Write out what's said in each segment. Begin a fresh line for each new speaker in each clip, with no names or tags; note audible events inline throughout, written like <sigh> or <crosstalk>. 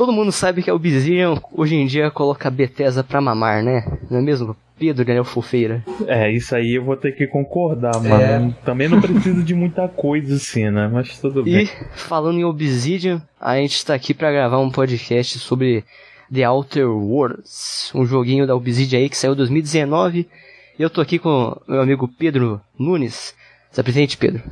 todo mundo sabe que a Obsidian hoje em dia coloca a Bethesda pra mamar, né? Não é mesmo? Pedro Daniel Fofeira.
É, isso aí eu vou ter que concordar, mano. É. Também não preciso de muita coisa assim, né? Mas tudo bem.
E, falando em Obsidian, a gente tá aqui para gravar um podcast sobre The Outer Worlds, um joguinho da Obsidian aí que saiu em 2019. E eu tô aqui com meu amigo Pedro Nunes. Se apresente, Pedro.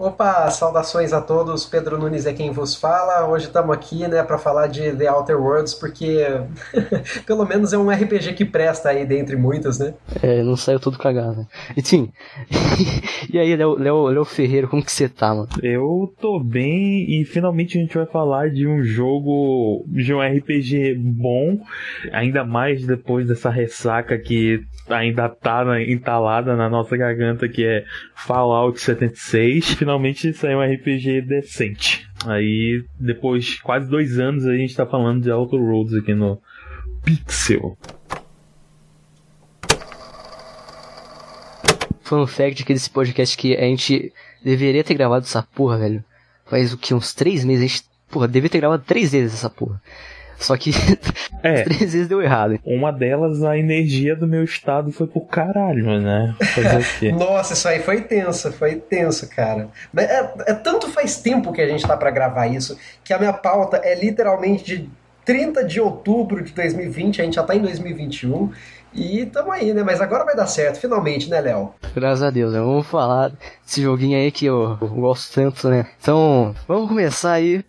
Opa, saudações a todos. Pedro Nunes é quem vos fala. Hoje estamos aqui, né, para falar de The Outer Worlds, porque <laughs> pelo menos é um RPG que presta aí dentre muitos, né?
É, não saiu tudo cagado. Enfim. <laughs> e aí, Léo, Léo, Léo Ferreira, como que você tá, mano?
Eu tô bem e finalmente a gente vai falar de um jogo, de um RPG bom, ainda mais depois dessa ressaca que ainda tá entalada na nossa garganta, que é Fallout 76 finalmente saiu um RPG decente. Aí, depois de quase dois anos, a gente tá falando de Outer Roads aqui no Pixel.
Fun fact aqui desse podcast que a gente deveria ter gravado essa porra, velho. Faz o que? Uns três meses? A gente, porra, deveria ter gravado três vezes essa porra. Só que <laughs> é, três vezes deu errado.
Uma delas, a energia do meu estado foi pro caralho, né? <laughs>
Nossa, isso aí foi tenso, foi tenso, cara. É, é, tanto faz tempo que a gente tá para gravar isso, que a minha pauta é literalmente de 30 de outubro de 2020, a gente já tá em 2021. E tamo aí, né? Mas agora vai dar certo, finalmente, né, Léo?
Graças a Deus, né? Vamos falar desse joguinho aí que eu, eu gosto tanto, né? Então, vamos começar aí.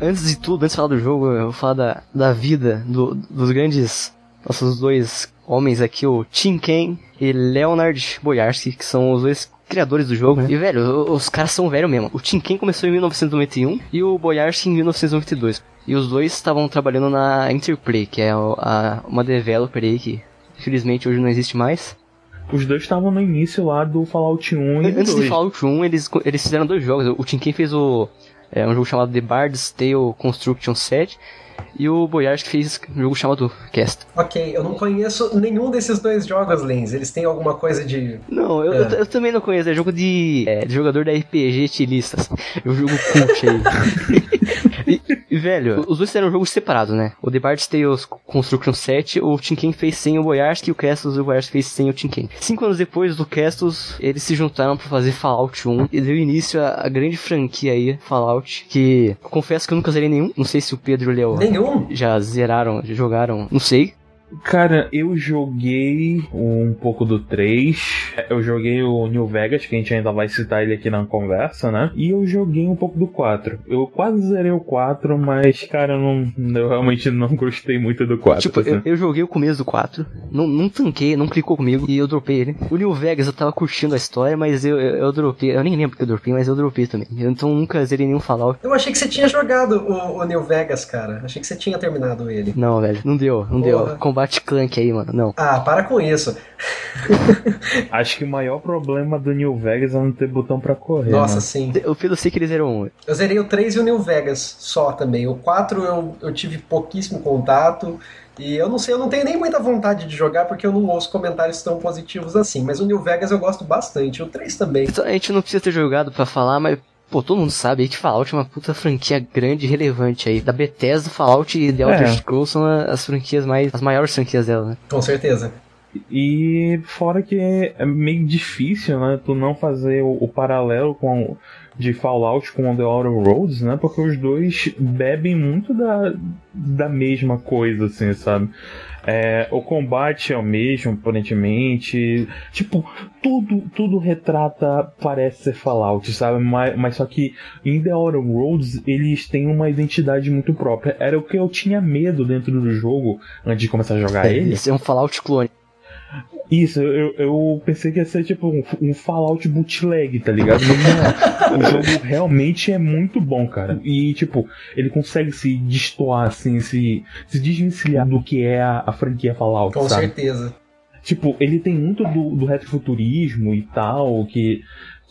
Antes de tudo, antes de falar do jogo, eu vou falar da, da vida do, dos grandes, nossos dois homens aqui, o Tim Ken e Leonard Boyarski, que são os dois criadores do jogo, né? E, velho, os caras são velho mesmo. O Tim Ken começou em 1991 e o Boyarski em 1992. E os dois estavam trabalhando na Interplay, que é a, uma developer aí que, infelizmente, hoje não existe mais.
Os dois estavam no início lá do Fallout 1 e
Antes 2. de Fallout 1, eles, eles fizeram dois jogos. O Tim Ken fez o é um jogo chamado The Bard's Tale Construction Set. E o Boyard que fez um jogo chamado Cast.
Ok, eu não conheço nenhum desses dois jogos, Lens. Eles têm alguma coisa de.
Não, eu, é. eu, eu, também não conheço. É jogo de, é, de jogador da RPG estilistas. É um jogo cult aí. <laughs> e, velho, os dois fizeram jogos separados, né? O The Bard's Tales Construction 7, o Tinken fez sem o Boyarski e o Castus o Boyarski fez sem o Tinken. Cinco anos depois do Castus, eles se juntaram para fazer Fallout 1 e deu início à, grande franquia aí, Fallout, que confesso que eu nunca zerei nenhum. Não sei se o Pedro leu.
Nenhum?
Já zeraram, jogaram, não sei.
Cara, eu joguei um pouco do 3, eu joguei o New Vegas, que a gente ainda vai citar ele aqui na conversa, né? E eu joguei um pouco do 4. Eu quase zerei o 4, mas, cara, eu, não, eu realmente não gostei muito do 4.
Tipo, assim. eu, eu, joguei o começo do 4, não, não tanquei, não clicou comigo e eu dropei ele. O New Vegas eu tava curtindo a história, mas eu, eu, eu dropei, eu nem lembro que eu dropei, mas eu dropei também. Então nunca zerei nenhum Fallout.
Eu achei que você tinha jogado o, o New Vegas, cara. Achei que você tinha terminado ele.
Não, velho, não deu, não Porra. deu. Combate Clank aí, mano. Não.
Ah, para com isso. <laughs> <laughs>
Acho que o maior problema do New Vegas é não ter botão para correr.
Nossa, né? sim.
O sei que eles eram um.
Eu zerei o 3 e o New Vegas só também. O 4 eu, eu tive pouquíssimo contato. E eu não sei, eu não tenho nem muita vontade de jogar porque eu não ouço comentários tão positivos assim. Mas o New Vegas eu gosto bastante. O 3 também.
Então, a gente não precisa ter jogado para falar, mas Pô, todo mundo sabe aí que Fallout é uma puta franquia grande e relevante aí. Da Bethesda, Fallout e The Elder é. Scrolls são as franquias mais. as maiores franquias dela, né?
Com certeza.
E fora que é meio difícil, né? Tu não fazer o, o paralelo com de Fallout com The Outer Roads, né? Porque os dois bebem muito da, da mesma coisa, assim, sabe? É, o combate é o mesmo, aparentemente. Tipo, tudo, tudo retrata, parece ser Fallout, sabe? Mas, mas só que em The Outer Roads eles têm uma identidade muito própria. Era o que eu tinha medo dentro do jogo antes de começar a jogar é, ele.
Esse é um Fallout clone.
Isso, eu, eu pensei que ia ser tipo um, um Fallout bootleg, tá ligado? Não, o jogo realmente é muito bom, cara. E, tipo, ele consegue se destoar, assim, se, se desvencilhar do que é a, a franquia Fallout,
Com
sabe?
certeza.
Tipo, ele tem muito do, do retrofuturismo e tal, que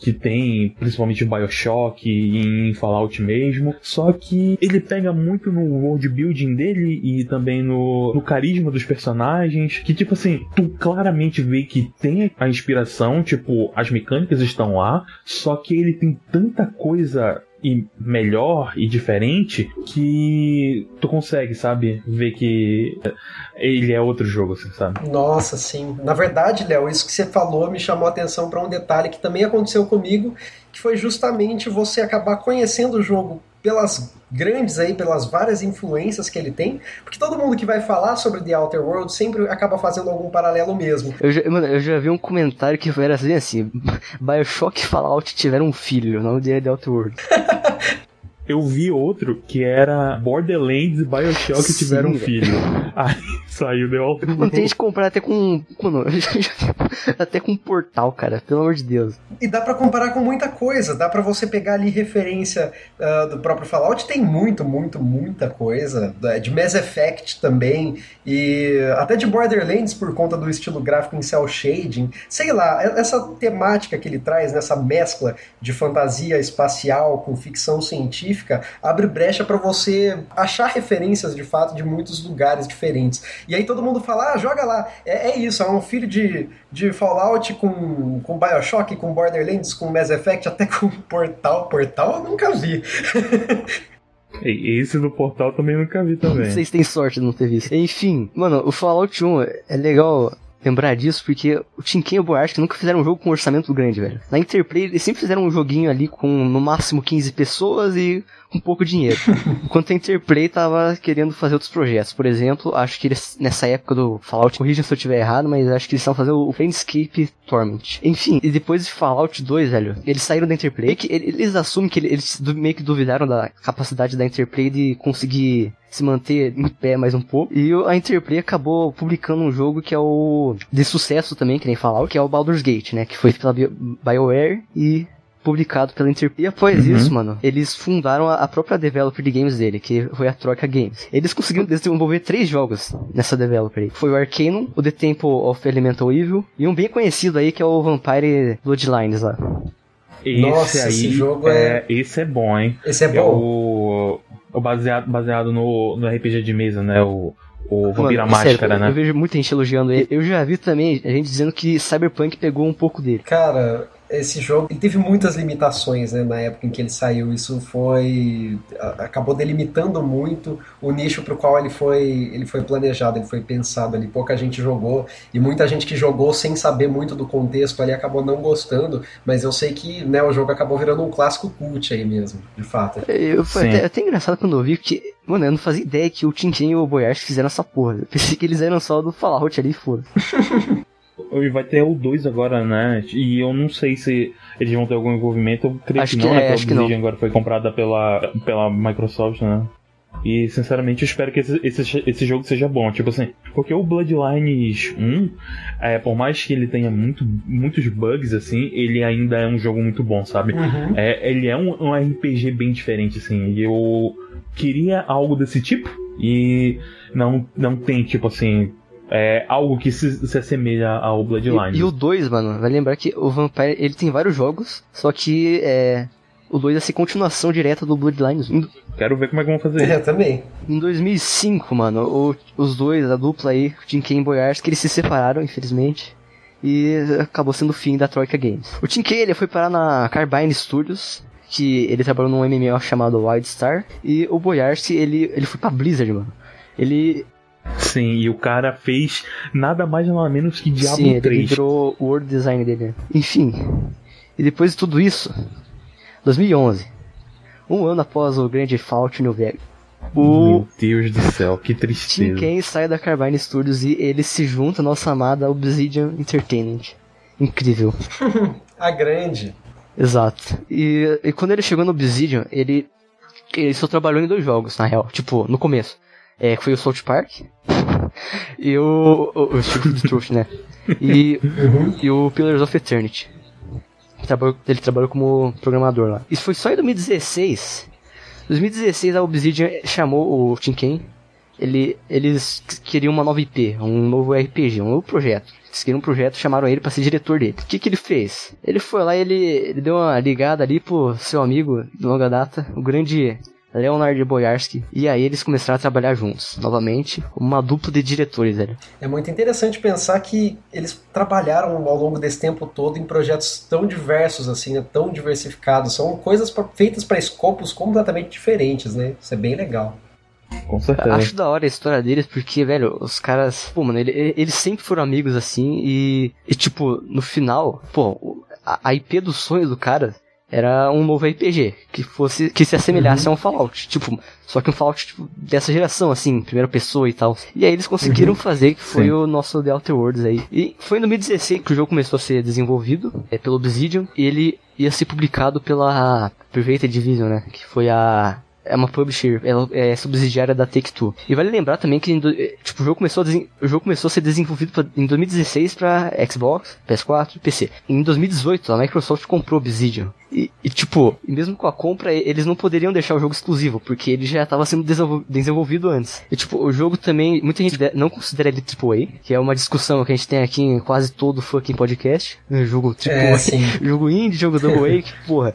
que tem principalmente Bioshock e em Fallout mesmo. Só que ele pega muito no world building dele e também no, no carisma dos personagens. Que tipo assim, tu claramente vê que tem a inspiração, tipo, as mecânicas estão lá, só que ele tem tanta coisa e melhor e diferente que tu consegue, sabe, ver que ele é outro jogo, assim, sabe?
Nossa, sim. Na verdade, Léo, isso que você falou me chamou a atenção para um detalhe que também aconteceu comigo, que foi justamente você acabar conhecendo o jogo pelas grandes aí, pelas várias influências que ele tem, porque todo mundo que vai falar sobre The Outer Worlds sempre acaba fazendo algum paralelo mesmo.
Eu já, mano, eu já vi um comentário que era assim, assim, Bioshock e Fallout tiveram um filho, o nome dele é The Outer Worlds.
eu vi outro que era Borderlands e Bioshock Sim, tiveram um filho. Aí <laughs> saiu Worlds.
Mano, tem gente comprar até com. Mano, <laughs> até com um portal, cara, pelo amor de Deus.
E dá para comparar com muita coisa, dá para você pegar ali referência uh, do próprio Fallout, tem muito, muito, muita coisa. De Mass Effect também, e até de Borderlands por conta do estilo gráfico em cel shading. Sei lá, essa temática que ele traz nessa mescla de fantasia espacial com ficção científica científica abre brecha para você achar referências de fato de muitos lugares diferentes. E aí todo mundo fala, ah, joga lá. É, é isso, é um filho de, de Fallout com, com Bioshock, com Borderlands, com Mass Effect, até com <laughs> Portal. Portal eu nunca vi. <laughs>
Esse do Portal também nunca vi também.
Vocês têm sorte de não ter visto. Enfim, mano, o Fallout 1 é legal lembrar disso, porque o Tinken e o Boyard nunca fizeram um jogo com um orçamento grande, velho. Na Interplay, eles sempre fizeram um joguinho ali com no máximo 15 pessoas e com pouco dinheiro. <laughs> Enquanto a Interplay tava querendo fazer outros projetos. Por exemplo, acho que eles, nessa época do Fallout, corrijam se eu estiver errado, mas acho que eles estavam fazendo o Planescape Torment. Enfim, e depois de Fallout 2, velho, eles saíram da Interplay, que eles assumem que eles meio que duvidaram da capacidade da Interplay de conseguir se manter em pé mais um pouco. E a Interplay acabou publicando um jogo que é o de sucesso também, que nem Fallout, que é o Baldur's Gate, né? Que foi pela BioWare e publicado pela Interplay. E após uhum. isso, mano, eles fundaram a, própria developer de games dele, que foi a Troika Games. Eles conseguiram desenvolver três jogos nessa developer aí. Foi o Arcanum, o The Temple of Elemental Evil e um bem conhecido aí que é o Vampire Bloodlines lá.
Esse Nossa, aí, esse jogo é... é... Esse é bom, hein?
Esse é bom. É o,
o baseado, baseado no, no RPG de mesa, né? O, o Vampira Mano, Máscara, sério, né?
Eu vejo muita gente elogiando ele. Eu já vi também a gente dizendo que Cyberpunk pegou um pouco dele.
Cara, esse jogo ele teve muitas limitações né, na época em que ele saiu. Isso foi. acabou delimitando muito o nicho para o qual ele foi, ele foi planejado, ele foi pensado ali. Pouca gente jogou, e muita gente que jogou sem saber muito do contexto ali acabou não gostando, mas eu sei que né, o jogo acabou virando um clássico cult aí mesmo, de fato.
Eu, foi até, até, engraçado quando eu vi que. Mano, eu não fazia ideia que o Tintin e o Boyashi fizeram essa porra. Eu pensei que eles eram só do Fallout ali, foda <laughs>
E vai ter o 2 agora, né? E eu não sei se eles vão ter algum envolvimento. Eu creio acho que não, que, né? É, acho que não. agora foi comprada pela, pela Microsoft, né? E sinceramente eu espero que esse, esse, esse jogo seja bom. Tipo assim, porque o Bloodlines 1, é, por mais que ele tenha muito, muitos bugs, assim, ele ainda é um jogo muito bom, sabe? Uhum. É, ele é um, um RPG bem diferente, assim. E eu queria algo desse tipo. E não, não tem, tipo assim, é algo que se, se assemelha ao Bloodlines.
E, e o 2, mano, vai lembrar que o Vampire, ele tem vários jogos, só que é, o 2 é ser continuação direta do Bloodlines 1.
Quero ver como é que vão fazer
isso. É, também.
Em 2005, mano, o, os dois, a dupla aí, Tim Kane e Boyars, que eles se separaram, infelizmente. E acabou sendo o fim da Troika Games. O Tim Kane, ele foi parar na Carbine Studios, que ele trabalhou num MMO chamado Wildstar. E o Boyarski, ele, ele foi pra Blizzard, mano. Ele
Sim, e o cara fez nada mais nada menos que Diablo Sim, 3.
ele virou o world design dele. Enfim, e depois de tudo isso, 2011, um ano após o grande Fallout New Vegas,
o Meu Deus do céu, que tristeza.
Tim Kaine sai da Carbine Studios e ele se junta à nossa amada Obsidian Entertainment. Incrível. <laughs>
A grande.
Exato. E, e quando ele chegou no Obsidian, ele, ele só trabalhou em dois jogos, na real. Tipo, no começo é, que foi o South Park. <laughs> e o. O, o Truth, né? E, uhum. e o Pillars of Eternity. Trabalhou, ele trabalhou como programador lá. Isso foi só em 2016. 2016 a Obsidian chamou o Tim Kaine ele, eles queriam uma nova IP, um novo RPG, um novo projeto. Eles queriam um projeto, chamaram ele para ser diretor dele. O que que ele fez? Ele foi lá e ele, ele deu uma ligada ali pro seu amigo de longa data, o grande Leonard Boyarski. E aí eles começaram a trabalhar juntos. Novamente, uma dupla de diretores, velho.
É muito interessante pensar que eles trabalharam ao longo desse tempo todo em projetos tão diversos, assim, né? tão diversificados. São coisas pra, feitas para escopos completamente diferentes, né? Isso é bem legal.
Com certeza.
Acho da hora a história deles, porque, velho, os caras, pô, mano, ele- eles sempre foram amigos assim, e, e tipo, no final, pô, a, a IP do sonho do cara era um novo RPG, que fosse, que se assemelhasse a um Fallout, tipo, só que um Fallout tipo, dessa geração, assim, primeira pessoa e tal. E aí eles conseguiram fazer, que foi
Sim.
o nosso The Outer Worlds aí. E foi em 2016 que o jogo começou a ser desenvolvido, é, pelo Obsidian, e ele ia ser publicado pela Perfect Division, né, que foi a é uma publisher, ela é subsidiária da Take-Two. E vale lembrar também que do- eh, tipo, o, jogo começou a o jogo começou a ser desenvolvido pra- em 2016 para Xbox, PS4 e PC. Em 2018, a Microsoft comprou Obsidian. E, e, tipo, mesmo com a compra, eles não poderiam deixar o jogo exclusivo, porque ele já estava sendo desenvol- desenvolvido antes. E, tipo, o jogo também, muita gente não considera ele AAA, que é uma discussão que a gente tem aqui em quase todo fucking podcast. Jogo AAA,
É, <laughs>
jogo indie, jogo double A, que, <laughs> porra,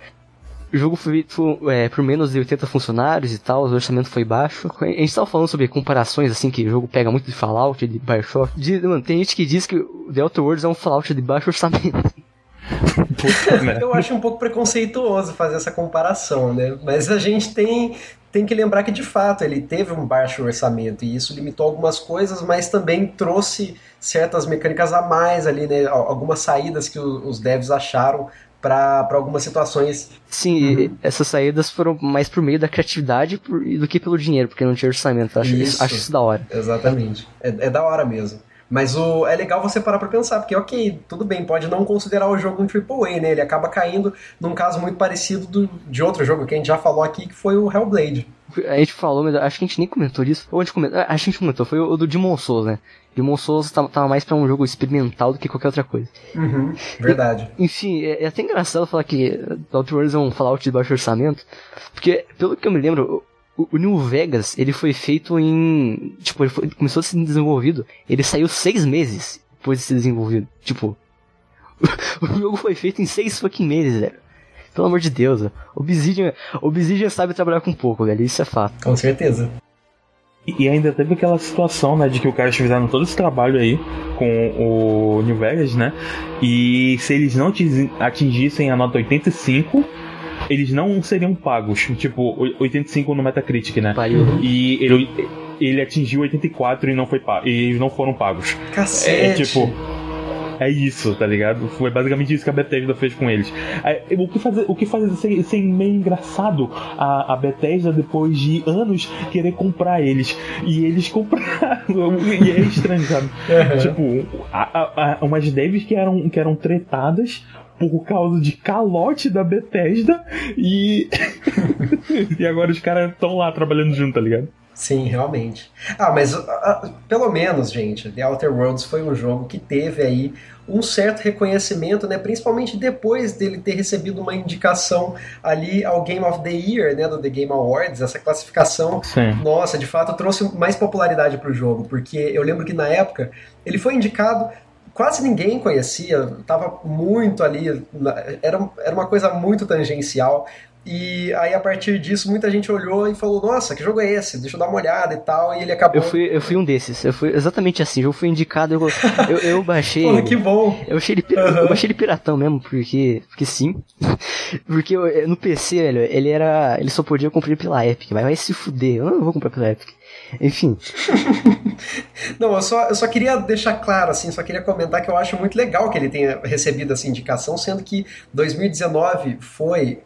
o jogo foi feito é, por menos de 80 funcionários e tal, o orçamento foi baixo. A gente tava falando sobre comparações, assim, que o jogo pega muito de Fallout, de Bioshock. De, mano, tem gente que diz que o The Outer Worlds é um Fallout de baixo orçamento. <laughs>
Eu acho um pouco preconceituoso fazer essa comparação, né? Mas a gente tem, tem que lembrar que de fato ele teve um baixo orçamento e isso limitou algumas coisas, mas também trouxe certas mecânicas a mais ali, né? Al- Algumas saídas que os devs acharam para algumas situações.
Sim, e essas saídas foram mais por meio da criatividade do que pelo dinheiro, porque não tinha orçamento. Acho isso,
Isso.
acho isso da hora.
Exatamente. É, é da hora mesmo. Mas o, é legal você parar pra pensar, porque ok, tudo bem, pode não considerar o jogo um AAA, né? Ele acaba caindo num caso muito parecido do, de outro jogo que a gente já falou aqui, que foi o Hellblade.
A gente falou, mas acho que a gente nem comentou disso. Ou a gente comentou, acho que a gente comentou, foi o do Demon Souls, né? Demon Souls tava, tava mais pra um jogo experimental do que qualquer outra coisa.
Verdade.
Enfim, é, é até engraçado falar que The Outer Worlds é um Fallout de baixo orçamento, porque, pelo que eu me lembro, o, o New Vegas, ele foi feito em... Tipo, ele, foi- ele começou a ser desenvolvido, ele saiu seis meses depois de ser desenvolvido. Tipo, <laughs> o jogo foi feito em seis fucking meses, velho. Pelo amor de Deus, velho. Obsidian, Obsidian sabe trabalhar com pouco, velho, isso é fato.
Com certeza.
E ainda teve aquela situação, né, de que o cara fizeram todo esse trabalho aí com o New Vegas, né? E se eles não atingi- atingissem a nota 85, eles não seriam pagos. Tipo, 85 no Metacritic, né?
Pariu.
E ele, ele atingiu 84 e não foi pago. E eles não foram pagos.
Cacete.
É tipo. É isso, tá ligado? Foi basicamente isso que a Bethesda fez com eles. O que faz, o que faz ser, ser meio engraçado a, a Bethesda, depois de anos, querer comprar eles. E eles compraram. <laughs> e é estranho, sabe? Tipo, a, a, a, umas devs que eram, que eram tretadas por causa de calote da Bethesda e. <laughs> e agora os caras estão lá trabalhando junto, tá ligado?
Sim, realmente. Ah, mas ah, pelo menos, gente, The Outer Worlds foi um jogo que teve aí um certo reconhecimento, né? Principalmente depois dele ter recebido uma indicação ali ao Game of the Year, né? Do The Game Awards, essa classificação.
Sim.
Nossa, de fato trouxe mais popularidade pro jogo, porque eu lembro que na época ele foi indicado. Quase ninguém conhecia, tava muito ali, era, era uma coisa muito tangencial. E aí, a partir disso, muita gente olhou e falou: Nossa, que jogo é esse? Deixa eu dar uma olhada e tal. E ele acabou.
Eu fui, eu fui um desses, eu fui exatamente assim, jogo foi indicado, eu, <laughs> eu, eu baixei...
Pô, que bom.
Eu achei ele,
Aham.
eu achei ele piratão mesmo, porque, porque sim. <laughs> porque eu- no PC, velho, ele era. Ele só podia comprar pela Epic, mas vai se fuder, eu não vou comprar pela Epic. Enfim, <laughs>
Não, eu só, eu só queria deixar claro, assim, só queria comentar que eu acho muito legal que ele tenha recebido essa indicação, sendo que 2019 foi.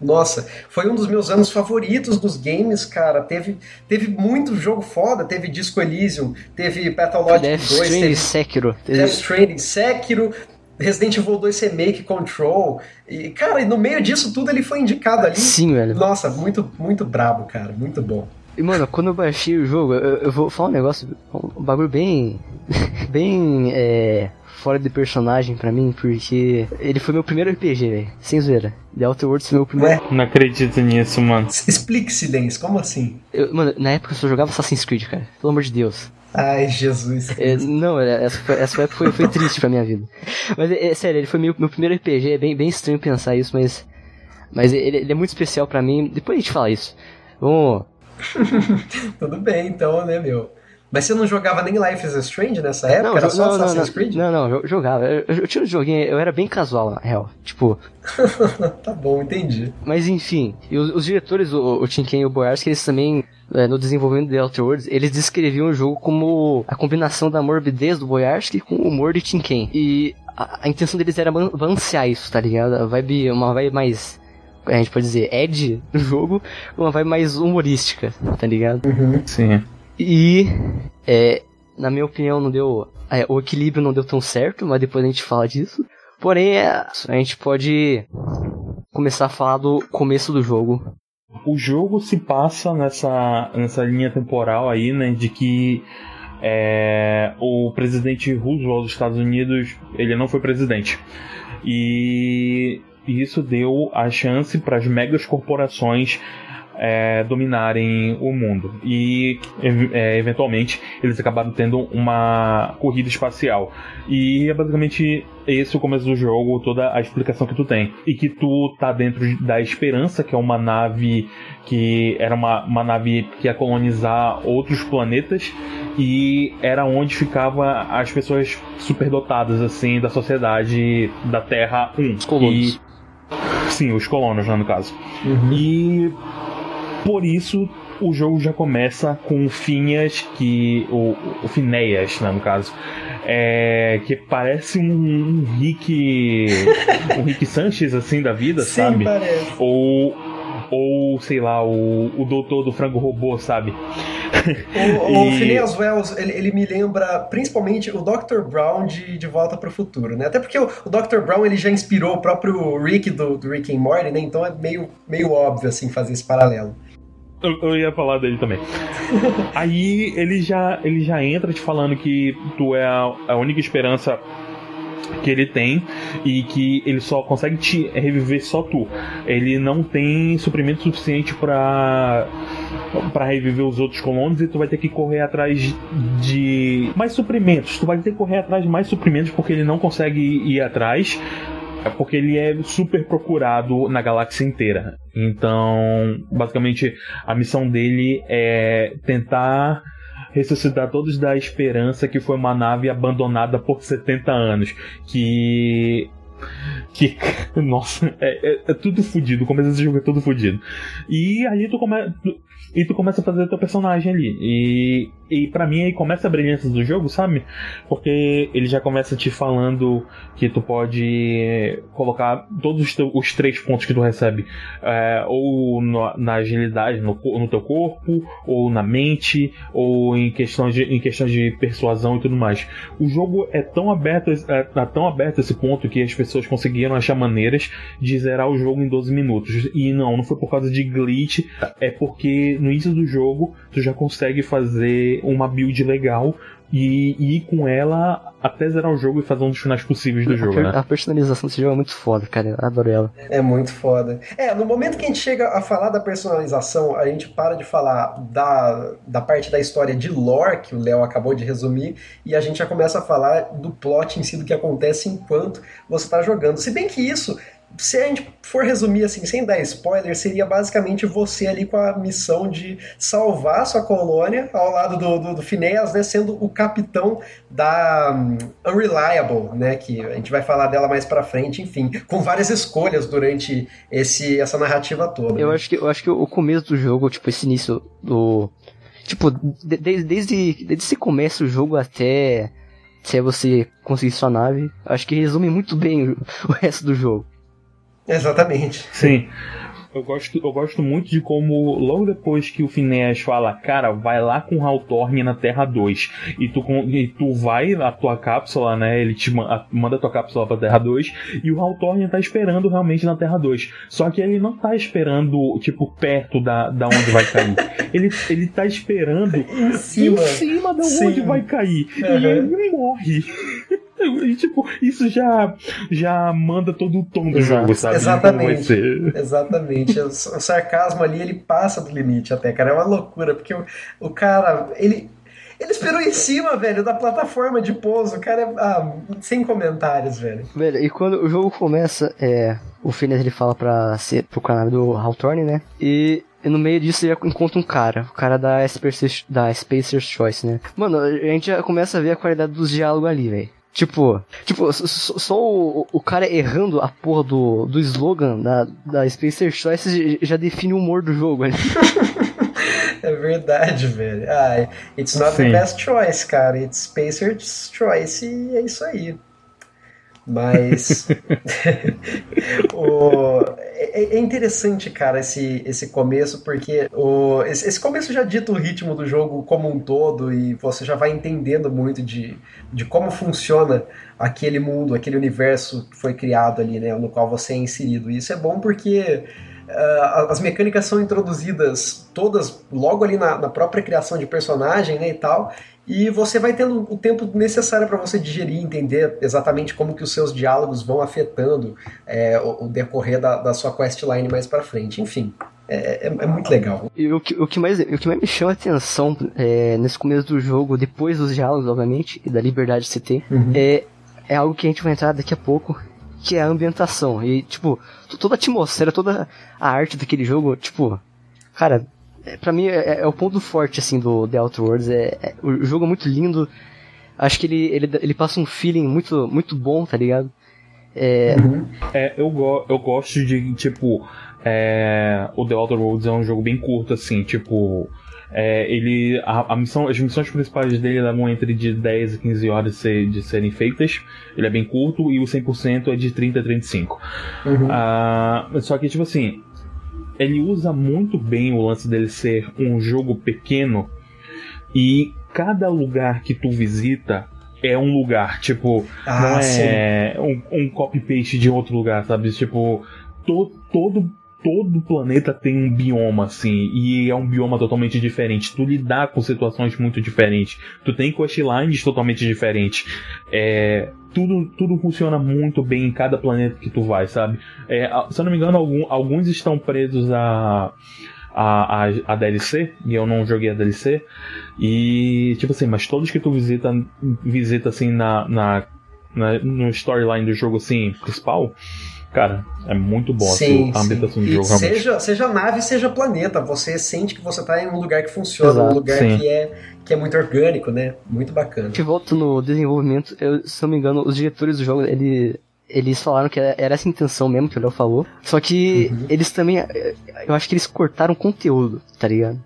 Nossa, foi um dos meus anos favoritos dos games, cara. Teve, teve muito jogo foda, teve Disco Elysium, teve Pathologic
Death
2,
Stranding,
teve
Sekiro.
Death Stranding, Sekiro, Resident Evil 2 Remake, Control. E, cara, e no meio disso tudo ele foi indicado ali.
Sim, velho.
Nossa, muito, muito brabo, cara. Muito bom.
E, mano, quando eu baixei o jogo, eu, eu vou falar um negócio, um bagulho bem. <laughs> bem. é. fora de personagem pra mim, porque ele foi meu primeiro RPG, velho. Sem zoeira. The Outer Worlds foi meu primeiro.
Não acredito nisso, mano.
Explique-se, Dens, como assim?
Eu, mano, na época eu só jogava Assassin's Creed, cara. Pelo amor de Deus.
Ai, Jesus.
É, não, é, essa, foi, essa época foi, foi triste pra minha vida. Mas é, é sério, ele foi meu, meu primeiro RPG. É bem, bem estranho pensar isso, mas. Mas ele, ele é muito especial pra mim. Depois a gente fala isso. Vamos. <laughs>
Tudo bem, então, né, meu? Mas você não jogava nem Life is Strange nessa época?
Não,
era só
não,
Assassin's
não,
Creed?
Não, não, eu jogava. Eu, eu tinha um joguinho, eu era bem casual, na real. Tipo, <laughs>
tá bom, entendi.
Mas enfim, e os, os diretores, o, o Tim Ken e o Boyarsky, eles também, é, no desenvolvimento de The Outer Worlds, eles descreviam o jogo como a combinação da morbidez do Boyarsky com o humor de Tim Ken. E a, a intenção deles era balancear isso, tá ligado? A vibe, uma vibe mais, a gente pode dizer, edge do jogo, uma vibe mais humorística, tá ligado?
Sim.
E, é, na minha opinião, não deu. é, o equilíbrio não deu tão certo, mas depois a gente fala disso. Porém, é, a gente pode começar a falar do começo do jogo.
O jogo se passa nessa, nessa linha temporal aí, né? De que é, o presidente Roosevelt dos Estados Unidos, ele não foi presidente. E isso deu a chance para as megas corporações é, dominarem o mundo. E é, eventualmente eles acabaram tendo uma corrida espacial. E é basicamente esse o começo do jogo, toda a explicação que tu tem. E que tu tá dentro da Esperança, que é uma nave que era uma, uma nave que ia colonizar outros planetas. E era onde ficava as pessoas superdotadas assim da sociedade da Terra 1.
Os colonos.
Sim, os colonos, né, no caso. E por isso o jogo já começa com o Finhas, que. O, o Finéias, né, no caso. É, que parece um, um Rick. um Rick Sanchez, assim, da vida,
Sim,
sabe?
parece.
Ou. Ou, sei lá, o, o doutor do frango robô, sabe?
O, o <laughs>
E-
Phineas Wells, ele, ele me lembra principalmente o Dr. Brown de De Volta para o Futuro, né? Até porque o, o Dr. Brown ele já inspirou o próprio Rick do, do Rick and Morty, né? Então é meio, meio óbvio, assim, fazer esse paralelo.
Eu, eu ia falar dele também. <laughs> Aí ele já, ele já entra te falando que tu é a, a única esperança que ele tem e que ele só consegue te reviver só tu. Ele não tem suprimento suficiente pra para reviver os outros colonos e tu vai ter que correr atrás de mais suprimentos. Tu vai ter que correr atrás de mais suprimentos porque ele não consegue ir atrás. Porque ele é super procurado na galáxia inteira. Então, basicamente, a missão dele é tentar ressuscitar todos da esperança que foi uma nave abandonada por 70 anos. Que. Que. <laughs> Nossa, é, é- é tudo fodido. O começo desse jogo é tudo fodido. E aí tu começa. E tu começa a fazer teu personagem ali. E, e para mim aí começa a brilhância do jogo, sabe? Porque ele já começa te falando que tu pode colocar todos os, teu- os três pontos que tu recebe. é, ou no- na agilidade, no, no teu corpo, ou na mente, ou em questão, de, em questão de persuasão e tudo mais. O jogo é tão aberto, é, tá tão aberto esse ponto que as pessoas conseguiram achar maneiras de zerar o jogo em 12 minutos. E não, não foi por causa de glitch, é porque no início do jogo tu já consegue fazer uma build legal e, e ir com ela até zerar o jogo e fazer um dos finais possíveis do
a,
jogo,
per-
né?
a personalização desse jogo é muito foda, cara. Eu adoro ela.
É muito foda. É, no momento que a gente chega a falar da personalização, a gente para de falar da, da parte da história de lore, que o Léo acabou de resumir, e a gente já começa a falar do plot em si, do que acontece enquanto você está jogando. Se bem que isso, se a gente for resumir assim, sem dar spoiler, seria basicamente você ali com a missão de salvar sua colônia ao lado do, do, do Phineas, né, sendo o capitão da hum, Unreliable, né, que a gente vai falar dela mais pra frente, enfim, com várias escolhas durante esse, essa narrativa toda.
Eu
né?
acho que eu acho que o começo do jogo, tipo, esse início do. Tipo, de- de- desde, desde esse começo do jogo até. Se você conseguir sua nave, acho que resume muito bem o, o resto do jogo.
Exatamente.
Sim. Eu gosto, eu gosto muito de como, logo depois que o Phineas fala, cara, vai lá com o Hawthorne na Terra 2, e tu, com- e tu vai na tua cápsula, né? Ele te ma- a- manda a tua cápsula pra Terra 2, e o Hawthorne tá esperando realmente na Terra 2. Só que ele não tá esperando, tipo, perto da, da onde vai cair. <laughs> ele, ele tá esperando
Em cima.
em cima de onde
Sim.
vai cair.
Uhum.
E ele morre. E, tipo, isso já, já manda todo o tom do Exato. jogo, sabe?
Exatamente. Exatamente. O, sarcasmo ali, ele passa do limite até, cara. É uma loucura, porque o, o cara, ele. Ele esperou em cima, velho, da plataforma de pouso. O cara é. Ah, sem comentários, velho.
Velho, e quando o jogo começa, é. O Phineas ele fala pra ser pro canal do Hawthorne, né? E e no meio disso já encontra um cara, o cara da, Spacer, da Spacer's Choice, né? Mano, a gente já começa a ver a qualidade dos diálogos ali, velho. Tipo, tipo, só, o, o, cara errando a porra do, do slogan da, da Spacer Choice já define o humor do jogo, né? <laughs>
é verdade, velho. Ah, it's not Sim. the best choice, cara. It's Spacer's Choice e é isso aí. Mas <laughs> o, é, é, interessante, cara, esse, esse começo, porque o, esse, esse, começo já dita o ritmo do jogo como um todo e você já vai entendendo muito de, de como funciona aquele mundo, aquele universo que foi criado ali, né, no qual você é inserido. E isso é bom porque uh, as mecânicas são introduzidas todas logo ali na, na própria criação de personagem, né, e tal, e você vai tendo o tempo necessário para você digerir, entender exatamente como que os seus diálogos vão afetando é, o, o, decorrer da, da sua questline mais para frente. Enfim, é, é, é, muito legal.
E o que, o que, mais, o que mais me chama a atenção é, nesse começo do jogo, depois dos diálogos, obviamente, e da liberdade que você tem, uhum. é, é algo que a gente vai entrar daqui a pouco, que é a ambientação. E, tipo, toda a atmosfera, toda a arte daquele jogo, tipo, cara, é, para mim é, é, o ponto forte assim do The Outer Worlds. É, é, o jogo é muito lindo. Acho que ele, ele, ele passa um feeling muito, muito bom, tá ligado?
É, uhum. é eu, go eu gosto de, tipo, é, o The Outer Worlds é um jogo bem curto, assim, tipo. É, ele a, a, missão, as missões principais dele levam entre de 10 a 15 horas de, ser, de serem feitas. Ele é bem curto e o 100% é de 30 a 35. Uhum. Ah, só que, tipo assim, ele usa muito bem o lance dele ser um jogo pequeno e cada lugar que tu visita é um lugar, tipo, ah, não é um, um copy-paste de outro lugar, sabe? Tipo, to, todo todo planeta tem um bioma, assim, e é um bioma totalmente diferente. Tu lidar com situações muito diferentes. Tu tem questlines totalmente diferentes. É, tudo, tudo funciona muito bem em cada planeta que tu vai, sabe? É, se eu não me engano, algum, alguns estão presos a, a, a, a, DLC, e eu não joguei a DLC. E, tipo assim, mas todos que tu visita, visita assim, na, na, na no storyline do jogo, assim, principal Cara, é muito bom sim, a ambientação do jogo.
Seja, seja nave, seja planeta, você sente que você está em um lugar que funciona, Exato, um lugar que é, que é muito orgânico, né? Muito bacana.
Que volta no desenvolvimento, eu, se não me engano, os diretores do jogo, ele, eles falaram que era essa a intenção mesmo que o Léo falou. Só que uhum. eles também. Eu acho que eles cortaram conteúdo, tá ligado?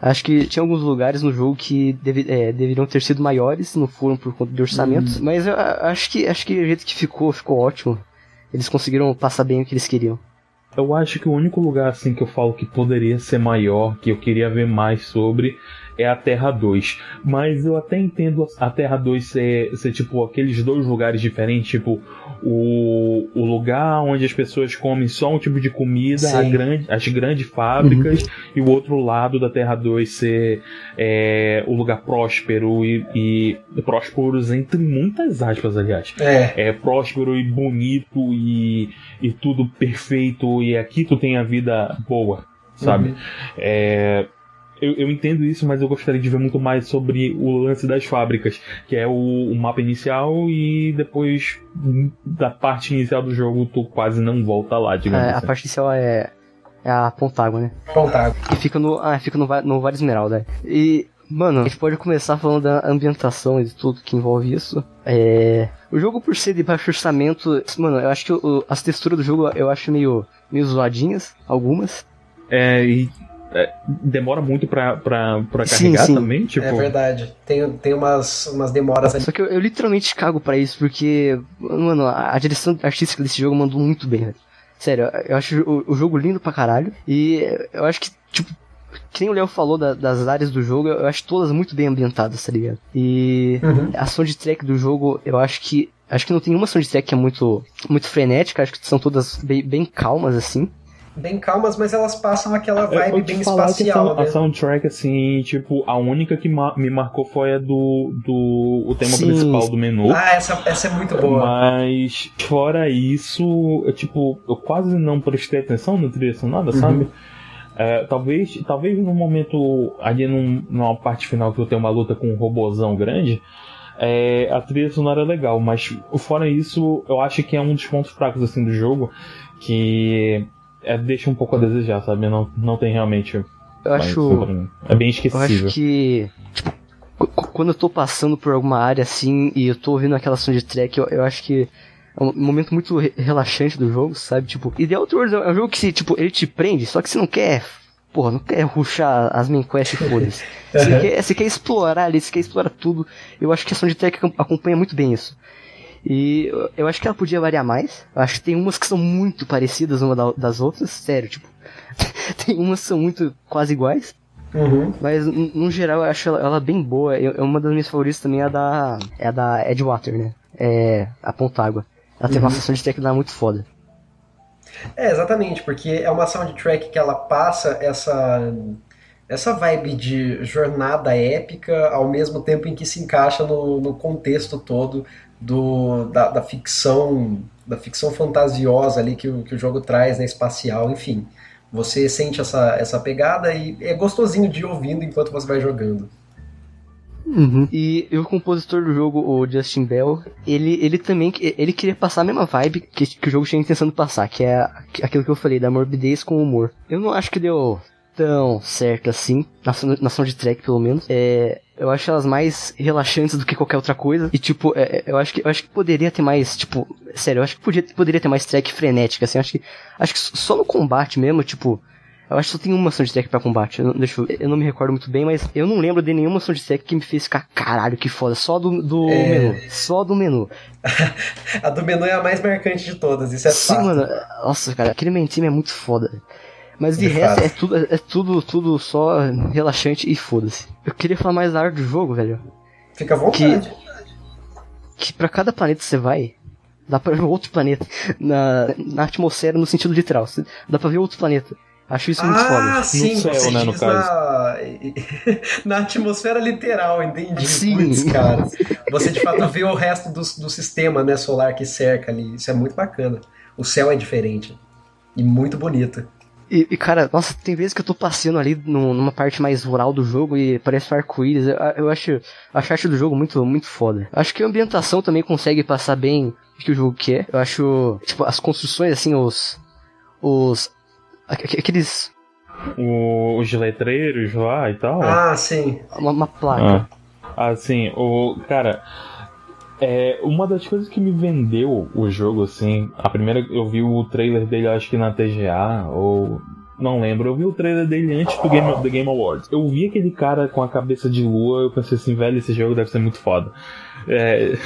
Acho que tinha alguns lugares no jogo que deve, é, deveriam ter sido maiores, não foram por conta de orçamentos. Uhum. Mas eu acho que acho que o jeito que ficou, ficou ótimo. Eles conseguiram passar bem o que eles queriam.
Eu acho que o único lugar assim que eu falo que poderia ser maior, que eu queria ver mais sobre, é a Terra 2. Mas eu até entendo a Terra 2 ser, ser tipo aqueles dois lugares diferentes, tipo o, o lugar onde as pessoas comem só um tipo de comida, grande, as grandes fábricas, uhum. e o outro lado da Terra 2 ser é, o lugar próspero e, e prósperos entre muitas aspas, aliás. É. é próspero e bonito e, e tudo perfeito, e aqui tu tem a vida boa, sabe? Uhum. É, eu, eu, entendo isso, mas eu gostaria de ver muito mais sobre o lance das fábricas, que é o, o, mapa inicial e depois da parte inicial do jogo tu quase não volta lá, digamos
é,
assim.
A parte inicial é, é a Pontágua, né?
Pontágua.
E fica no, ah, fica no, no Vale Esmeralda. E, mano, a gente pode começar falando da ambientação e de tudo que envolve isso. É... O jogo, por ser de baixo orçamento, mano, eu acho que o, as texturas do jogo eu acho meio, meio zoadinhas, algumas.
É, e é, demora muito pra, pra, pra sim, carregar sim. também, tipo... É
verdade. Tem, tem umas, umas demoras ali.
Só que eu, eu literalmente cago pra isso, porque, mano, a, a direção artística desse jogo mandou muito bem, velho. Sério, eu acho o, o, jogo lindo pra caralho. E eu acho que, tipo, que nem o Léo falou da, das áreas do jogo, eu acho todas muito bem ambientadas, tá ligado? E uhum. a soundtrack do jogo, eu acho que. Acho que não tem uma soundtrack que é muito, muito frenética, acho que são todas bem, bem calmas, assim.
Bem calmas, mas elas passam aquela vibe
eu
bem
falar
espacial,
que a,
né?
a soundtrack, assim, tipo, a única que ma me marcou foi a do, do o tema
Sim.
principal do menu.
Ah, essa, essa é muito boa.
Mas fora isso, eu, tipo, eu quase não prestei atenção na trilha sonora, sabe? É, talvez, talvez no momento ali num, numa parte final que eu tenho uma luta com um robozão grande, é, a trilha sonora é legal, mas fora isso, eu acho que é um dos pontos fracos assim do jogo que é, deixa um pouco a desejar, sabe? Não, não tem realmente.
Eu acho.
É bem
Eu
esquecível.
acho que. Tipo, qu- qu- quando eu tô passando por alguma área assim e eu tô ouvindo aquela soundtrack, eu, eu acho que é um momento muito re- relaxante do jogo, sabe? Tipo, e The Outer Worlds é um jogo que, se, tipo, ele te prende, só que você não quer. Porra, não quer ruxar as main quests e foda-se. <laughs> Você quer, você quer explorar ali, você quer explorar tudo. Eu acho que a soundtrack acom- acompanha muito bem isso. E eu- acho que ela podia variar mais. Eu acho que tem umas que são muito parecidas uma da- das outras, sério, tipo. <laughs> tem umas que são muito quase iguais.
Uhum.
Mas, no geral, eu acho ela, ela bem boa. Eu, é uma das minhas favoritas também é a da. É a da Edgewater, né? É. A Ponta Água. Ela tem uma sessão de técnica lá muito foda.
É, exatamente, porque é uma soundtrack que ela passa essa essa vibe de jornada épica ao mesmo tempo em que se encaixa no, no contexto todo do, da, da ficção da ficção fantasiosa ali que o, que o jogo traz, né, espacial, enfim. Você sente essa, essa pegada e é gostosinho de ir ouvindo enquanto você vai jogando.
E, e o compositor do jogo, o Justin Bell, ele, ele também ele queria passar a mesma vibe que, que o jogo tinha a intenção de passar, que é aquilo que eu falei, da morbidez com o humor. Eu não acho que deu tão certo assim, na, na soundtrack pelo menos. É, eu acho elas mais relaxantes do que qualquer outra coisa. E tipo, é, é, eu, acho que, eu acho que poderia ter mais, tipo, sério, eu acho que podia, poderia ter mais track frenética, assim, eu acho que, acho que só no combate mesmo, tipo, eu acho que só tem uma soundtrack pra combate. Eu não, deixa eu, eu não me recordo muito bem, mas eu não lembro de nenhuma soundtrack que me fez ficar caralho, que foda. Só do, do
É.
menu. Só do menu. <laughs>
A do menu é a mais marcante de todas, isso é
Sim,
fato.
mano. Nossa, cara, aquele main é muito foda. Mas de
De
resto
fato.
é tudo, é tudo, tudo só relaxante e foda-se. Eu queria falar mais da arte do jogo, velho.
Fica à vontade.
Que pra cada planeta que você vai, dá pra ver outro planeta. Na, na atmosfera, no sentido literal. Dá pra ver outro planeta. Acho isso muito
Ah,
foda.
sim,
céu,
você
né, no
na... <laughs> na atmosfera literal, entendi.
Sim.
Putz, cara. Você de fato vê o resto do, do sistema né, solar que cerca ali. Isso é muito bacana. O céu é diferente. E muito bonito.
E, e, cara, nossa, tem vezes que eu tô passeando ali no- numa parte mais rural do jogo e parece um arco-íris. Eu, eu acho a arte do jogo muito, muito foda. Acho que a ambientação também consegue passar bem o que o jogo quer. Eu acho, tipo, as construções, assim, os. Os. aqu- Aqueles.
O- os letreiros lá e tal.
Ah, sim.
Uma, uma placa.
Ah, assim, o. Cara, é, uma das coisas que me vendeu o jogo, assim, a primeira eu vi o trailer dele, acho que na TGA, ou. Não lembro, eu vi o trailer dele antes do Game, do Game Awards. Eu vi aquele cara com a cabeça de lua, eu pensei assim, velho, esse jogo deve ser muito foda. É,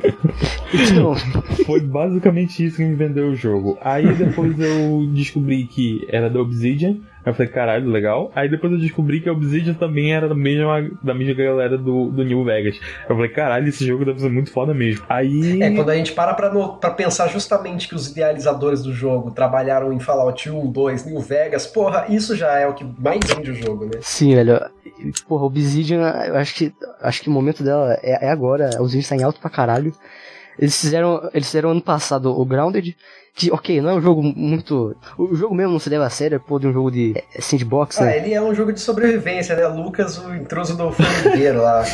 <laughs> foi basicamente isso que me vendeu o jogo. Aí depois eu descobri que era da Obsidian. Aí eu falei, caralho, legal. Aí depois eu descobri que a Obsidian também era da mesma, da mesma galera do, do New Vegas. Eu falei, caralho, esse jogo deve ser muito foda mesmo. Aí.
É, quando a gente para pra, no- pra pensar justamente que os idealizadores do jogo trabalharam em Fallout 1, 2, New Vegas, porra, isso já é o que mais vende o jogo, né?
sim, velho. Porra, Obsidian, eu acho que. Acho que o momento dela é, é agora. A Obsidian tá em alto pra caralho. Eles fizeram, eles fizeram ano passado o Grounded, que, ok, não é um jogo muito. O jogo mesmo não se leva a sério, é pô, de um jogo de é, sandbox,
Ah,
né?
ele é um jogo de sobrevivência, né? Lucas, o intruso do formigueiro lá.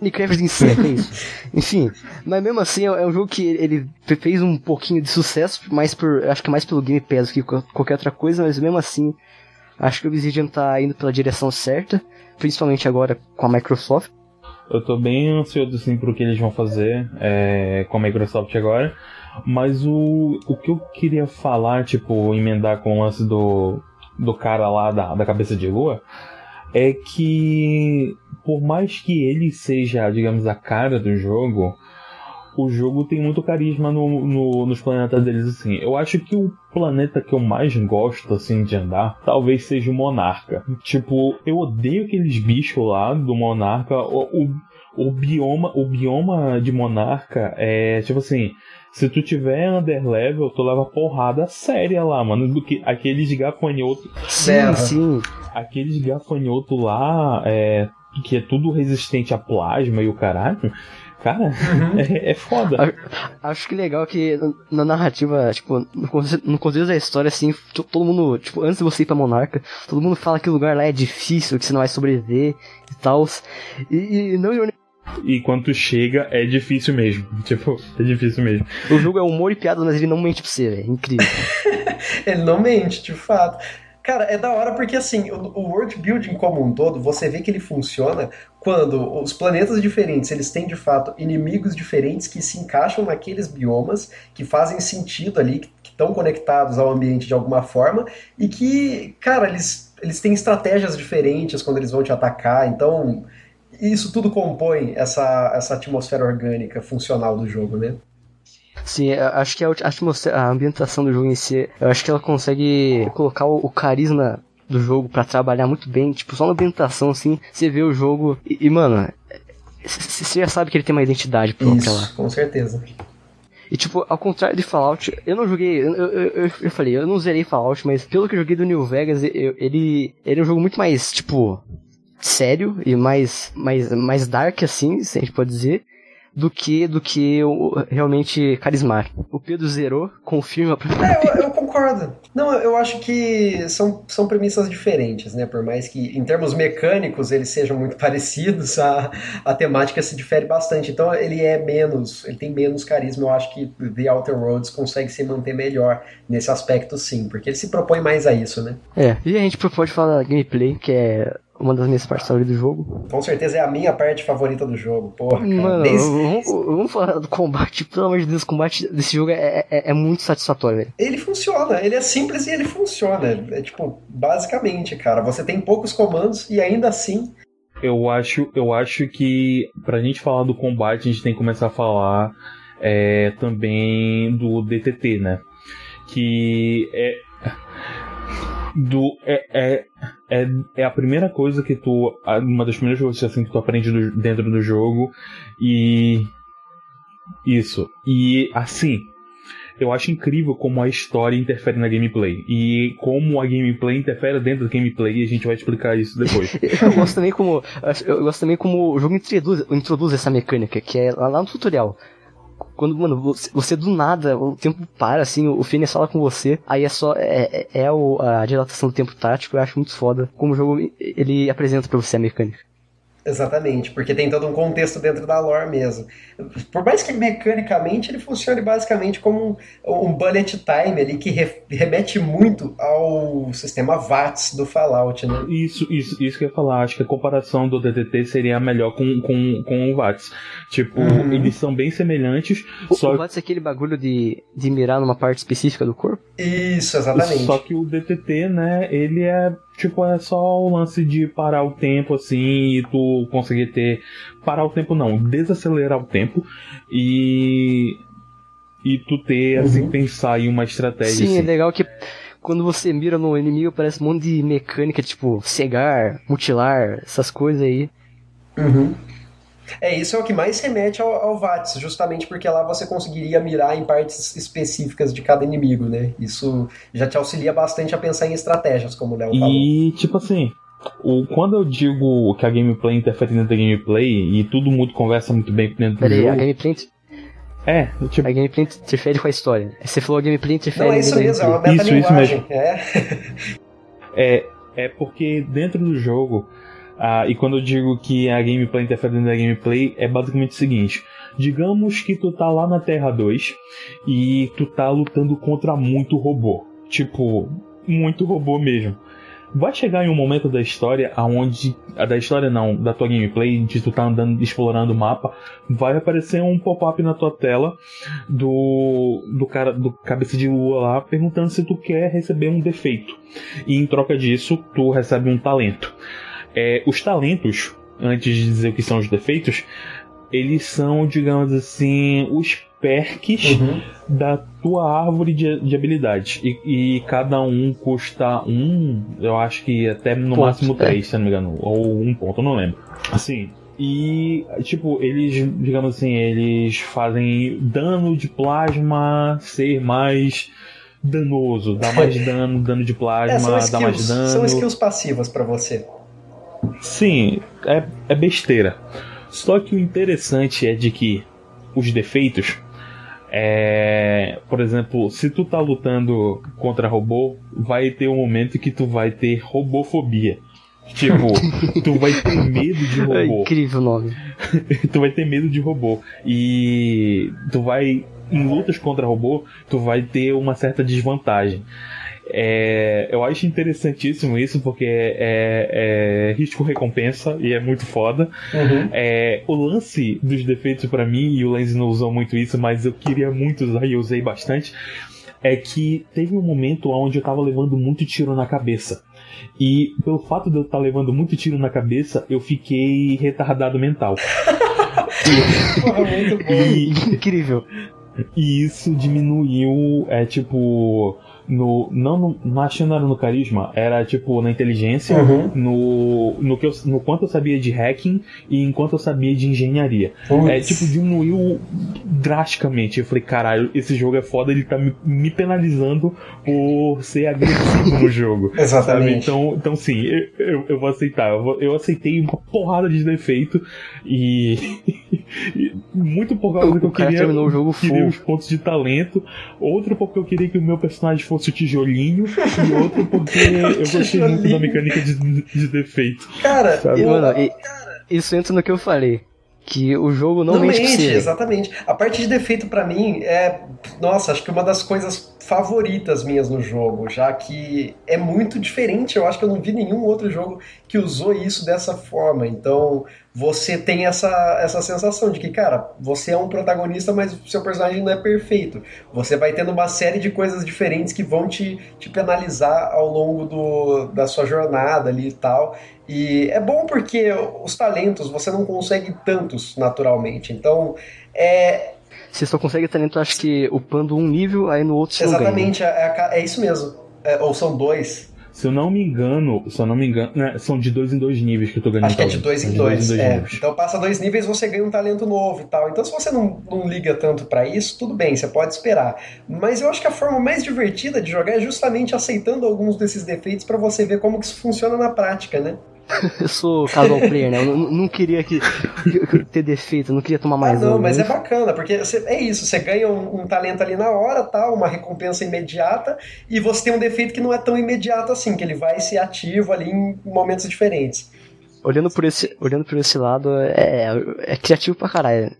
Minecraft de inseto, é isso. Enfim, mas mesmo assim é é um jogo que ele fez um pouquinho de sucesso, mais por. Acho que mais pelo Game Pass do que qualquer outra coisa, mas mesmo assim, acho que o Obsidian tá indo pela direção certa, principalmente agora com a Microsoft.
Eu tô bem ansioso assim pro que eles vão fazer é, com a Microsoft agora. Mas o, o que eu queria falar, tipo, emendar com o lance do, do cara lá da, da cabeça de lua, é que por mais que ele seja, digamos, a cara do jogo, o jogo tem muito carisma no, no- nos planetas deles, assim. Eu acho que o planeta que eu mais gosto, assim, de andar, talvez seja o Monarca. Tipo, eu odeio aqueles bichos lá do Monarca. O, o, o bioma, o bioma de monarca é tipo assim. Se tu tiver underlevel, tu leva porrada séria lá, mano. Do que aqueles gafanhotos.
Sim, sim.
Aqueles gafanhotos lá, é, que é tudo resistente a plasma e o caralho. Cara, uhum. <laughs> é, é, foda.
Acho que legal que na narrativa, tipo, no contexto da história, assim, todo mundo, tipo, antes de você ir pra Monarca, todo mundo fala que o lugar lá é difícil, que você não vai sobreviver e tal. E, e não
e quando tu chega, é difícil mesmo. <laughs> Tipo, é difícil mesmo.
O jogo é humor e piada, mas ele não mente pra você, velho. É incrível. <laughs>
ele não mente, de fato. Cara, é da hora porque assim, o, o world building como um todo, você vê que ele funciona quando os planetas diferentes, eles têm de fato inimigos diferentes que se encaixam naqueles biomas, que fazem sentido ali, que estão conectados ao ambiente de alguma forma e que, cara, eles, eles têm estratégias diferentes quando eles vão te atacar, então isso tudo compõe essa, essa atmosfera orgânica funcional do jogo, né?
Sim, acho que a, atmosfera, a ambientação do jogo em si, eu acho que ela consegue colocar o, o carisma do jogo para trabalhar muito bem, tipo, só na ambientação, assim, você vê o jogo e, e mano, você já sabe que ele tem uma identidade própria
Isso,
lá.
com certeza.
E tipo, ao contrário de Fallout, eu não joguei, eu, eu, eu, eu falei, eu não zerei Fallout, mas pelo que eu joguei do New Vegas, eu, ele, ele é um jogo muito mais, tipo, sério e mais, mais, mais dark, assim, se a gente pode dizer do que do que o, realmente carismático. O Pedro zerou, confirma pra
mim. É, eu, eu, concordo. Não, eu acho que são, são premissas diferentes, né? Por mais que em termos mecânicos eles sejam muito <laughs> parecidos, a, a temática se difere bastante. Então ele é menos, ele tem menos carisma. Eu acho que The Outer Roads consegue se manter melhor nesse aspecto, sim, porque ele se propõe mais a isso, né?
É, e a gente pode falar da gameplay, que é uma das minhas partes favoritas do jogo.
Com certeza é a minha parte favorita do jogo, porra. Cara.
Mano, Desde... vamos, vamos, falar do combate. Pelo amor de Deus, o combate desse jogo é, é, é, muito satisfatório, velho.
Ele funciona, ele é simples e ele funciona. É tipo, basicamente, cara, você tem poucos comandos e ainda assim.
Eu acho, eu acho que pra gente falar do combate, a gente tem que começar a falar é, também do DTT, né? Que é do é, é, é, é, a primeira coisa que tu uma das primeiras coisas assim que tu aprende do, dentro do jogo e isso e assim eu acho incrível como a história interfere na gameplay e como a gameplay interfere dentro do gameplay e a gente vai explicar isso depois. <laughs>
eu gosto também como eu gosto também como o jogo introduz, introduz essa mecânica que é lá no tutorial quando, mano, você, você, do nada, o tempo para, assim, o Phineas fala com você, aí é só, é, é, é o, a dilatação do tempo tático, eu acho muito foda como o jogo, ele apresenta pra você a mecânica.
Exatamente, porque tem todo um contexto dentro da lore mesmo. Por mais que mecanicamente ele funcione basicamente como um, um bullet time ali que re, remete muito ao sistema VATS do Fallout, né?
Isso, isso, isso que eu ia falar. Acho que a comparação do DTT seria a melhor com, com, com o VATS. Tipo, uhum. eles são bem semelhantes.
O,
só...
o VATS é aquele bagulho de, de mirar numa parte específica do corpo?
Isso, exatamente.
Só que o DTT, né, ele é Tipo, é só o lance de parar o tempo assim e tu conseguir ter. Parar o tempo não, desacelerar o tempo e. E tu ter, assim, uhum. pensar em uma estratégia.
Sim,
assim.
é legal que quando você mira no inimigo parece um monte de mecânica, tipo, cegar, mutilar, essas coisas aí.
Uhum. É, isso é o que mais remete ao, ao VATS, justamente porque lá você conseguiria mirar em partes específicas de cada inimigo, né? Isso já te auxilia bastante a pensar em estratégias, como o Léo falou.
E, tipo assim, o, quando eu digo que a gameplay interfere dentro da gameplay e tudo muito conversa muito bem dentro
Pera
do aí, jogo...
a gameplay...
É,
tipo... A gameplay interfere com a história. Você falou a gameplay interfere...
Não, é isso mesmo, é uma metalinguagem. Isso, isso mesmo.
É. é, é porque dentro do jogo ah, e quando eu digo que a gameplay interfere da gameplay, é basicamente o seguinte: digamos que tu tá lá na Terra 2 e tu tá lutando contra muito robô. Tipo, muito robô mesmo. Vai chegar em um momento da história aonde. Da história não, da tua gameplay, de tu tá andando, explorando o mapa, vai aparecer um pop-up na tua tela do. do cara do cabeça de lua lá perguntando se tu quer receber um defeito. E em troca disso, tu recebe um talento. É, os talentos, antes de dizer o que são os defeitos, eles são, digamos assim, os perks uhum. da tua árvore de, de habilidades. E, e, cada um custa um, eu acho que até no Ponto, máximo é. três, é. se não me engano. Ou um ponto, eu não lembro. Assim, E, tipo, eles, digamos assim, eles fazem dano de plasma ser mais danoso, dá mais <laughs> dano, dano de plasma, é, skills, dá mais dano.
São skills passivas para você.
Sim, é, é besteira. Só que o interessante é de que os defeitos é, por exemplo, se tu tá lutando contra robô, vai ter um momento que tu vai ter robofobia. Tipo, <laughs> tu vai ter medo de robô. É
incrível o nome. <laughs>
tu vai ter medo de robô. E tu vai. Em lutas contra robô, tu vai ter uma certa desvantagem. É, eu acho interessantíssimo isso, porque é, é risco-recompensa e é muito foda. Uhum. É, o lance dos defeitos para mim, e o Lenz não usou muito isso, mas eu queria muito usar e usei bastante, é que teve um momento onde eu tava levando muito tiro na cabeça. E pelo fato de eu estar tá levando muito tiro na cabeça, eu fiquei retardado mental. <laughs>
Porra, muito bom. E, <laughs>
Incrível.
E isso diminuiu, é tipo no não no, não acho que não era no carisma, era tipo na inteligência, uhum. no no que eu, no quanto eu sabia de hacking e enquanto eu sabia de engenharia. É tipo diminuiu drasticamente. Eu falei, caralho, esse jogo é foda, ele tá me, me penalizando por ser agressivo no jogo. <laughs>
Exatamente.
Sabe? Então, então sim, eu, eu, eu vou aceitar. Eu, vou, eu aceitei uma porrada de defeito e <laughs> muito por causa que eu queria,
o jogo
queria os pontos de talento, outro porque eu queria que o meu personagem fosse o tijolinho, e outro porque <laughs> eu gostei muito da mecânica de, de defeito.
Cara,
eu, Mano, e, isso entra no que eu falei. Que o jogo não, não mente, mente
exatamente. A parte de defeito para mim é, nossa, acho que uma das coisas favoritas minhas no jogo, já que é muito diferente. Eu acho que eu não vi nenhum outro jogo que usou isso dessa forma. Então, você tem essa, essa sensação de que, cara, você é um protagonista, mas seu personagem não é perfeito. Você vai tendo uma série de coisas diferentes que vão te, te penalizar ao longo do, da sua jornada ali e tal. E é bom porque os talentos você não consegue tantos naturalmente. Então, é.
Você só consegue talento, acho que upando um nível, aí no outro você
Exatamente, é, é, é, isso mesmo. É, ou são dois.
Se eu não me engano, se eu não me engano, né, são de dois em dois níveis que eu tô ganhando.
Acho que é de dois em dois. dois, em dois é. Então passa dois níveis você ganha um talento novo e tal. Então se você não, não liga tanto para isso, tudo bem, você pode esperar. Mas eu acho que a forma mais divertida de jogar é justamente aceitando alguns desses defeitos para você ver como que isso funciona na prática, né? <laughs>
eu sou casual player, né? Eu não, não queria que, que, ter defeito, não queria tomar mais.
Ah, não, mas é bacana, porque você, é isso, você ganha um, um, talento ali na hora, tal, uma recompensa imediata, e você tem um defeito que não é tão imediato assim, que ele vai ser ativo ali em momentos diferentes.
Olhando por esse, olhando por esse lado, é, é criativo pra caralho.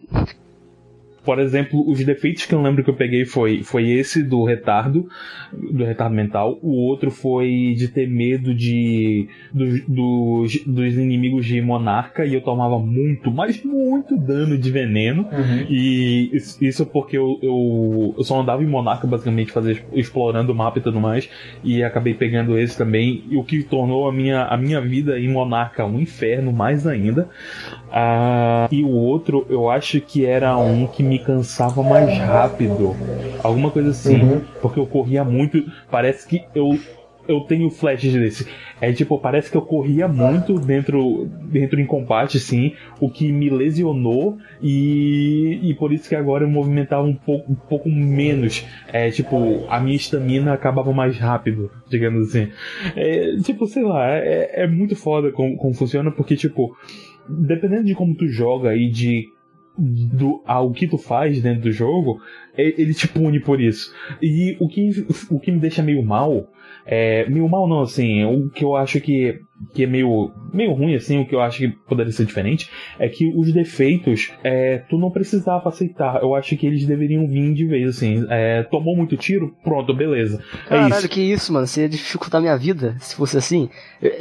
Por exemplo, os defeitos que eu lembro que eu peguei foi, foi esse do retardo, do retardo mental. O outro foi de ter medo de dos, dos, dos inimigos de monarca e eu tomava muito, mas muito dano de veneno. Uhum. E isso porque eu, eu, eu, só andava em monarca basicamente fazer, explorando o mapa e tudo mais. E acabei pegando esse também, o que tornou a minha, a minha vida em monarca um inferno mais ainda. Ah, e o outro, eu acho que era um que me cansava mais rápido. Alguma coisa assim. Uhum. Porque eu corria muito. Parece que eu. Eu tenho flashes desse. É tipo, parece que eu corria muito dentro, dentro em combate, sim, o que me lesionou e, e por isso que agora eu movimentava um pouco, um pouco menos. É tipo, a minha estamina acabava mais rápido, digamos assim. É, tipo, sei lá, é, é muito foda como, como funciona, porque tipo, dependendo de como tu joga e de do ao que tu faz dentro do jogo, ele te pune por isso. E o que, o que me deixa meio mal, é, meio mal não, assim, o que eu acho que que é meio, meio ruim, assim, o que eu acho que poderia ser diferente, é que os defeitos, é, tu não precisava aceitar. Eu acho que eles deveriam vir de vez, assim. É, tomou muito tiro, pronto, beleza.
É Caralho, é isso. que isso, mano. Você ia dificultar minha vida, se fosse assim. Eu,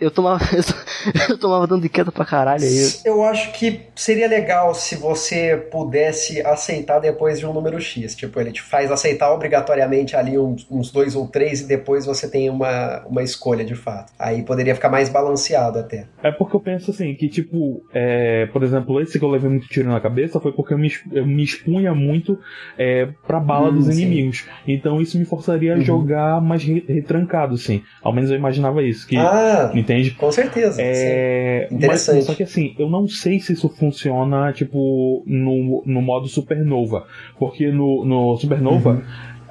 <laughs> eu tomava, <laughs> <laughs> eu, tomava dando de queda pra caralho aí.
Eu acho que seria legal se você pudesse aceitar depois de um número X. Tipo, ele te faz aceitar obrigatoriamente ali uns, uns dois ou três e depois você tem uma, uma escolha de fato. Aí poderia ficar mais balanceado até.
É porque eu penso assim, que tipo, é, por exemplo, esse que eu levei muito tiro na cabeça foi porque eu me, eu me expunha muito é, pra bala hum, dos sim. inimigos. Então isso me forçaria uhum. a jogar mais retrancado, assim. Ao menos eu imaginava isso. Que,
ah,
entende?
Com certeza.
É,
Interessante.
Mas, só que assim, eu não sei se isso funciona, tipo, no, no modo Supernova. Porque no, no Supernova,
Uhum.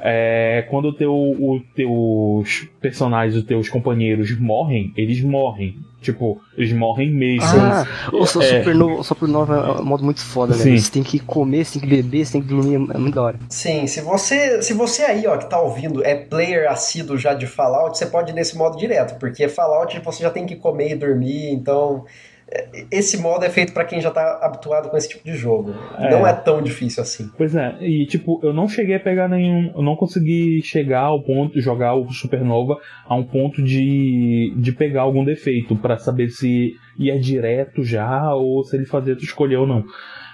É, quando o teu, o teus personagens, os teus companheiros morrem, eles morrem. Tipo, eles morrem mesmo.
Ah, o Su-
É.
Supernova, Supernova é um modo muito foda,
Sim.
velho. Você tem que comer, você tem que beber, você tem que dormir, é muito da hora.
Sim, se você, se você aí, ó, que tá ouvindo, é player assíduo já de Fallout, você pode ir nesse modo direto, porque Fallout você já tem que comer e dormir, então esse modo é feito pra quem já tá habituado com esse tipo de jogo.
É.
Não é tão difícil assim.
Pois é, e tipo, eu não cheguei a pegar nenhum. Eu não consegui chegar ao ponto, jogar o Supernova a um ponto de, de pegar algum defeito, pra saber se ia direto já ou se ele fazia tu escolher ou não.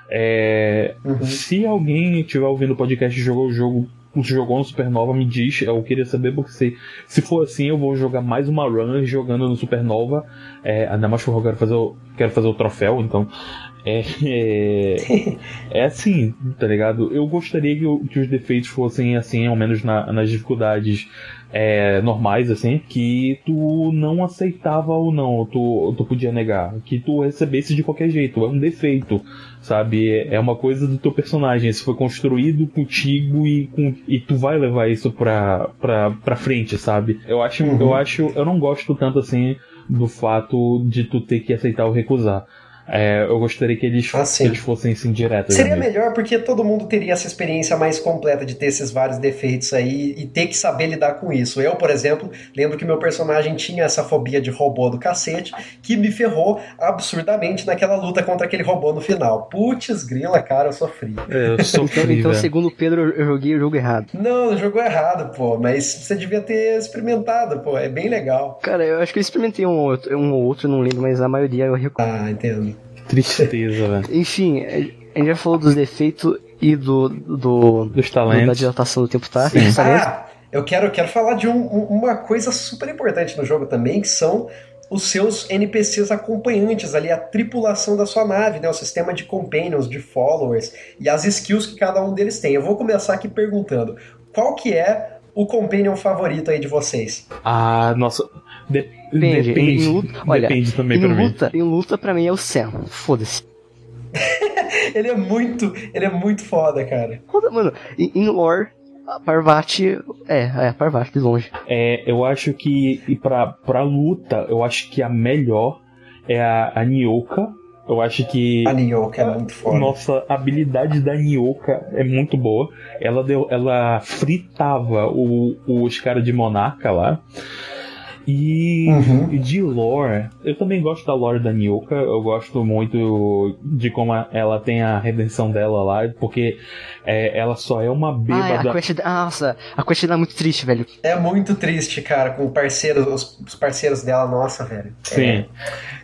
É,
Uhum.
Se alguém estiver ouvindo o podcast e jogou o jogo, jogou no Supernova, me diz. Eu queria saber, porque se, se for assim, eu vou jogar mais uma run jogando no Supernova. É, ainda mais porque eu quero fazer o, quero fazer o troféu, então. É, é, é assim, tá ligado? Eu gostaria que, que os defeitos fossem assim, ao menos na- nas dificuldades é, normais, assim, que tu não aceitava ou não, tu, tu podia negar, que tu recebesse de qualquer jeito, é um defeito, sabe? É uma coisa do teu personagem, isso foi construído contigo e, com, e tu vai levar isso pra, pra, pra frente, sabe? Eu acho,
Uhum.
eu acho, eu não gosto tanto assim do fato de tu ter que aceitar ou recusar. É, eu gostaria que eles,
Ah,
que eles fossem assim diretos.
Seria
mesmo.
melhor porque todo mundo teria essa experiência mais completa de ter esses vários defeitos aí e ter que saber lidar com isso. Eu, por exemplo, lembro que meu personagem tinha essa fobia de robô do cacete que me ferrou absurdamente naquela luta contra aquele robô no final. Putz, grila, cara, eu sofri.
É, eu <laughs>
Então,
sofri,
então
velho.
segundo o Pedro, eu joguei o jogo errado.
Não, jogou errado, pô, mas você devia ter experimentado, pô, é bem legal.
Cara, eu acho que eu experimentei um ou outro, um ou outro, não lembro, mas a maioria eu recuso.
Ah, entendo.
Tristeza, velho.
Enfim, a gente já falou dos defeitos e do, do,
Dos
do- da
talentos.
dilatação do tempo, tá? Talentos.
Ah, eu quero, quero falar de um- uma coisa super importante no jogo também, que são os seus NPCs acompanhantes ali, a tripulação da sua nave, né? O sistema de companions, de followers e as skills que cada um deles tem. Eu vou começar aqui perguntando, qual que é o companion favorito aí de vocês?
Ah, nossa. De-
Depende.
depende.
Em luta, olha,
depende também
em
pra mim.
luta, em luta pra mim é o Sam. Foda-se. <laughs>
Ele é muito, ele é muito foda, cara.
Foda, Mano, em, em lore, a Parvati. É, é, a Parvati de longe.
É, eu acho que e pra, pra luta, eu acho que a melhor é a, a Nyoka. Eu acho que
A Nyoka é muito foda.
nossa habilidade da Nyoka é muito boa. Ela deu, ela fritava o, os caras de Monarca lá. E
Uhum.
e de lore, eu também gosto da lore da Nyoka. Eu gosto muito de como ela tem a redenção dela lá, porque é, ela só é uma
é,
bêbada.
a quest. Nossa, a quest dela é muito triste, velho.
É muito triste, cara, com parceiros, os, os parceiros dela, nossa, velho.
Sim.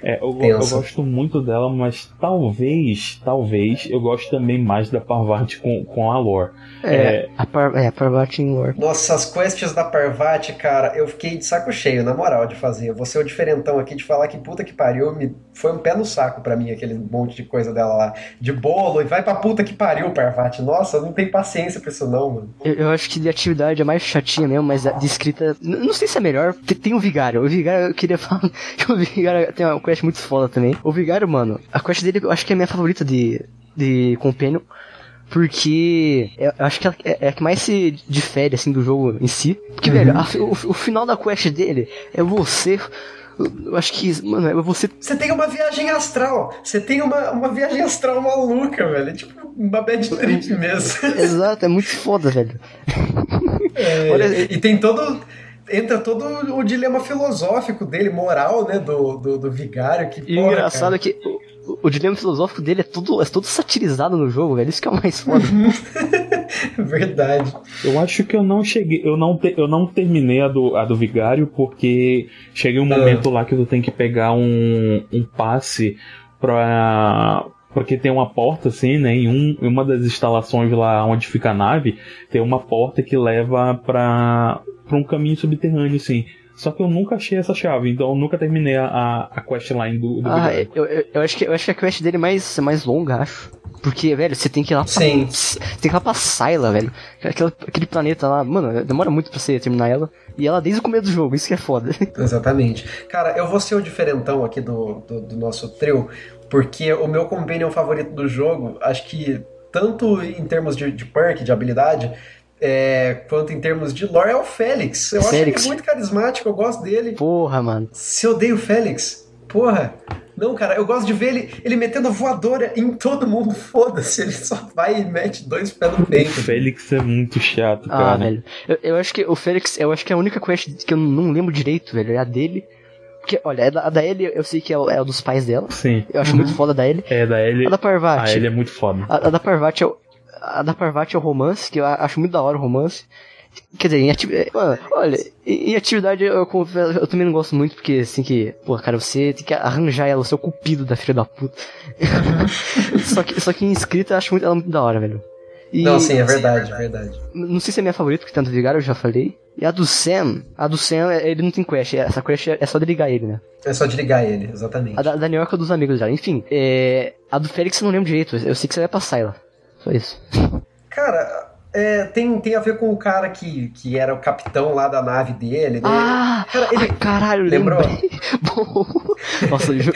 É, eu, eu gosto muito dela, mas talvez, talvez, eu gosto também mais da Parvati com, com a lore.
É, a, Par, é, a Parvati em lore.
Nossa, as quests da Parvati, cara, eu fiquei de saco cheio, na moral, de fazer. Eu vou ser o diferentão aqui de falar que puta que pariu, me... foi um pé no saco pra mim, aquele monte de coisa dela lá. De bolo, e vai pra puta que pariu, Parvati. Nossa, não tenho paciência pra isso não, mano.
Eu, eu acho que de atividade é mais chatinha mesmo, mas de escrita. Não sei se é melhor, porque tem o Vigário. O Vigário, eu queria <laughs> falar que o Vigário tem uma quest muito foda também. O Vigário, mano, a quest dele eu acho que é a minha favorita de, de Companion. Porque eu acho que ela é, é a que mais se difere, assim, do jogo em si. Porque, velho, a- o, o final da quest dele é você. Eu, acho que, mano, é você
Você tem uma viagem astral. Você tem uma, uma viagem astral maluca, velho. É tipo uma bad trip <laughs> mesmo.
Exato, é muito foda, velho. <laughs>
É,
Olha-
e tem todo. Entra todo o dilema filosófico dele, moral, né? Do, do, do vigário. Que,
E
porra,
engraçado é que o, dilema filosófico dele é todo, é todo satirizado no jogo, velho. Isso que é o mais foda. <laughs>
Verdade.
Eu acho que eu não cheguei, eu não, te- eu não terminei a do, a do Vigário, porque cheguei um
Ah.
momento lá que tu tem que pegar um, um passe pra. Porque tem uma porta assim, né? Em, um, em uma das instalações lá onde fica a nave, tem uma porta que leva pra, pra um caminho subterrâneo, assim. Só que eu nunca achei essa chave, então eu nunca terminei a, a, a questline do, do
Ah, eu, eu, eu acho que, eu acho que a quest dele é mais, mais longa, acho. Porque, velho, você tem que ir lá pra,
Sim.
Você tem que ir lá pra Syla, velho. Aquela- aquele planeta lá, mano, demora muito pra você terminar ela. E ela desde o começo do jogo, isso que é foda. <laughs>
Exatamente. Cara, eu vou ser o diferentão aqui do, do, do nosso trio, porque o meu companion favorito do jogo, acho que tanto em termos de, de perk, de habilidade, é, quanto em termos de lore, é o Félix. Eu acho
Félix.
ele muito carismático, eu gosto dele.
Porra, mano.
Se eu odeio o Félix, porra. Não, cara, eu gosto de ver ele, ele metendo voadora em todo mundo. <laughs> Foda-se, ele só vai e mete dois pés no
O
peito.
Félix é muito chato,
Ah,
cara.
velho. Eu, eu acho que o Félix, eu acho que é a única quest que eu não lembro direito, velho, é a dele. Porque, olha, a da, a da Ellie eu sei que é, o- é a dos pais dela.
Sim.
Eu acho muito foda a da Ellie.
É, da Ellie.
A da
A
Parvati.
Ellie é muito foda.
A, a da Parvati é o. A da Parvati é o romance, que eu acho muito da hora o romance. Quer dizer, em atividade. Olha, em, atividade eu, confesso, eu também não gosto muito, porque assim que. Pô, cara, você tem que arranjar ela, o seu cupido da filha da puta. <laughs> só, que, só que em escrita eu acho muito, ela muito da hora, velho. E-
Não, sim, é verdade, é verdade.
Não sei se é minha favorita, porque tanto ligar eu já falei. E a do Sam, a do Sam, é- ele não tem quest, essa quest é só de ligar ele, né?
É só de ligar ele, exatamente.
A da, da New York é dos amigos já. Enfim, é, a do Félix eu não lembro direito, eu sei que você vai passar ela. Só isso.
Cara, é, tem, tem a ver com o cara que, que era o capitão lá da nave dele. né?
Ah!
Cara, ele-
ai, caralho,
Lembrou? <laughs>
Nossa, eu...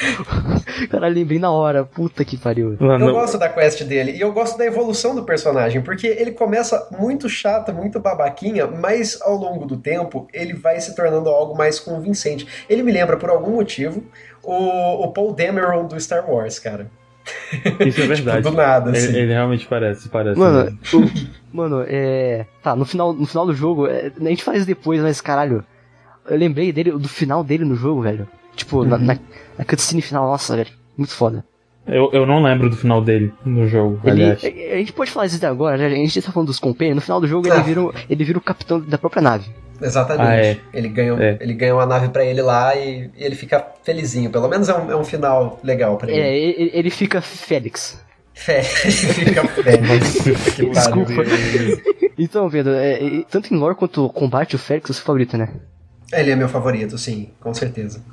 caralho, lembrei na hora. Puta que pariu.
Lá
Eu gosto da quest dele e eu gosto da evolução do personagem, porque ele começa muito chato, muito babaquinha, mas ao longo do tempo ele vai se tornando algo mais convincente. Ele me lembra, por algum motivo, o, o Paul Dameron do Star Wars, cara.
Isso é verdade.
Tipo, do nada, assim.
Ele, ele realmente parece, parece.
Mano, o- mano, é. Tá, no final, no final do jogo, é, a gente faz depois, mas caralho. Eu lembrei dele, do final dele no jogo, velho. Tipo, na, na, na cutscene final, nossa, velho. Muito foda.
Eu, eu não lembro do final dele no jogo,
Ele,
aliás.
a, a gente pode falar isso até agora, né? a gente tá falando dos companions. No final do jogo, ele
Ah.
vira, ele vira o capitão da própria nave.
Exatamente.
Ah, é.
Ele, ganhou,
É.
ele ganhou uma nave pra ele lá e, e ele fica felizinho. Pelo menos é um, é um final legal pra ele.
É, ele, ele fica Félix.
Fé, <laughs> ele fica. <laughs> Que <laughs> pariu.
Desculpa. Então, Pedro, é, é, tanto em lore quanto combate, o Félix é o seu favorito, né?
Ele é meu favorito, sim, com certeza.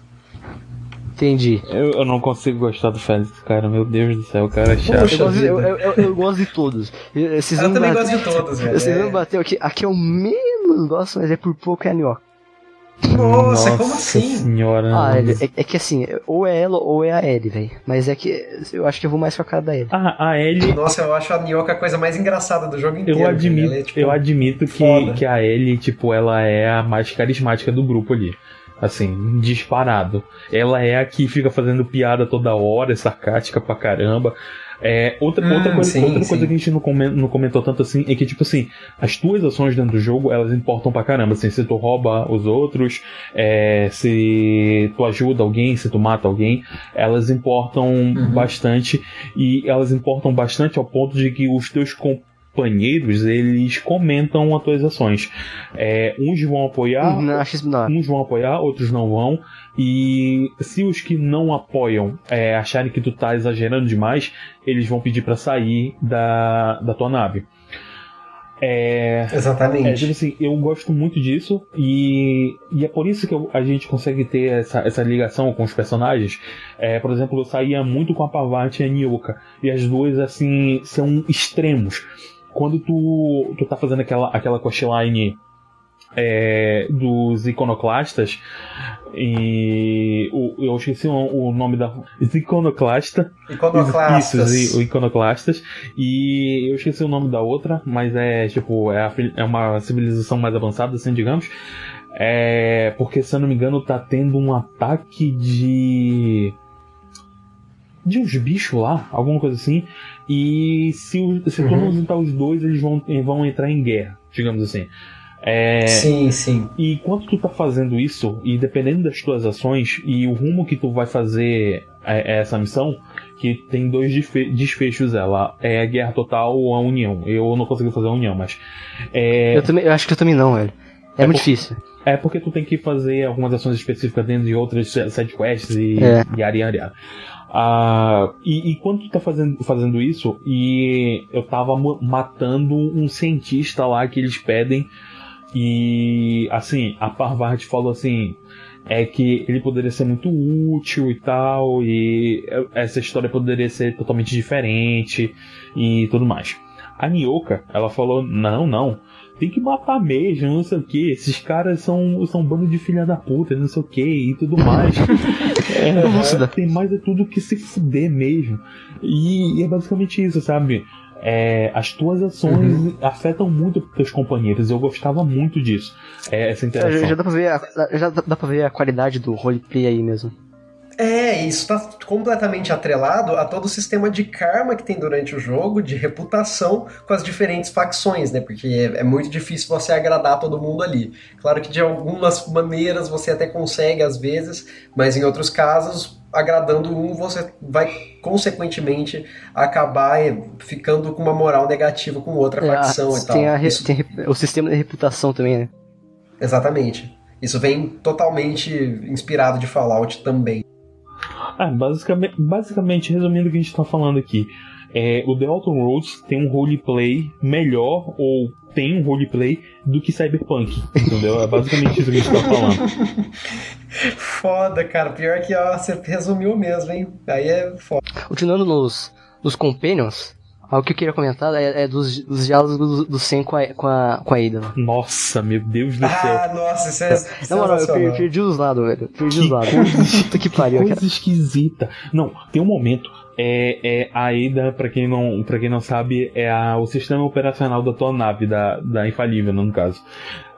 Entendi.
Eu, eu não consigo gostar do Félix, cara. Meu Deus do céu, o cara é
Eu
chato.
Poxa
gosto, de,
vida.
eu, eu- eu gosto de todos. Vocês
Eu também
bater-
gosto de todos, velho.
Vocês vão
É.
bater aqui. Aqui é o menos gosto, mas é por pouco é a New York.
Nossa, como assim?
senhora.
Ah, é, é- é que assim, ou é ela ou é a Ellie, velho. Mas é que eu acho que eu vou mais com a cara da Ellie.
Ah, a Ellie,
Nossa, eu acho a Nioka a coisa mais engraçada do jogo inteiro.
eu
velho.
admito,
é, tipo,
eu admito
foda.
que, que a Ellie, tipo, ela é a mais carismática do grupo ali. Assim, disparado. Ela é a que fica fazendo piada toda hora, é sarcástica pra caramba. É, outra,
Hum,
outra, coisa,
sim,
outra
sim.
coisa que a gente não comentou, não comentou tanto assim é que, tipo assim, as tuas ações dentro do jogo, elas importam pra caramba. Assim, se tu rouba os outros, é, se tu ajuda alguém, se tu mata alguém, elas importam
Uhum.
bastante. E elas importam bastante ao ponto de que os teus companheiros, eles comentam as tuas ações. É, uns vão apoiar,
da hora.
Uns vão apoiar, outros não vão. E se os que não apoiam é, acharem que tu tá exagerando demais, eles vão pedir pra sair da, da tua nave. É, é, tipo
Exatamente.
assim, eu gosto muito disso e, e é por isso que eu- a gente consegue ter essa, essa ligação com os personagens. É, por exemplo, eu saía muito com a Pavati e a Nyoka e as duas, assim, são extremos. Quando tu, tu tá fazendo aquela, aquela questline é, dos iconoclastas e o, eu esqueci o, o nome da os iconoclasta
Iconoclastas.
isso, o iconoclastas. E eu esqueci o nome da outra, mas é tipo, é, a é uma civilização mais avançada, assim, digamos. É. Porque, se eu não me engano, tá tendo um ataque de. De uns bichos lá, alguma coisa assim. E se, se tu
Uhum.
não juntar os dois, eles vão, vão entrar em guerra, digamos assim. É,
Sim, sim.
e enquanto tu tá fazendo isso, e dependendo das tuas ações e o rumo que tu vai fazer é, é essa missão, que tem dois desfe- desfechos ela, é a guerra total ou a união. Eu não consegui fazer a união, mas é,
Eu, também, eu acho que eu também não, velho. É,
É
muito
por-
difícil.
é porque tu tem que fazer algumas ações específicas dentro de outras sidequests e
É.
yada yada. Ah, e, e quando tu tá fazendo, fazendo isso, e eu tava matando um cientista lá que eles pedem, e assim, a Parvati falou assim: é que ele poderia ser muito útil e tal, e essa história poderia ser totalmente diferente e tudo mais. A Nyoka, ela falou: não, não, tem que matar mesmo, não sei o que. Esses caras são, são um bando de filha da puta, não sei o que e tudo mais. <laughs> é, tem mais é tudo que se fuder mesmo. E, e é basicamente isso, sabe? É, as tuas ações uhum. afetam muito os teus companheiros. Eu gostava muito disso. É, essa interação.
Já, já, dá pra ver a, já dá pra ver a qualidade do roleplay aí mesmo.
É, isso está completamente atrelado a todo o sistema de karma que tem durante o jogo, de reputação com as diferentes facções, né? Porque é, é, muito difícil você agradar todo mundo ali. Claro que de algumas maneiras você até consegue às vezes, mas em outros casos, agradando um, você vai consequentemente acabar eh, ficando com uma moral negativa com outra é, facção e tal.
A, isso... tem o sistema de reputação também, né?
Exatamente. Isso vem totalmente inspirado de Fallout também.
Ah, basicamente, basicamente, resumindo o que a gente está falando aqui, é, o The Outer Roads tem um roleplay melhor ou tem um roleplay do que Cyberpunk, entendeu? É basicamente isso que a gente tá falando. <laughs>
foda, cara. Pior que ó, você resumiu mesmo, hein? Aí é foda.
Continuando nos, nos Companions, o que eu queria comentar é, é dos, dos diálogos do, do Sen com a, com a, com a Ida.
Nossa, meu Deus do
céu. Ah, nossa, isso é.
Na moral, eu perdi, perdi os lados, velho. Perdi que os lados. Puta
que pariu, Coisa cara. esquisita. Não, tem um momento. É, é a Ada, pra quem não, pra quem não sabe, é a, o sistema operacional da tua nave, da, da Infalível, no caso.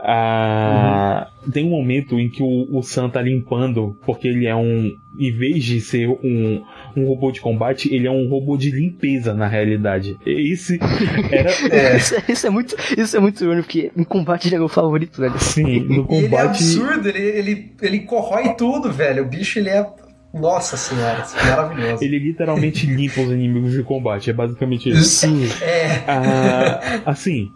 Ah, uhum. Tem um momento em que o, o Sam tá limpando, porque ele é um. Em vez de ser um, um robô de combate, ele é um robô de limpeza na realidade. Esse <laughs> era.
é. <laughs> Isso, é, isso, é muito, isso é muito irônico, porque em combate ele é meu favorito, velho.
Sim, no combate.
ele é absurdo, ele, ele, ele corrói tudo, velho. O bicho ele é nossa senhora, maravilhoso.
Ele literalmente <laughs> limpa os inimigos de combate, é basicamente isso.
Sim. É.
Ah, assim,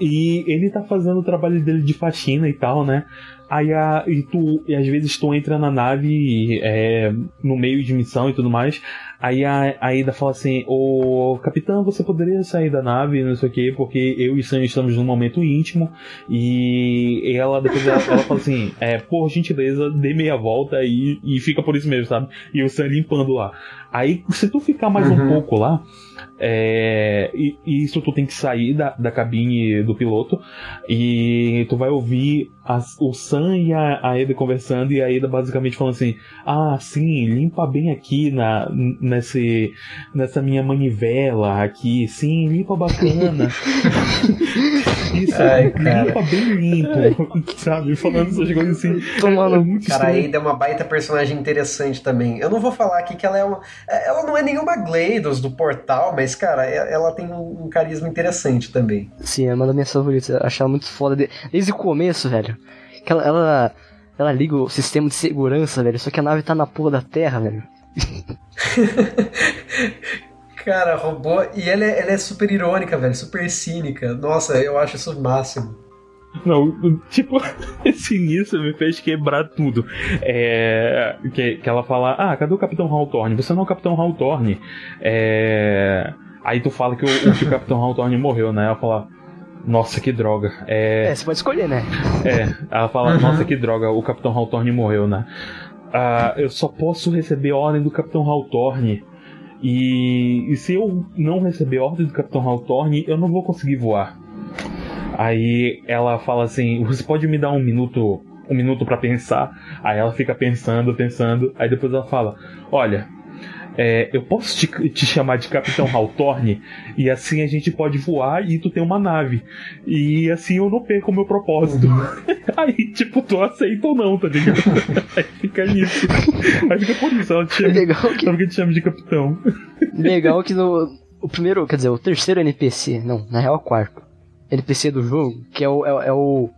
e ele tá fazendo o trabalho dele de faxina e tal, né? Aí a, e tu, e às vezes tu entra na nave é, no meio de missão e tudo mais. Aí a, a Ida fala assim: Ô capitão, você poderia sair da nave, não sei o que, porque eu e Sam estamos num momento íntimo. E ela depois ela, ela fala assim: é, por gentileza, dê meia volta e, e fica por isso mesmo, sabe? E o Sam limpando lá. Aí, se tu ficar mais uhum. um pouco lá, é, e, e, isso tu tem que sair da, da cabine do piloto e tu vai ouvir as, o Sam e a, a Eda conversando e a Eda basicamente falando assim: Ah, sim, limpa bem aqui na, nesse, nessa minha manivela aqui, sim, limpa bacana. <laughs> Isso, Ai, limpa bem limpo, sabe? Falando essas coisas assim.
Tomando. É muito cara, a Ada é uma baita personagem interessante também. Eu não vou falar aqui que ela é uma. Ela não é nenhuma GLaDOS do portal, mas, cara, ela tem um, carisma interessante também.
Sim, é uma das minhas favoritas. Eu acho ela muito foda. Desde o começo, velho. Que ela, ela, ela liga o sistema de segurança, velho. Só que a nave tá na porra da terra, velho. <laughs>
Cara, robô. E ela é, ela é super irônica, velho. Super cínica. Nossa, eu acho isso o máximo.
Não, tipo, <laughs> esse início me fez quebrar tudo. É, que, que ela fala, ah, cadê o Capitão Hawthorne? Você não é o Capitão Hawthorne. É, aí tu fala que o, que o Capitão Hawthorne morreu, né? Ela fala, nossa, que droga. É,
é você pode escolher, né?
É, ela fala, uhum. nossa, que droga, o Capitão Hawthorne morreu, né? Ah, eu só posso receber a ordem do Capitão Hawthorne. E, e se eu não receber ordem do Capitão Hawthorne, eu não vou conseguir voar. Aí ela fala assim: Você pode me dar um minuto, um minuto para pensar? Aí ela fica pensando, pensando. Aí depois ela fala: Olha, é, eu posso te, te, chamar de Capitão Hawthorne e assim a gente pode voar e tu tem uma nave. E assim eu não perco o meu propósito. Uhum. <laughs> Aí, tipo, tu aceita ou não, tá ligado? <laughs> Aí fica nisso. Aí fica por isso, ela te chama, Legal que... ela te chama de capitão.
Legal que <laughs> no. O primeiro, quer dizer, o terceiro NPC, não, na real, o quarto. NPC do jogo, que é o. É, é o.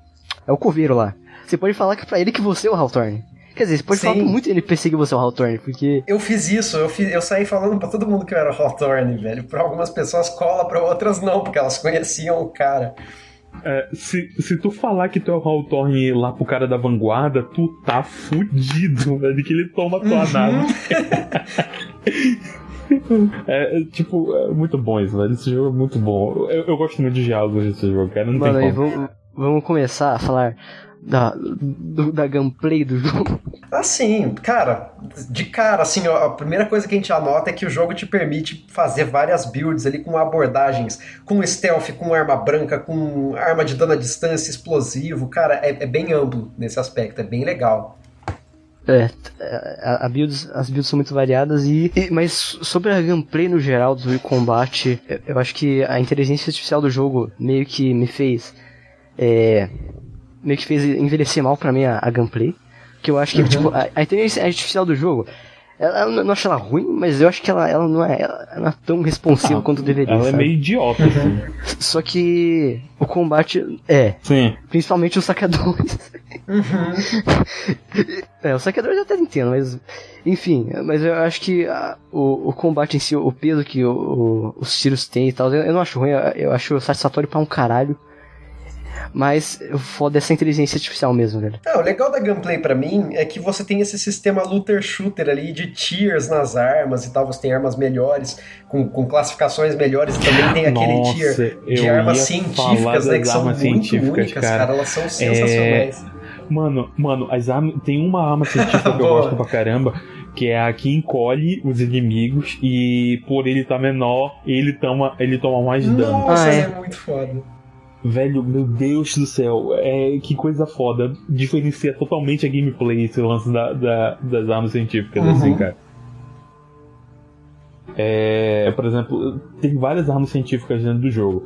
É o coveiro lá. Você pode falar que pra ele que você é o Hawthorne. Quer dizer, você pode Sim. falar muito NPC que você é o Hawthorne, porque.
Eu fiz isso, eu, fiz, eu saí falando pra todo mundo que eu era o Hawthorne, velho. Pra algumas pessoas cola, pra outras não, porque elas conheciam o cara.
É, se, se tu falar que tu é o Hawthorne lá pro cara da vanguarda, tu tá fudido, <laughs> velho, que ele toma tua uhum. nave. <laughs> É, tipo, é muito bom isso, velho. Esse jogo é muito bom. Eu, eu gosto muito de diálogos desse jogo, cara. Não Mano, tem como.
Vamos, vamos começar a falar da, do, da gameplay do jogo?
Assim, cara, de cara, assim, a primeira coisa que a gente anota é que o jogo te permite fazer várias builds ali com abordagens, com stealth, com arma branca, com arma de dano à distância, explosivo, cara, é, é bem amplo nesse aspecto, é bem legal.
É, a, a builds, as builds são muito variadas e, e, Mas sobre a gameplay no geral do combate, eu, eu, acho que a inteligência artificial do jogo meio que me fez. É, meio que fez envelhecer mal pra mim a, a gameplay. Que eu acho que, uhum. tipo, a, a inteligência artificial do jogo ela, eu não acho ela ruim, mas eu acho que ela, ela, não, é, ela não é tão responsiva ah, quanto deveria.
Ela é
sabe?
é meio idiota, assim.
Só que o combate é.
Sim.
Principalmente os saqueadores. Uhum. <laughs> é, os saqueadores eu até entendo, mas. Enfim, mas eu acho que a, o, o combate em si, o peso que o, o, os tiros têm e tal, eu, eu não acho ruim, eu, eu acho satisfatório pra um caralho. Mas o foda é essa inteligência artificial mesmo, velho.
É, o legal da gameplay para mim é que você tem esse sistema looter shooter ali de tiers nas armas e tal. Você tem armas melhores, com, com classificações melhores. E também tem aquele
Nossa,
tier de armas científicas, né? Que são muito únicas, cara. cara. Elas são sensacionais.
É... Mano, mano, as armas. Tem uma arma científica que eu <laughs> gosto pra caramba, que é a que encolhe os inimigos e por ele estar tá menor, ele toma, ele toma mais dano.
Nossa, ah, é. é muito foda.
Velho, meu Deus do céu, é, que coisa foda. Diferencia totalmente a gameplay esse lance da, da, das armas científicas, uhum. assim, cara. É, por exemplo, tem várias armas científicas dentro do jogo.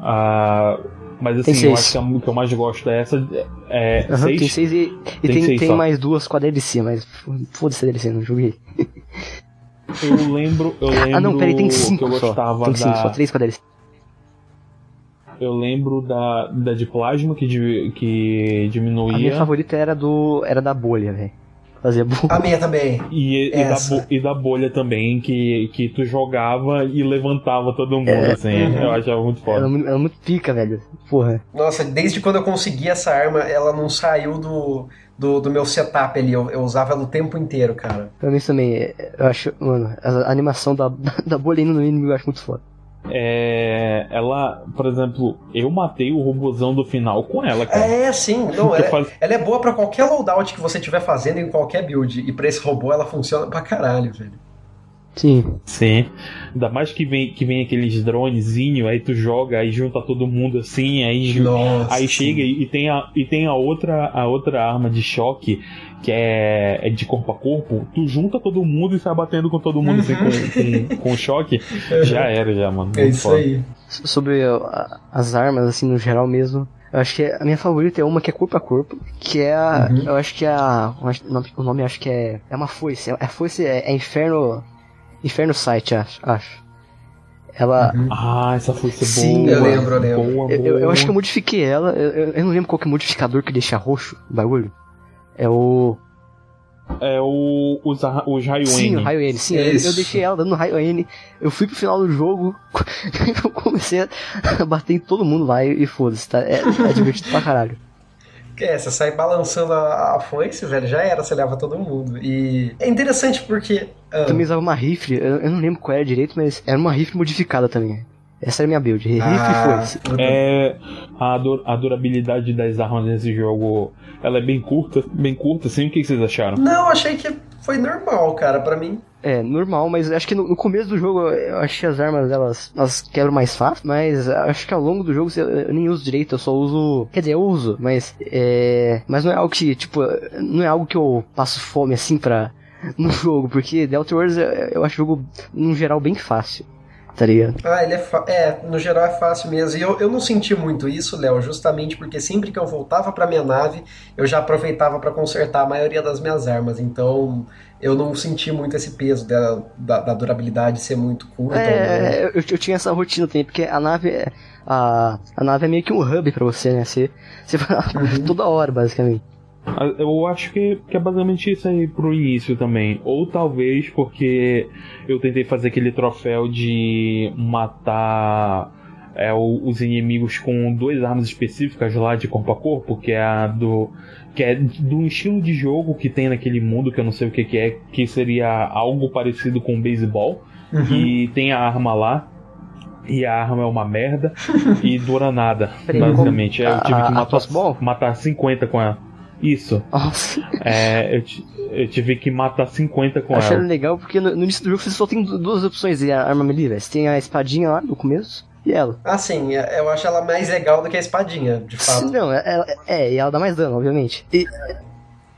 Ah, mas assim, eu acho que a que eu mais gosto é essa. É,
uhum, seis? Tem seis e, e tem, tem, tem mais duas com a DLC, mas foda-se a DLC, não joguei.
Eu lembro, eu lembro.
Ah, não, peraí, tem cinco.
Que eu gostava
só. Tem cinco,
da...
só três com a DLC.
Eu lembro da, da de plasma que, que diminuía. A
minha favorita era do era da bolha, velho. Fazia bolha.
A minha também.
E, e, da, e da bolha também, que, que tu jogava e levantava todo mundo, é, assim. Uhum. Eu achava muito foda.
Ela, ela muito pica, velho. Porra.
Nossa, desde quando eu consegui essa arma, ela não saiu do, do, do meu setup ali. Eu, eu, usava ela o tempo inteiro, cara.
Pra mim também, eu acho, mano, a animação da, <laughs> da bolha indo no inimigo eu acho muito foda.
É, ela, por exemplo, eu matei o robozão do final com ela, cara.
É, sim. Não, ela, faz... ela, é boa para qualquer loadout que você estiver fazendo em qualquer build. E pra esse robô ela funciona pra caralho, velho.
Sim.
Sim. Ainda mais que vem, que vem aqueles dronezinhos, aí tu joga, aí junta todo mundo assim, aí,
Nossa,
aí chega e, e, tem a, e tem a outra, a outra arma de choque que é, é de corpo a corpo, tu junta todo mundo e sai batendo com todo mundo assim, com, com, com choque, <laughs> já era, já, mano.
É isso foda. aí.
Sobre as armas, assim, no geral mesmo. Eu acho que a minha favorita é uma que é corpo a corpo, que é a. Uhum. Eu acho que é a. O nome acho que é. É uma foice. É, é foice, é, é Inferno. Inferno Sight, acho. acho. Ela.
Uhum. Ah, essa foice
Sim,
boa.
eu lembro, eu lembro.
Boa, eu, eu, acho que eu modifiquei ela. Eu, eu, não lembro qual que é o modificador que deixa roxo o bagulho. É o.
É o. Os, os raio
Sim, o raio N. Sim, eu, eu, deixei ela dando raio N. Eu fui pro final do jogo. <laughs> eu comecei a bater em todo mundo lá e, e foda-se, tá? É, é divertido pra caralho.
É, você sai balançando a, a foice, velho, já era, você leva todo mundo. E é interessante porque.
Eu também usava uma rifle, eu, eu, não lembro qual era direito, mas era uma rifle modificada também. Essa era a minha build, rifle ah, e foice.
É, a, a durabilidade das armas nesse jogo ela é bem curta, bem curta, assim. O que vocês acharam?
Não, achei que foi normal, cara, para mim.
É, normal, mas acho que no, no, começo do jogo eu achei as armas elas, elas quebram mais fácil, mas acho que ao longo do jogo eu, nem uso direito, eu só uso. Quer dizer, eu uso, mas é. Mas não é algo que, tipo, não é algo que eu passo fome assim pra. <laughs> no jogo, porque Delta Wars eu, eu acho o jogo, no geral, bem fácil tá ligado?
Ah, ele é, é, no geral é fácil mesmo. E eu, eu não senti muito isso, Léo, justamente porque sempre que eu voltava pra minha nave, eu já aproveitava para consertar a maioria das minhas armas. Então eu não senti muito esse peso da, da, da durabilidade ser muito curta.
É, né? eu, eu, tinha essa rotina também, porque a nave é. A, a nave é meio que um hub para você, né? Você, você <laughs> vai uhum. toda hora, basicamente.
Eu acho que, que é basicamente isso aí pro início também. Ou talvez porque eu tentei fazer aquele troféu de matar é, os inimigos com duas armas específicas lá de corpo a corpo, que é a do. que é do estilo de jogo que tem naquele mundo, que eu não sei o que, que é, que seria algo parecido com beisebol. Uhum. E tem a arma lá. e a arma é uma merda <laughs> e dura nada, basicamente. Eu tive que matar, matar 50 com ela. Isso.
Nossa,
É, eu, eu tive que matar 50 com
eu achei
ela.
legal porque no, no início do jogo você só tem du- duas opções de arma melee, velho. Você tem a espadinha lá no começo e ela.
Ah, sim, eu acho ela mais legal do que a espadinha, de <laughs> fato.
Não, ela, é, e ela dá mais dano, obviamente. E-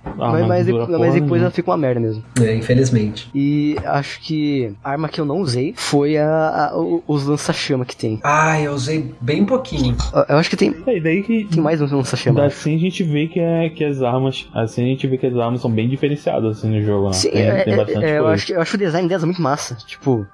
Ah,
mas, mas, depois, mas depois ela fica uma merda mesmo.
É, infelizmente.
E acho que a arma que eu não usei foi a, a- os lança-chama que tem.
Ah, eu usei bem pouquinho.
Eu- Eu acho que tem,
É, daí que.
tem mais um lança-chama.
Assim a gente vê que, é, que as armas. Assim a gente vê que as armas são bem diferenciadas assim, no jogo, né?
Sim,
tem,
é,
tem
é,
bastante
é, eu,
coisa.
acho, que- eu acho o design delas muito massa. Tipo,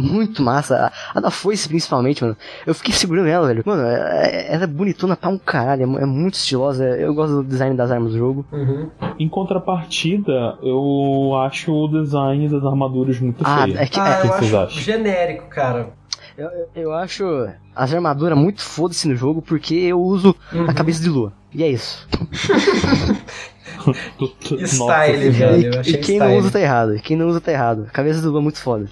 muito massa. A, a da foice, principalmente, mano. Eu fiquei segurando ela, velho. Mano, é- é- ela é bonitona pra um caralho. É, é muito estilosa. Eu gosto do design das armas do jogo.
Uhum.
Em contrapartida, eu acho o design das armaduras muito
Ah,
feio.
é que-
Ah,
que
eu
vocês
acho
acham?
genérico, cara.
Eu, eu, eu acho as armaduras muito foda-se no jogo porque eu uso
Uhum.
a cabeça de lua. E é isso. <laughs> <laughs>
Nossa
Style,
senhora.
velho.
E, e quem
style.
não usa tá errado. Quem não usa tá errado. Cabeça de lua é muito foda.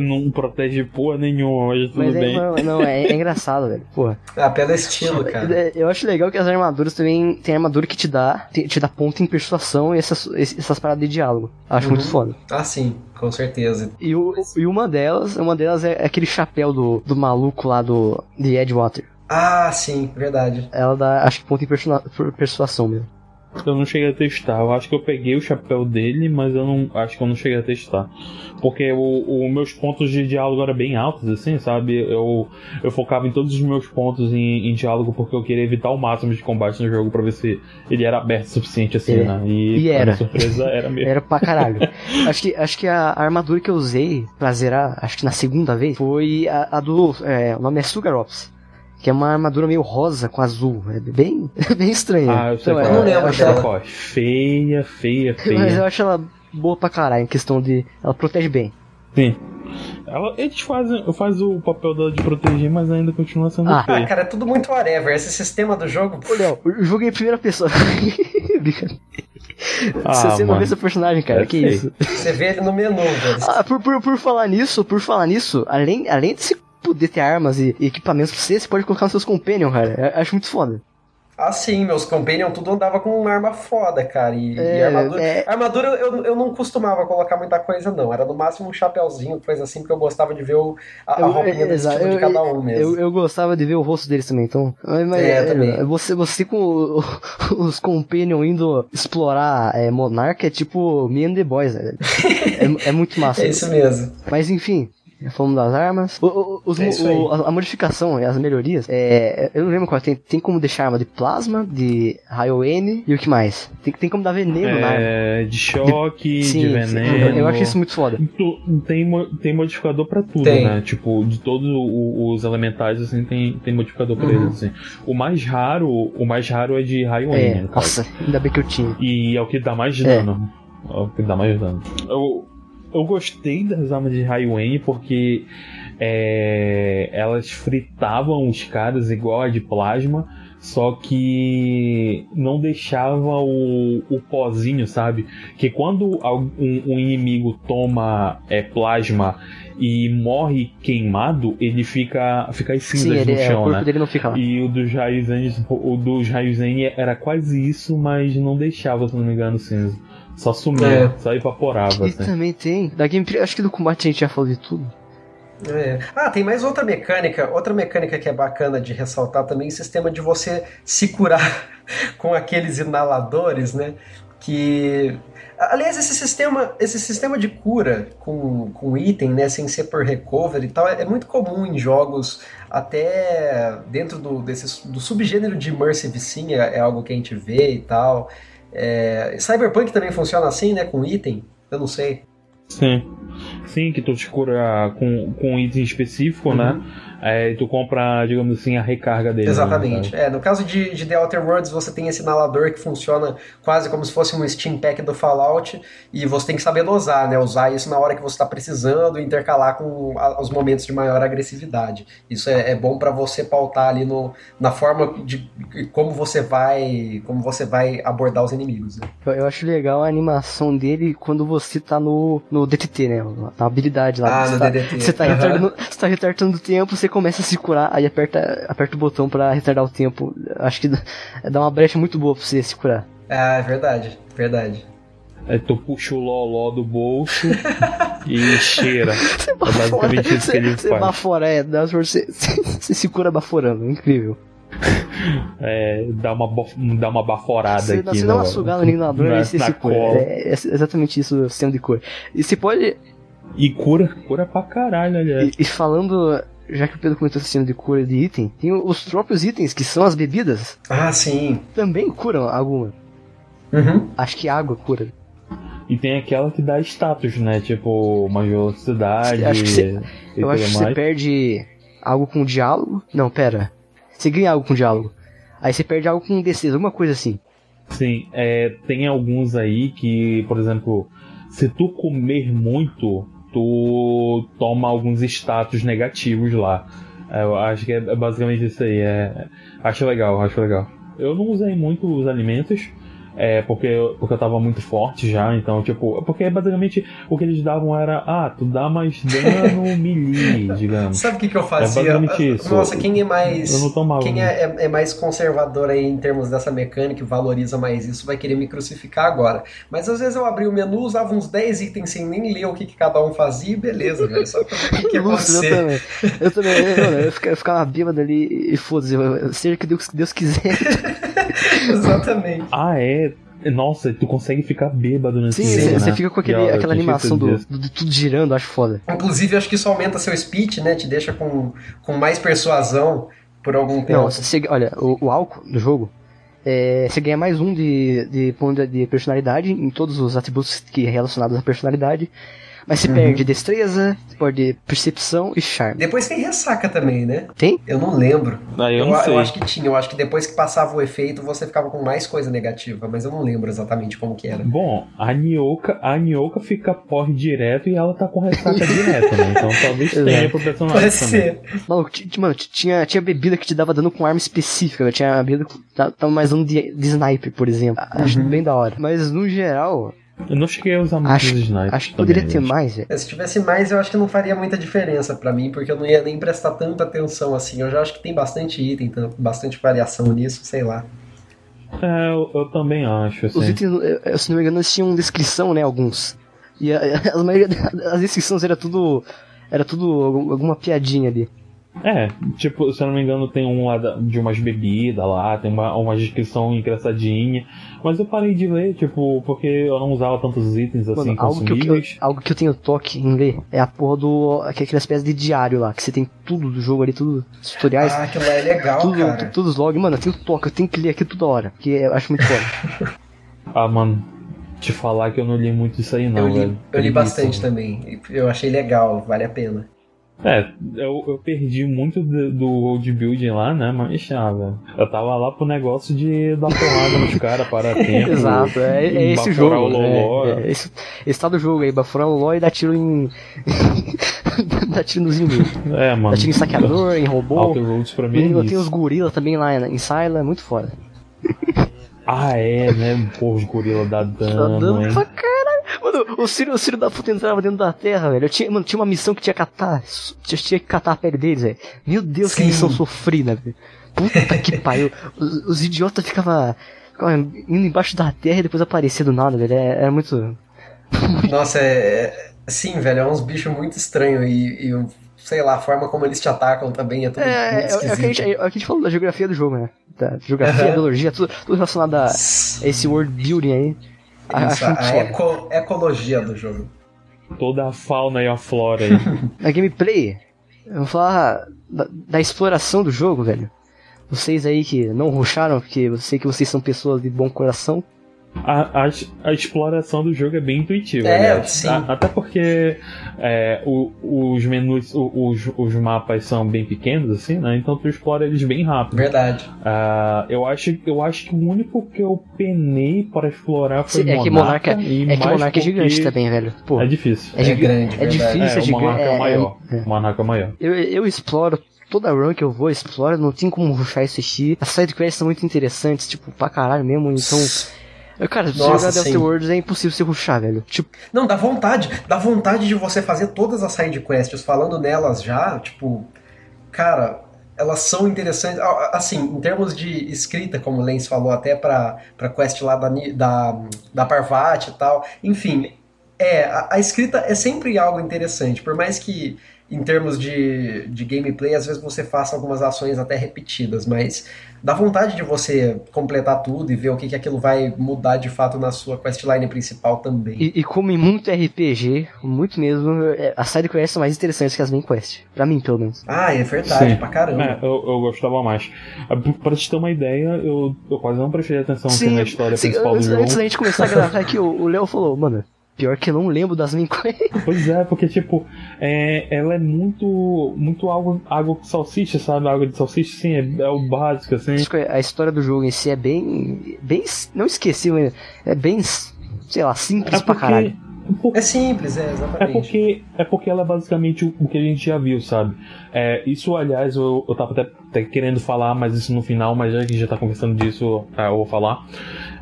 Não protege porra nenhuma, mas tudo
Mas é,
bem.
não, não, é, é engraçado, velho. Porra.
Ah, pelo estilo, <laughs> cara.
Eu acho legal que as armaduras também. Tem armadura que te dá. Te, te dá ponto em persuasão e essas, essas paradas de diálogo. Acho
Uhum.
muito foda.
Ah, sim, com certeza.
E, o, e uma delas, uma delas é aquele chapéu do, do maluco lá do de Edgewater.
Ah, sim, verdade.
Ela dá, acho que ponto em persua- per- persuasão mesmo.
Eu não cheguei a testar. Eu acho que eu peguei o chapéu dele, mas eu não acho que eu não cheguei a testar. Porque os meus pontos de diálogo eram bem altos, assim, sabe? Eu, eu focava em todos os meus pontos em, em diálogo porque eu queria evitar o máximo de combate no jogo pra ver se ele era aberto o suficiente, assim,
É.
né? E,
E era.
surpresa era mesmo.
Era pra caralho. <laughs> acho, que, acho que a armadura que eu usei pra zerar, acho que na segunda vez, foi a, a do. É, o nome é Sugarops. Que é uma armadura meio rosa com azul. É bem, <laughs> bem estranha.
Ah, eu sei
Então,
qual
é,
eu não lembro
eu acho
sei
dela.
qual. Feia, feia, <laughs> feia.
Mas eu acho ela boa pra caralho, em questão de. Ela protege bem.
Sim. Ela, eles fazem, faz o papel dela de proteger, mas ainda continua sendo
Ah,
Ah,
feia.
cara, é tudo muito whatever. Esse sistema do jogo.
Ô, Léo, o jogo é em primeira pessoa. <laughs>
Ah,
Você não
mano.
vê seu personagem, cara.
É
que isso?
Você vê ele no menu, velho.
Ah, por, por, por falar nisso, por falar nisso, além, além de você poder ter armas e, e equipamentos pra você, você pode colocar nos seus companions, cara. Eu acho muito foda.
Ah, sim, meus companions tudo andava com uma arma foda, cara. E, e
É,
armadura.
é.
Armadura eu, eu não costumava colocar muita coisa, não. Era no máximo um chapéuzinho, coisa assim, porque eu gostava de ver o, a, a
Eu-
roupinha do
exato,
estilo de
eu-
cada um mesmo.
Eu, eu gostava de ver o rosto deles também, então. Mas, mas,
É, também.
Você, você com o- <laughs> os companions indo explorar é, Monarca é tipo Me and the Boys, velho. <laughs> é, é muito massa.
É isso mesmo.
Mas enfim. Já Falando das armas. O- o- os
É
o- a, a modificação e as melhorias. É, eu não lembro qual. Tem, tem como deixar arma de plasma, de raio N e o que mais? Tem, tem como dar veneno na arma.
É, de choque, de,
Sim, sim,
veneno.
eu acho isso muito foda.
Tem, tem modificador pra tudo,
Tem.
né? Tipo, de todos os elementais, assim, tem, tem modificador pra
Uhum.
eles, assim. O mais raro, o mais raro é de raio
É,
N, caso.
nossa, ainda bem que eu tinha.
E é o que dá mais
É.
dano. É, o que dá mais dano. Eu, eu gostei das armas de N porque é, elas fritavam os caras igual a de plasma, só que não deixava o, o pozinho, sabe? Que quando um, um inimigo toma é, plasma e morre queimado, ele fica, fica as cinzas
Sim,
no
é, o
chão,
corpo
né?
dele não fica lá.
E o dos raios N, o dos era quase isso, mas não deixava, se não me engano, cinza. Só sumia,
É.
só evaporava,
E
assim.
também tem. Da gameplay, acho que do combate a gente já falou de tudo.
É. Ah, tem mais outra mecânica. Outra mecânica que é bacana de ressaltar também, o sistema de você se curar <laughs> com aqueles inaladores, né? Que. Aliás, esse sistema, esse sistema de cura com, com item, né, sem ser por recovery e tal, é, é muito comum em jogos, até dentro do, desse, do subgênero de Immersive Sim, é, é algo que a gente vê e tal. É, Cyberpunk também funciona assim, né, com item? Eu não sei.
Sim. Sim, que tu te cura com, com um item específico,
Uhum.
né? É, e tu compra, digamos assim, a recarga dele. né,
Exatamente. É, no caso de, de The Outer Worlds, você tem esse inalador que funciona quase como se fosse um Steam Pack do Fallout, e você tem que saber dosar, né? Usar isso na hora que você está precisando, e intercalar com a- os momentos de maior agressividade. Isso é, é bom para você pautar ali no, na forma de como você vai como você vai abordar os inimigos. Né?
Eu, acho legal a animação dele quando você tá no, no DTT, né? Na habilidade lá.
Ah,
você
no
tá,
DDT.
Você tá,
Aham.
retardando, você tá retardando o tempo, você começa a se curar, aí aperta, aperta o botão pra retardar o tempo. Acho que <laughs> dá uma brecha muito boa pra você se curar.
Ah, é verdade, verdade.
Aí tu puxa o loló do bolso <laughs> e cheira. <laughs>
Você
É basicamente isso que ele
você
faz.
bafora, é, dá, você, você se cura baforando, incrível.
É, dá, uma, dá uma baforada
Você,
aqui.
você dá uma sugada no inador
na-
e você se cura. É, é exatamente isso o sistema de cura. E você pode.
E cura, cura pra caralho, aliás.
E, e falando. Já que o Pedro comentou sistema de cura de item, tem os próprios itens, que são as bebidas,
Ah, sim.
também curam alguma.
Uhum.
Acho que água cura.
E tem aquela que dá status, né? Tipo, uma velocidade
Acho que cê-
e
Eu acho que você
mais.
perde algo com diálogo. Não, pera. Você ganha algo com diálogo. Aí você perde algo com destreza, alguma coisa assim.
Sim, é, tem alguns aí que, por exemplo, se tu comer muito, tu toma alguns status negativos lá. É, Eu acho que é basicamente isso aí. É, acho legal, acho legal. Eu não usei muito os alimentos, é, porque, eu- porque eu tava muito forte já, então, tipo, porque basicamente o que eles davam era, ah, tu dá mais dano <laughs> melee, digamos.
Sabe o que, que eu fazia?
basicamente isso.
Nossa, quem é mais.
Eu não tomava.
Quem é, é- é mais conservador aí em termos dessa mecânica e valoriza mais isso vai querer me crucificar agora. Mas às vezes eu abria o menu, usava uns 10 itens sem nem ler o que, que cada um fazia e beleza, velho. Só pra ver o que, que ia
Lúcido, eu também. Eu também. Eu, eu, eu ficava, eu ficava bêbado ali e foda-se. Seja que Deus, Deus quiser. <laughs> <laughs>
Exatamente.
Ah, é? Nossa, tu consegue ficar bêbado nesse
Sim,
jogo,
você, você
né?
fica com aquele, aquela animação do, do- de tudo girando, acho foda.
Inclusive, acho que isso aumenta seu speech, né? Te deixa com, com mais persuasão por algum tempo.
Não, você, olha, o, o álcool do jogo, é, você ganha mais um de, de ponto de personalidade em todos os atributos que relacionados à personalidade. Mas você
Uhum.
perde destreza, você perde percepção e charme.
Depois tem ressaca também, né?
Tem?
Eu não lembro.
Ah, eu
Eu,
não
eu
sei.
acho que tinha. Eu acho que depois que passava o efeito, você ficava com mais coisa negativa. Mas eu não lembro exatamente como que era.
Bom, a Nioka, a Nioka fica porre direto e ela tá com ressaca direto, né? Então talvez <laughs> tenha pro personagem
Pode ser.
Maluco, mano, ti- tinha, tinha bebida que te dava dano com arma específica. Tinha bebida que ta- tava mais dano de, de sniper, por exemplo. Acho
Uhum.
bem da hora. Mas no geral,
Eu não cheguei a usar muito
acho,
os snipers
acho que poderia
também,
ter
gente.
mais, velho.
Se tivesse mais, eu acho que não faria muita diferença pra mim, porque eu não ia nem prestar tanta atenção assim. Eu já acho que tem bastante item, bastante variação nisso, sei lá.
É, eu, eu também acho, assim.
Os itens, eu- eu- se não me engano, eles tinham descrição, né? Alguns. E a, <laughs> a maioria das descrições era tudo. Era tudo algum- alguma piadinha ali.
É, tipo, se eu não me engano, tem um lá de umas bebidas lá, tem uma, uma descrição engraçadinha. Mas eu parei de ler, tipo, porque eu não usava tantos itens assim
Mano, algo que, eu, que algo que eu tenho toque em ler é a porra do. que é aquela espécie de diário lá, que você tem tudo do jogo ali, tudo, os tutoriais,
Ah, aquilo é legal,
tudo,
cara.
tudo os logs. Mano, eu tenho toque, eu tenho que ler aqui toda hora, porque eu acho muito foda. <laughs>
Ah, mano, te falar que eu não li muito isso aí não,
eu li,
velho.
eu li bastante
mano.
também. Eu achei legal, vale a pena.
É, eu, eu perdi muito do, do road building lá, né? Mas, ah, velho. Eu tava lá pro negócio de dar porrada nos caras para <laughs> tempo.
Exato, é, é esse jogo.
o
né?
loló.
É, esse, esse tá do jogo aí, baforar o loló e dar tiro em. <laughs> dar tiro nos inimigos.
É, mano.
Dá tiro em saqueador, em robô.
Outer Roads pra mim é
Tem, tem
isso.
os gorilas também lá em Sila, é muito foda.
Ah, é, né? Pô, os gorila dá
Tá
dano,
dando
hein?
pra caralho. Mano, o Ciro, o Ciro da puta entrava dentro da terra, velho. Eu tinha, mano, tinha uma missão que tinha que catar. Tinha, tinha que catar a pele deles, velho. Meu Deus, que
Sim.
missão sofrida, velho. Puta que <laughs> pariu. Os, os idiotas ficavam ficava indo embaixo da terra e depois aparecia do nada, velho. É- Era muito. <laughs>
Nossa, é. é- Sim, velho, é uns bichos muito estranhos e, e, sei lá, a forma como eles te atacam também é tudo
É,
muito
é, é, o que a gente,
esquisito.
é que a gente falou da geografia do jogo, né? Da geografia,
Aham.
biologia, tudo, tudo relacionado a, a esse world building aí. A-
Isso,
Acho muito
a
foda.
eco- ecologia do jogo.
Toda a fauna e a flora aí. <laughs>
Na gameplay, eu vou falar da, da exploração do jogo, velho. Vocês aí que não rusharam, porque eu sei que vocês são pessoas de bom coração.
A, a, a, exploração do jogo é bem intuitiva,
é,
né?
sim.
A, até porque é, o, os menus, os, os mapas são bem pequenos, assim, né? Então tu explora eles bem rápido.
Verdade.
Uh, eu, acho, eu acho que o único que eu penei para explorar foi
Sim, é
Monarca.
Que Monarca
e
é que Monarca é gigante também, velho. Pô,
é difícil.
É,
é grande.
É difícil, é,
é
gigante.
O Monarca é,
é
maior.
É,
o Monarca é maior.
Eu, eu exploro toda run que eu vou, exploro, não tem como rushar e assistir. As sidequests são muito interessantes, tipo, pra caralho mesmo, então. Cara, se
Nossa,
jogar
sim.
Delta Worlds é impossível você rushar, velho. Tipo,
Não, dá vontade. Dá vontade de você fazer todas as sidequests. Falando nelas já, tipo. Cara, elas são interessantes. Ah, Assim, em termos de escrita, como o Lens falou, até pra, pra quest lá da, da, da Parvati e tal. Enfim, é, a, a escrita é sempre algo interessante. Por mais que, em termos de, de gameplay, às vezes você faça algumas ações até repetidas, mas dá vontade de você completar tudo e ver o que, que aquilo vai mudar de fato na sua questline principal também.
e, e como em muito RPG, muito mesmo, é, as sidequests são mais interessantes que as main quests. Pra mim, pelo menos.
Ah, é verdade,
Sim.
pra caramba.
É, eu, eu gostava mais. Ah, Pra te ter uma ideia, eu, eu quase não prestei atenção assim, na história
sim,
principal do jogo.
antes da gente começar a gravar aqui, o o Léo falou, mano, pior que eu não lembro das quests. <laughs>
Pois é, porque tipo, é, ela é muito. muito água, água com salsicha, sabe? Água de salsicha, sim, é, é o básico, assim.
A história do jogo em si é bem. bem. não esqueci, mas é bem. sei lá, simples
É
pra caralho.
porque,
É simples, é,
é
exatamente.
porque, é porque ela é basicamente o, o que a gente já viu, sabe? É, isso, aliás, eu, eu tava até, até querendo falar, mas isso no final, mas já que a gente já tá conversando disso, ah, eu vou falar.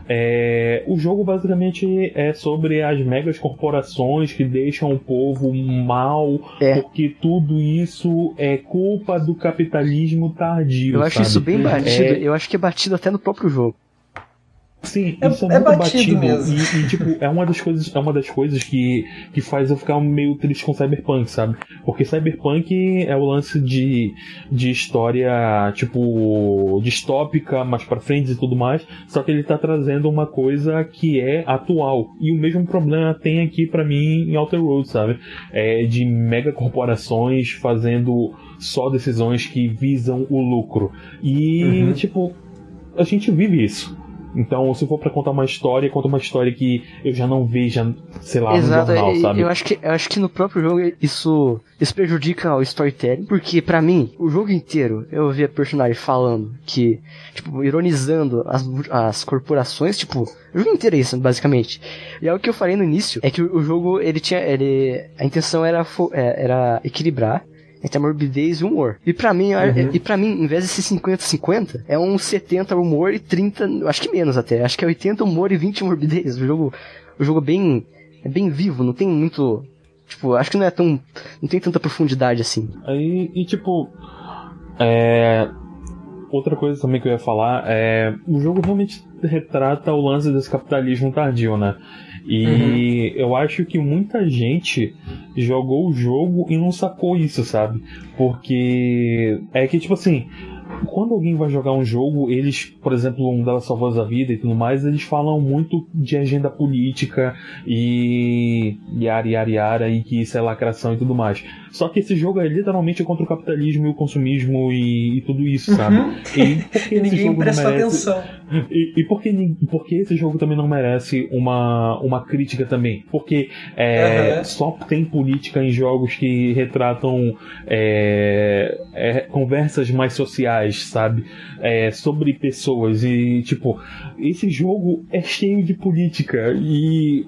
É, o jogo basicamente é sobre as megas corporações que deixam o povo mal,
É.
porque tudo isso é culpa do capitalismo tardio.
Eu acho
sabe?
isso bem batido.
É,
Eu acho que é batido até no próprio jogo.
Sim,
É-
isso é,
é
muito
batido
batido.
mesmo.
E, e, tipo, é uma das coisas, é uma das coisas que, que faz eu ficar meio triste com Cyberpunk, sabe? Porque Cyberpunk é o lance de, de história, tipo, distópica, mais pra frente e tudo mais, só que ele tá trazendo uma coisa que é atual. E o mesmo problema tem aqui pra mim em Outer Worlds, sabe? É de mega corporações fazendo só decisões que visam o lucro. E,
Uhum.
tipo, a gente vive isso. Então, se for pra contar uma história, conta uma história que eu já não veja, sei lá,
Exato,
no jornal,
e-
sabe?
eu acho que eu acho que no próprio jogo isso isso prejudica o storytelling, porque pra mim, o jogo inteiro eu via personagem falando que, tipo, ironizando as, as corporações, tipo, o jogo inteiro é isso, basicamente. E é o que eu falei no início, é que o, o jogo ele tinha ele a intenção era é, era equilibrar entre a morbidez e o humor. E pra mim,
Uhum.
e para mim, em vez de ser 50-50, é um 70 humor e 30, eu acho que menos até. Acho que é 80 humor e 20 morbidez. O jogo, o jogo é bem é bem vivo, não tem muito, tipo, acho que não é tão não tem tanta profundidade assim.
Aí, e tipo, é, outra coisa também que eu ia falar é, o jogo realmente retrata o lance desse capitalismo tardio, né? E eu acho que muita gente jogou o jogo e não sacou isso, sabe? Porque é que, tipo assim, quando alguém vai jogar um jogo, eles, por exemplo, um delas salvou a vida e tudo mais, eles falam muito de agenda política e yara, yara, yara, e que isso é lacração e tudo mais. Só que esse jogo é literalmente contra o capitalismo e o consumismo e, e tudo isso, sabe?
Uhum.
E <laughs> esse
ninguém
jogo
presta
merece...
atenção.
E, e por, que, nin- por que esse jogo também não merece uma, uma crítica também? Porque é,
Aham.
só tem política em jogos que retratam é, é, conversas mais sociais, sabe? É, sobre pessoas. E, tipo, esse jogo é cheio de política. E.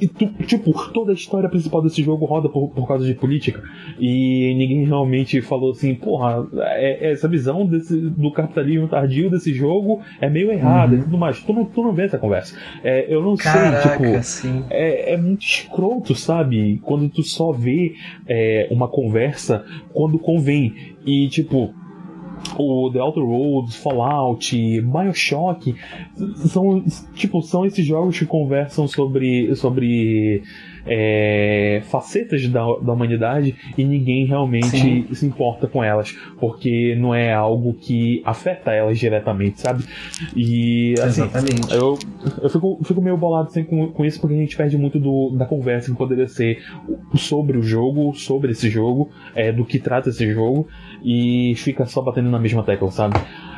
e tipo, toda a história principal desse jogo roda por, por causa de política. E ninguém realmente falou assim, porra, é- essa visão desse, do capitalismo tardio desse jogo é meio errada e tudo mais. Tu não, tu não vê essa conversa. É, eu não sei,
Caraca,
tipo.
sim.
É, é muito escroto, sabe? Quando tu só vê é, uma conversa quando convém. E, tipo, o The Outer Worlds, Fallout, Bioshock são tipo são esses jogos que conversam sobre sobre é, facetas da, da humanidade e ninguém realmente
Sim.
se importa com elas porque não é algo que afeta elas diretamente, sabe? E assim,
Exatamente.
eu, eu fico, fico meio bolado assim, com, com isso porque a gente perde muito do, da conversa que poderia ser sobre o jogo, sobre esse jogo, é, do que trata esse jogo, e fica só batendo na mesma tecla, sabe?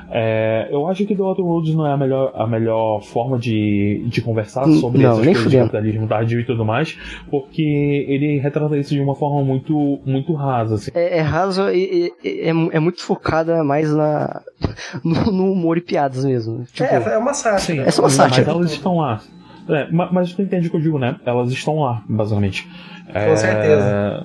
É, eu acho que The Outer Worlds não é a melhor, a melhor forma de, de conversar sobre
não,
essas coisas
fudendo.
de capitalismo tardio e tudo mais, porque ele retrata isso de uma forma muito, muito rasa, assim.
É, é raso e, e- é, é muito focada mais na <laughs> no, no humor e piadas mesmo. Tipo,
É, é uma sátira.
É só uma sátira.
Mas elas estão lá. É, ma- mas tu entende o que eu digo, né? Elas estão lá, basicamente. É,
Com certeza.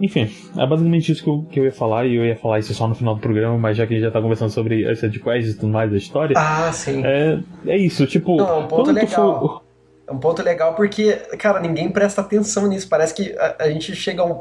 Enfim, é basicamente isso que eu, que eu ia falar, e eu ia falar isso só no final do programa, mas já que a gente já tá conversando sobre essa de quests e tudo mais da história,
Ah, sim.
é, é isso, tipo.
Não, é um ponto legal.
for-
É um ponto legal porque, cara, ninguém presta atenção nisso. Parece que a, a gente chega a, um-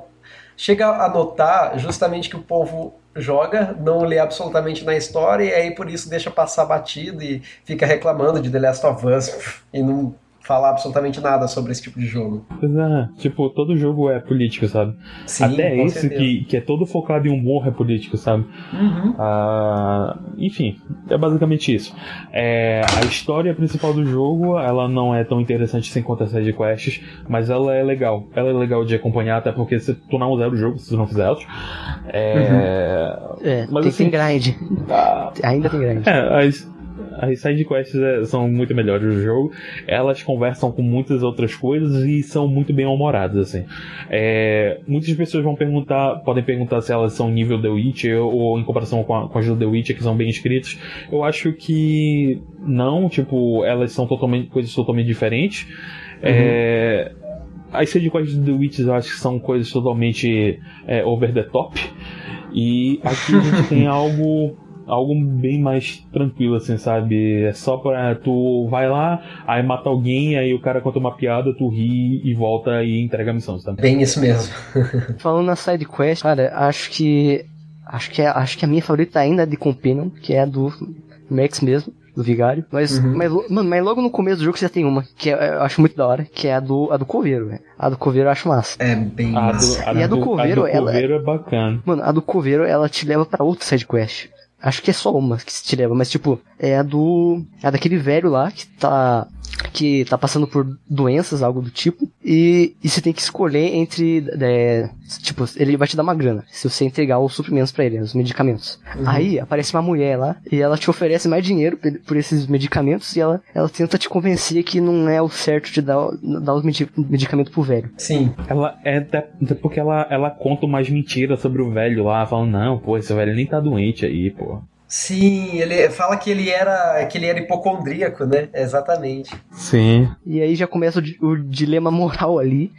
chega a notar justamente que o povo joga, não lê absolutamente na história e aí por isso deixa passar batido e fica reclamando de The Last of Us e não fala absolutamente nada sobre esse tipo de jogo.
Pois é, tipo, todo jogo é político, sabe?
Sim,
Até
com
esse
certeza.
que, que é todo focado em humor é político, sabe?
Uhum.
Ah, enfim, é basicamente isso. É, a história principal do jogo, ela não é tão interessante sem contar side quests, mas ela é legal. Ela é legal de acompanhar, até porque se tu não zera o jogo, se tu não fizer elas. É,
é,
mas
tem,
assim-
tem grind.
ah,
Ainda tem grind.
é, as, as side quests é, são muito melhores do jogo. Elas conversam com muitas outras coisas e são muito bem humoradas, assim. É, muitas pessoas vão perguntar, podem perguntar se elas são nível The Witcher ou em comparação com, a, com as do The Witcher, que são bem escritas. Eu acho que não, tipo, elas são totalmente coisas totalmente diferentes. É, as side quests do The Witcher eu acho que são coisas totalmente é, over the top. E aqui a gente <laughs> tem algo algo bem mais tranquilo, assim, sabe? É só pra tu vai lá, aí mata alguém, aí o cara conta uma piada, tu ri e volta e entrega a missão, sabe?
Bem isso mesmo. <laughs>
Falando na side quest, cara, acho que acho que é- acho que a minha favorita ainda é de Companion, que é a do Max mesmo, do Vigário. Mas,
Uhum.
mas, mano, mas logo no começo do jogo você já tem uma, que é- eu acho muito da hora, que é a do, a do Coveiro, velho. A do Coveiro eu acho massa.
É bem
A
massa.
do,
E a do Coveiro,
a do
ela-
Coveiro é bacana.
Mano, a do Coveiro, ela te leva pra outra side quest. Acho que é só uma que te leva, mas tipo, é a do. É a daquele velho lá que tá. Que tá passando por doenças, algo do tipo. E, e você tem que escolher entre. é, tipo, ele vai te dar uma grana. Se você entregar os suprimentos pra ele, os medicamentos. Aí aparece uma mulher lá e ela te oferece mais dinheiro por, esses medicamentos e ela, ela tenta te convencer que não é o certo de dar, dar os medi- medicamentos pro velho.
Sim.
Ela é porque ela, ela conta umas mentiras sobre o velho lá, falando, não, pô, esse velho nem tá doente aí, pô.
Sim, ele fala que ele era que ele era hipocondríaco, né? Exatamente.
Sim.
E aí já começa o, o dilema moral ali.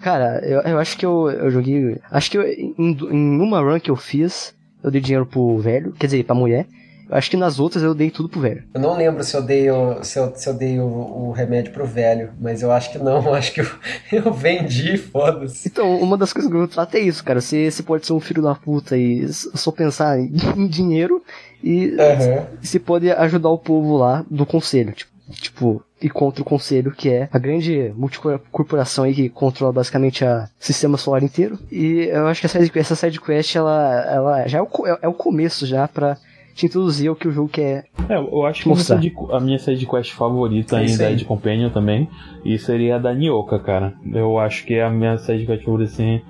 Cara, eu, eu acho que eu, eu joguei. Acho que eu, em, em uma run que eu fiz, eu dei dinheiro pro velho, quer dizer, pra mulher. Eu acho que nas outras eu dei tudo pro velho.
Eu não lembro se eu dei o, se eu, se eu dei o, o remédio pro velho, mas eu acho que não, eu <laughs> acho que eu, eu vendi, foda-se.
Então, uma das coisas que eu trato é isso, cara. Você, você pode ser um filho da puta e só pensar em <laughs> dinheiro e
Aham.
você pode ajudar o povo lá do conselho. Tipo, tipo, e contra o conselho, que é a grande multicorporação aí que controla basicamente o sistema solar inteiro. E eu acho que essa, essa side quest, ela, ela já é o, é, é o começo já pra te introduzir o que o jogo quer.
É, eu acho que a minha,
Mostrar.
side, a minha side quest favorita
É
ainda é de Companion também. E seria a da Nioka, cara. Eu acho que é a minha side quest favorita, assim.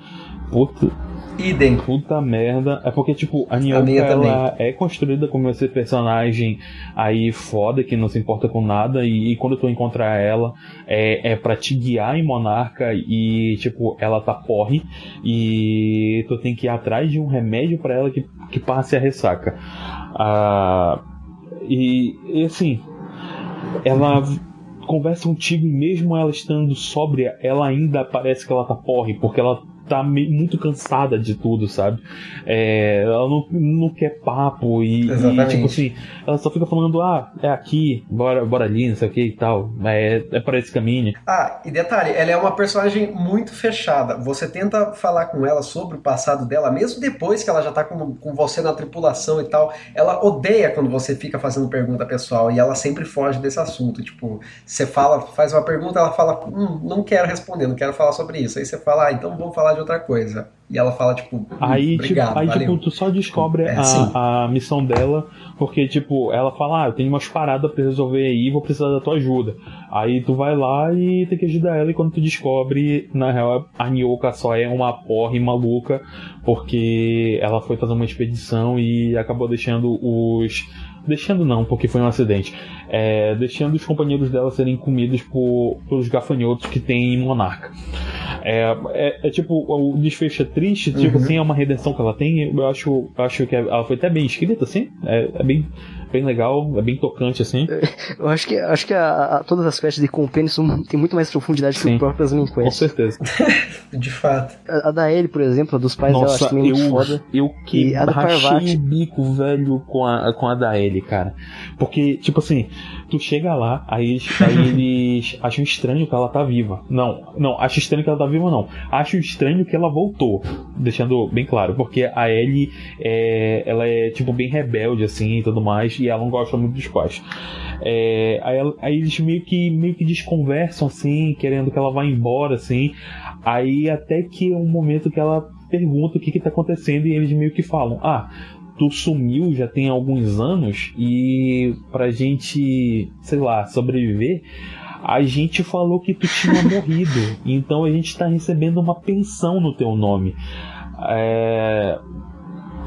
Puta,
Idem.
puta merda. É porque, tipo, a
minha também.
ela é construída como esse personagem aí foda, que não se importa com nada. E, e quando tu encontrar ela, é, é pra te guiar em Monarca. E, tipo, ela tá porre. E tu tem que ir atrás de um remédio pra ela que, que passe a ressaca. Ah, e, e assim, ela conversa contigo e mesmo ela estando sóbria, ela ainda parece que ela tá porre, porque ela tá muito cansada de tudo, sabe? É, ela não, não quer papo e, e, tipo assim, ela só fica falando, ah, é aqui, bora, bora ali, não sei o que e tal, é, é para esse caminho.
Ah, e detalhe, ela é uma personagem muito fechada. Você tenta falar com ela sobre o passado dela, mesmo depois que ela já tá com, com você na tripulação e tal. Ela odeia quando você fica fazendo pergunta pessoal e ela sempre foge desse assunto. Tipo, você fala, faz uma pergunta, ela fala, hum, não quero responder, não quero falar sobre isso. Aí você fala, ah, então vamos falar de outra coisa. E ela fala, tipo,
aí,
obrigado,
tipo, aí
valeu.
tipo, tu só descobre
É,
a,
sim.
a missão dela, porque, tipo, ela fala, ah, eu tenho umas paradas pra resolver aí, vou precisar da tua ajuda. Aí tu vai lá e tem que ajudar ela, e quando tu descobre, na real, a Nyoka só é uma porre maluca, porque ela foi fazer uma expedição e acabou deixando os. Deixando não, porque foi um acidente. É, deixando os companheiros dela serem comidos por, pelos gafanhotos que tem em Monarca. É, é, é tipo, o desfecho é triste, tipo
Uhum.
assim, é uma redenção que ela tem. Eu acho, acho que ela foi até bem escrita, assim. É, é bem, bem legal, é bem tocante, assim. <laughs>
Eu acho que, acho que a- a- todas as quests de Companion tem muito mais profundidade que
Sim.
as próprias main
Com
quests.
certeza. <laughs>
De fato.
A, a da Ellie, por exemplo, a dos pais dela, eu acho
Nossa,
também
eu,
muito foda.
eu que
E
rachei
Parvati.
o bico, velho, com a, com a da Ellie, cara. Porque, tipo assim, tu chega lá, aí, eles- aí <laughs> eles acham estranho que ela tá viva. Não, não, acho estranho que ela tá viva, não. Acho estranho que ela voltou. Deixando bem claro, porque a Ellie, é, ela é, tipo, bem rebelde, assim, e tudo mais, e ela não gosta muito dos pais. É, aí, ela- aí eles meio que, meio que desconversam, assim, querendo que ela vá embora, assim. Aí até que é um momento que ela pergunta o que que tá acontecendo e eles meio que falam: Ah, tu sumiu já tem alguns anos e pra gente, sei lá, sobreviver, a gente falou que tu tinha <laughs> morrido. Então a gente tá recebendo uma pensão no teu nome. É.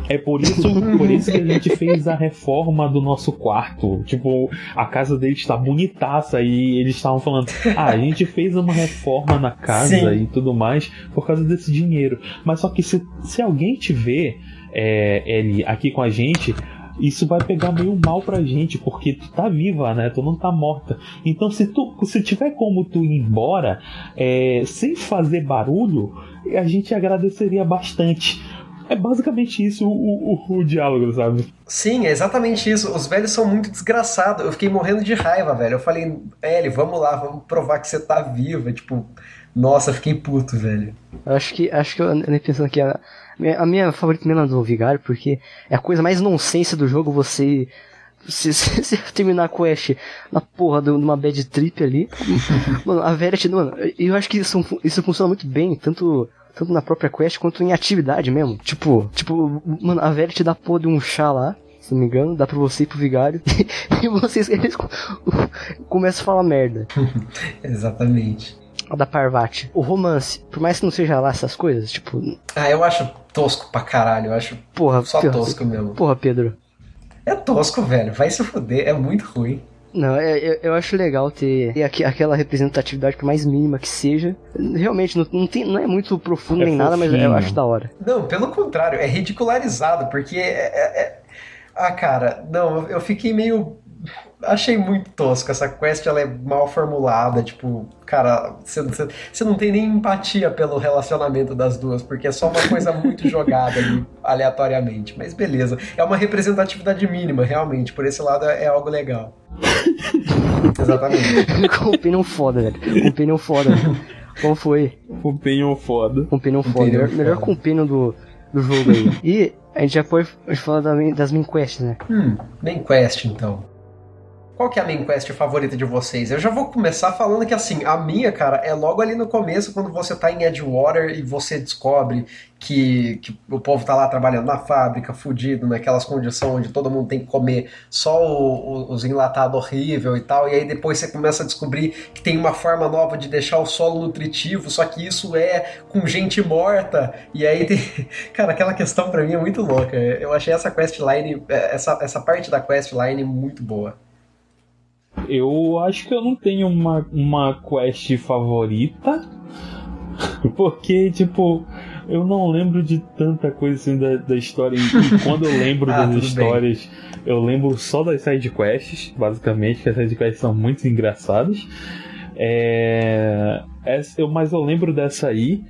É por isso, por isso que a gente fez a reforma do nosso quarto. Tipo, a casa deles está bonitaça e eles estavam falando: ah, a gente fez uma reforma na casa
Sim.
e tudo mais por causa desse dinheiro. Mas só que se, se alguém te vê, é, ele aqui com a gente, isso vai pegar meio mal pra gente, porque tu tá viva, né? Tu não tá morta. Então, se tu se tiver como tu ir embora é, sem fazer barulho, a gente agradeceria bastante. É basicamente isso o, o, o diálogo, sabe?
Sim, é exatamente isso. Os velhos são muito desgraçados. Eu fiquei morrendo de raiva, velho. Eu falei, Ellie, vamos lá, vamos provar que você tá viva. Tipo, nossa, fiquei puto, velho.
Eu acho que, acho que eu andei pensando aqui, a a minha favorita mesmo é do Vigário, porque é a coisa mais nonsense do jogo você. Se, <laughs> se, se terminar a quest na porra de uma bad trip ali. <laughs> mano, a Verity, mano, eu acho que isso, isso funciona muito bem, tanto, tanto na própria quest quanto em atividade mesmo. Tipo, tipo, mano, a Verity dá porra de um chá lá, se não me engano, dá pra você ir pro vigário, <laughs> e vocês eles começam a falar merda.
Exatamente.
A da Parvati. O romance, por mais que não seja lá essas coisas, tipo,
Ah, eu acho tosco pra caralho. Eu acho
porra,
só
Pedro,
tosco mesmo.
Porra, Pedro.
É tosco, velho. Vai se fuder. É muito ruim.
Não, é- eu, eu acho legal ter, ter aqui- aquela representatividade, por mais mínima que seja. Realmente, não, não, tem, não é muito profundo
É
nem nada, mas eu
fofinho.
acho da hora.
Não, pelo contrário, é ridicularizado, porque é. é- é- Ah, cara, não, eu fiquei meio. Achei muito tosco. Essa quest ela é mal formulada. Tipo, cara, você, não tem nem empatia pelo relacionamento das duas, porque é só uma coisa muito <laughs> jogada ali, aleatoriamente. Mas beleza. É uma representatividade mínima, realmente. Por esse lado é, algo legal. <laughs> Exatamente.
Companion foda, velho. Companion foda. velho. Qual foi?
Companion foda.
Companion foda.
Companion
Melhor, melhor
foda.
companion do, do jogo aí. E a gente já pode falar da main- das main quests, né?
Hum, main quest então. Qual que é a main quest favorita de vocês? Eu já vou começar falando que assim, a minha, cara, é logo ali no começo, quando você tá em Edgewater e você descobre que, que o povo tá lá trabalhando na fábrica, fudido, naquelas condições onde todo mundo tem que comer só o- o- os enlatados horrível e tal, e aí depois você começa a descobrir que tem uma forma nova de deixar o solo nutritivo, só que isso é com gente morta, e aí tem... <laughs> Cara, aquela questão pra mim é muito louca. Eu achei essa questline, essa, essa parte da questline muito boa.
Eu acho que eu não tenho uma, uma quest favorita. <laughs> Porque, tipo, eu não lembro de tanta coisa assim da, da história. E <laughs> quando eu lembro
Ah,
das histórias, eu lembro só das side quests, basicamente, que as side quests são muito engraçadas. É, essa- eu, mas eu lembro dessa aí.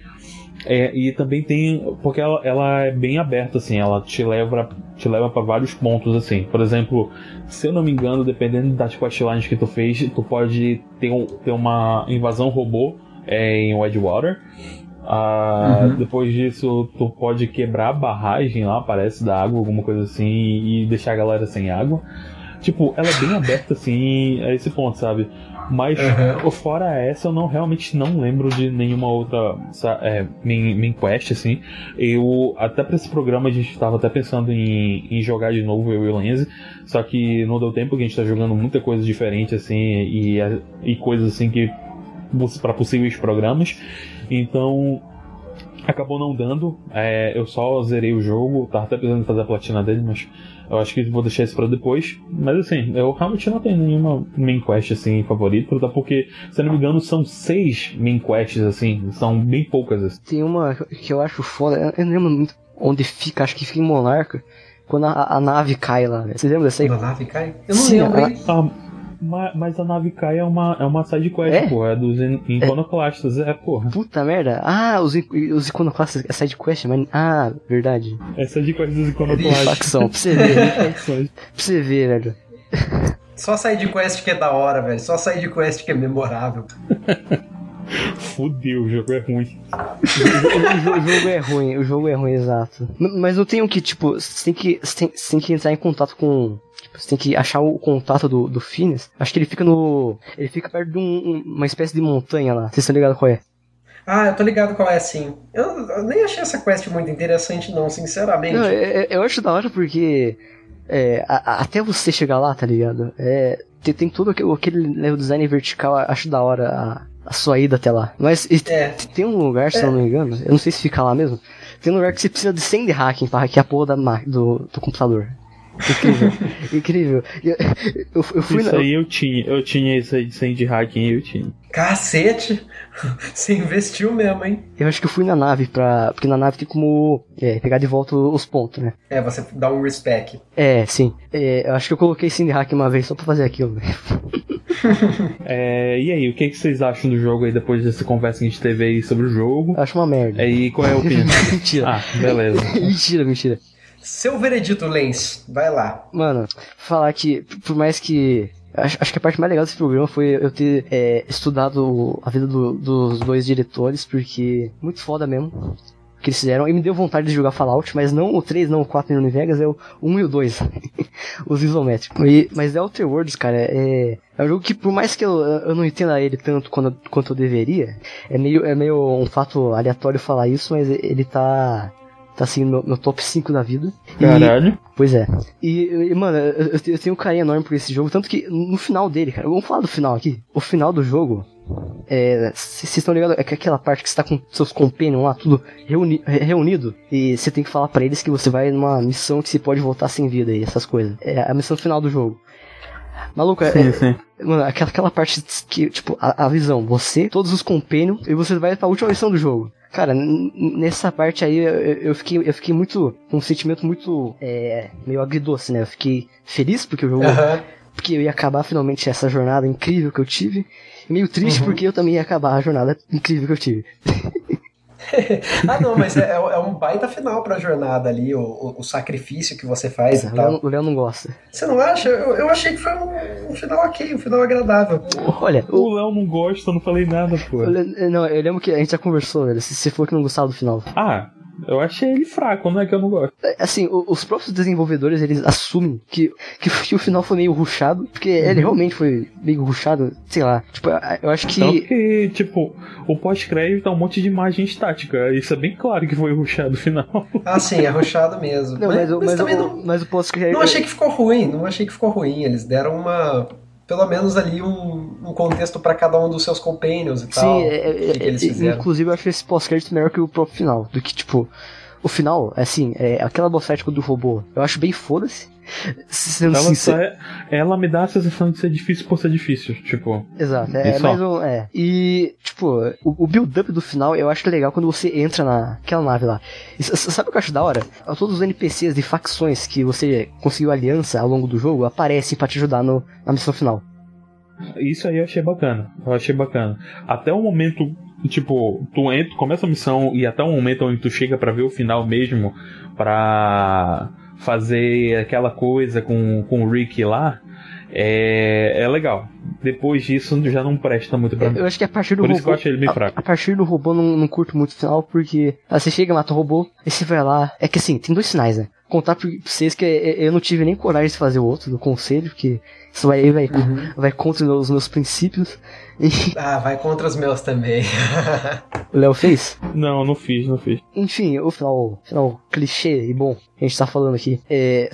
É, e também tem. Porque ela, ela é bem aberta, assim, ela te leva, te leva para vários pontos, assim. Por exemplo, se eu não me engano, dependendo das questlines que tu fez, tu pode ter, um- ter uma invasão robô é, em Edgewater. Ah,
Uhum.
Depois disso, tu pode quebrar a barragem lá, parece, da água, alguma coisa assim, e deixar a galera sem água. Tipo, ela é bem aberta, assim, a esse ponto, sabe? Mas uhum. fora essa, eu não realmente não lembro de nenhuma outra é, main, main quest, assim. Eu, até pra esse programa, a gente tava até pensando em, em jogar de novo eu e o Lenzi, só que não deu tempo, porque a gente tá jogando muita coisa diferente, assim, e, e coisas assim que para possíveis programas. Então, acabou não dando. É, eu só zerei o jogo, tava até precisando fazer a platina dele, mas eu acho que vou deixar isso pra depois. Mas assim, eu realmente não tenho nenhuma main quest assim favorita, até porque, se não me engano, são seis main quests assim, são bem poucas. Assim.
Tem uma que eu acho foda, eu não lembro muito onde fica, acho que fica em Monarca, quando a, a nave cai lá, né? Você lembra dessa aí?
Quando a nave cai? Eu não Sim, lembro.
A, a, mas, mas a nave cai é uma, é uma side quest, é? porra. É dos iconoclastas, é. é, porra.
Puta merda. Ah, os, os iconoclastas é side quest, mas. Ah, verdade.
É side quest dos iconoclastas.
Facção, pra você <laughs> ver. pra você ver, velho.
Só side quest que é da hora, velho. Só side quest que é memorável. <laughs>
Fudeu, o jogo é ruim.
o, jogo é ruim, o jogo é ruim, exato. Mas não tem um que, tipo, você tem que, você tem, você tem que entrar em contato com você tem que achar o contato do, do Phineas. Acho que ele fica no. Ele fica perto de um, uma espécie de montanha lá. Vocês estão ligados qual é?
Ah, eu tô ligado qual é, sim. Eu, eu nem achei essa quest muito interessante, não, sinceramente. Não,
eu, é, é, eu acho da hora porque. É, a, a, até você chegar lá, tá ligado? É, tem, tem todo aquele, aquele design vertical, acho da hora a, a sua ida até lá. Mas é. tem um lugar, se é. eu não me engano, eu não sei se fica lá mesmo. Tem um lugar que você precisa de 100 de hacking pra hackear a porra da, do, do computador. Incrível. <laughs> incrível. Eu, eu, eu fui
isso
na...
aí eu tinha. Eu tinha isso aí de 100 de hacking, eu tinha.
Cacete! <laughs> Você investiu mesmo, hein?
Eu acho que eu fui na nave pra. Porque na nave tem como é, pegar de volta os pontos, né?
É, você dá um respect.
É, sim. É, eu acho que eu coloquei sim de hack uma vez só pra fazer aquilo, velho. <laughs>
é, e aí, o que, que vocês acham do jogo aí depois dessa conversa que a gente teve aí sobre o jogo?
Eu acho uma merda.
E qual é a opinião?
mentira.
Ah, beleza.
mentira, mentira.
Seu veredito, Lens, vai lá.
Mano, falar que, por mais que Acho, acho, que a parte mais legal desse programa foi eu ter é, estudado a vida do, dos dois diretores, porque muito foda mesmo o que eles fizeram. E me deu vontade de jogar Fallout, mas não o 3, não o 4 New Vegas, é o 1 e o 2. <laughs> os isométricos. E, mas The Outer Worlds, cara, é, é um jogo que por mais que eu, eu não entenda ele tanto quanto, quanto eu deveria, é meio, é meio um fato aleatório falar isso, mas ele tá tá assim no meu top 5 da vida.
Caralho.
E, pois é. E, e mano, eu, eu, tenho um carinho enorme por esse jogo, tanto que no final dele, cara, vamos falar do final aqui. O final do jogo, é, vocês estão ligados? É que aquela parte que você tá com seus companions lá, tudo reuni reunido, e você tem que falar para eles que você vai numa missão que você pode voltar sem vida e essas coisas. É a missão final do jogo. Maluco, é, sim, é, sim. Mano, aquela, aquela parte que, tipo, a, a, visão, você, todos os companions, e você vai pra última missão do jogo. Cara, nessa parte aí eu, eu, fiquei, eu fiquei muito. com um sentimento muito. É, meio agridoce, né? Eu fiquei feliz porque o jogo. Uhum. Porque eu ia acabar finalmente essa jornada incrível que eu tive. E meio triste uhum. porque eu também ia acabar a jornada incrível que eu tive. <laughs> <laughs>
ah, não, mas é, é, um baita final pra jornada ali, o, o, o sacrifício que você faz
e
tal.
O Léo não gosta.
Você não acha? Eu, eu achei que foi um, um, final ok, um final agradável.
Olha,
o Léo não gosta, eu não falei nada, pô.
Não, eu lembro que a gente já conversou, velho. Se você for que não gostava do final.
Ah, eu achei ele fraco, não é que eu não gosto.
É, assim, os próprios desenvolvedores, eles assumem que, que, <laughs> o final foi meio ruchado, porque uhum. ele realmente foi meio ruchado, sei lá. Tipo, eu acho que...
Tanto que, tipo, o pós-crédito é um monte de imagem estática. Isso é bem claro que foi ruchado o final.
Ah, sim, é ruchado mesmo.
Não, mas, mas, mas, mas, o, não, mas o pós-crédito...
Não achei que ficou ruim, não achei que ficou ruim. Eles deram uma pelo menos ali um, um contexto para cada um dos seus companions e
Sim, tal. Sim, é, é, é inclusive eu acho esse pós-crédito melhor que o próprio final. Do que, tipo, o final, assim, é aquela boss fight do robô. Eu acho bem foda-se.
Sendo ela, sincero. É, ela me dá a sensação de ser difícil por ser difícil, tipo.
Exato, é, é mais um. É. E, tipo, o, o build-up do final eu acho legal quando você entra naquela nave lá. E, sabe o que eu acho da hora? Todos os NPCs de facções que você conseguiu aliança ao longo do jogo aparecem para te ajudar no, na missão final.
Isso aí eu achei bacana. Eu achei bacana. Até o momento, tipo, tu entra, começa a missão e até o momento onde tu chega para ver o final mesmo, pra fazer aquela coisa com, com o Rick lá, é, é legal. Depois disso já não presta muito pra mim.
Eu acho que a partir do
Por
robô.
Isso que eu achei ele meio fraco.
A, a partir do robô não, não curto muito o final, porque ah, você chega, mata o robô, e você vai lá. É que assim, tem dois sinais, né? Contar pra vocês que eu não tive nem coragem de fazer o outro do conselho, porque Isso vai, vai, uhum. vai contra os meus princípios. <laughs>
Ah, vai contra os meus também.
o <laughs> Léo fez?
Não, não fiz, não fiz.
Enfim, o final, final clichê e bom que a gente tá falando aqui. É,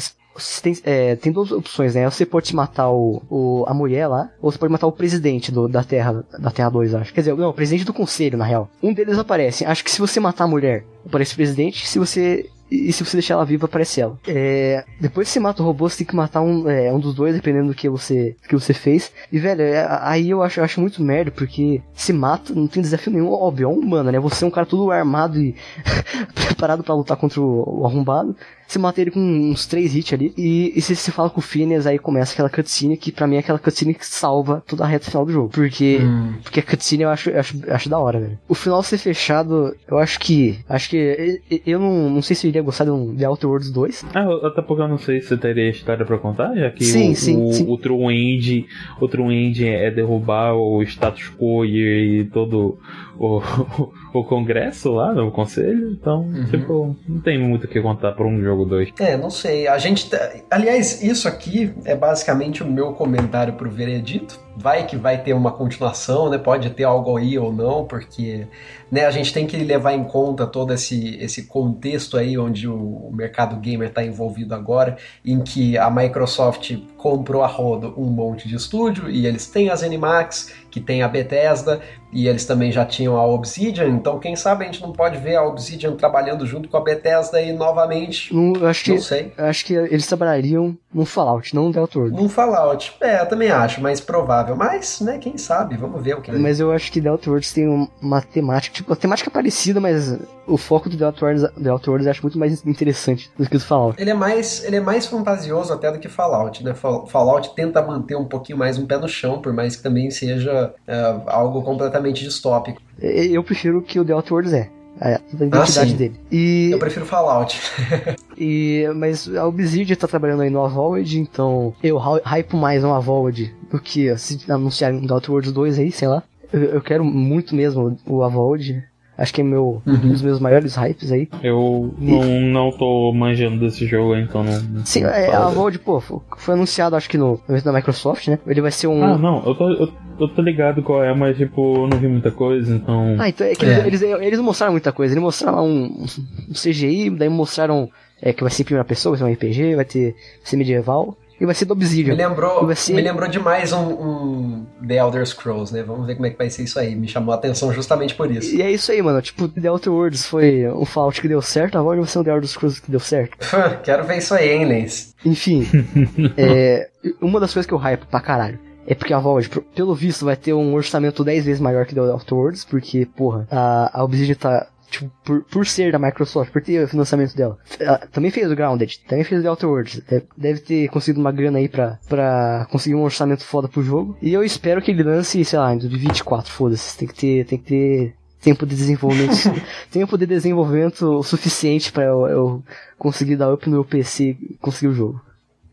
tem, é, tem duas opções, né? Você pode matar o, o, a mulher lá, ou você pode matar o presidente do, da Terra, da Terra 2, acho. Quer dizer, não, o presidente do conselho, na real. Um deles aparece. Acho que se você matar a mulher, aparece o presidente. Se você e, se você deixar ela viva, aparece ela. É, depois que você mata o robô, você tem que matar um, é, um dos dois, dependendo do que você, do que você fez. E, velho, é, aí eu acho, eu acho muito merda, porque se mata, não tem desafio nenhum, óbvio, é um humano, né? Você é um cara todo armado e <laughs> preparado para lutar contra o, o arrombado. Você mata ele com uns três hits ali. E, e se você fala com o Phineas, aí começa aquela cutscene que pra mim é aquela cutscene que salva toda a reta final do jogo. Porque, hum. porque a cutscene eu acho, eu acho, eu acho da hora, velho. O final ser fechado, eu acho que. Acho que. Eu não, não sei se eu iria gostar de um The Outer Worlds 2.
Ah, até porque eu não sei se você teria história pra contar, já que
sim,
o,
sim,
o,
sim.
o True End, o True End é derrubar o status quo e, e todo o, <laughs> o, congresso lá, o conselho, então, uhum. tipo, não tem muito o que contar pra um jogo 2.
É, não sei. A gente. Tá... Aliás, isso aqui é basicamente o meu comentário pro veredito. Vai que vai ter uma continuação, né? Pode ter algo aí ou não, porque né, a gente tem que levar em conta todo esse, esse contexto aí onde o mercado gamer está envolvido agora, em que a Microsoft comprou a rodo um monte de estúdio e eles têm as Animax, que tem a Bethesda, e eles também já tinham a Obsidian, então quem sabe a gente não pode ver a Obsidian trabalhando junto com a Bethesda aí novamente.
Não, acho que,
não sei.
Acho que eles trabalhariam no Fallout, não no Delta
No Fallout, é, eu também acho, mais provável, mas, né, quem sabe, vamos ver o que...
Mas eu acho que Delta Worlds tem uma temática, tipo, a temática é parecida, mas o foco do The Outer Worlds, The Outer Worlds eu acho muito mais interessante do que o do Fallout.
Ele é mais, ele é mais fantasioso até do que Fallout, né? Fallout tenta manter um pouquinho mais um pé no chão, por mais que também seja é, algo completamente distópico.
Eu prefiro que o The Outer Worlds é. A identidade ah, dele. E...
Eu prefiro Fallout. <laughs>
e, mas a Obsidian tá trabalhando aí no Avowed, então eu hypo mais no Avowed do que se anunciarem The Outer Worlds 2 aí, sei lá. Eu, eu quero muito mesmo o Avowed. Acho que é meu, uhum. um dos meus maiores hypes aí.
Eu não, e... não tô manjando desse jogo, então não.
Sim, é, a Void, pô, foi anunciado acho que no evento da Microsoft, né? Ele vai ser um.
Ah, não, eu tô, eu, eu tô ligado qual é, mas tipo, eu não vi muita coisa, então.
Ah, então é que é. Eles, eles não mostraram muita coisa. Eles mostraram um, um CGI, daí mostraram é, que vai ser em primeira pessoa, vai ser um RPG, vai ter vai ser medieval e vai ser do Obsidian.
Me lembrou, ser... me lembrou demais um, um, The Elder Scrolls, né? Vamos ver como é que vai ser isso aí. Me chamou a atenção justamente por isso.
E é isso aí, mano. Tipo, The Elder Worlds foi um Fallout que deu certo, agora vai ser um The Elder Scrolls que deu certo. <laughs>
Quero ver isso aí, hein, Lens?
Enfim, <laughs> é, uma das coisas que eu hype pra caralho é porque a Valve, pelo visto, vai ter um orçamento 10 vezes maior que The Elder Worlds, porque, porra, a, a Obsidian tá tipo, por, por ser da Microsoft, por ter o financiamento dela. Ela também fez o Grounded, também fez o The Outer Worlds. Deve ter conseguido uma grana aí pra, pra conseguir um orçamento foda pro jogo. E eu espero que ele lance, sei lá, em 2024, foda-se. Tem que ter, tem que ter tempo de desenvolvimento, <laughs> tempo de desenvolvimento suficiente para eu, eu, conseguir dar up no meu PC e conseguir o jogo.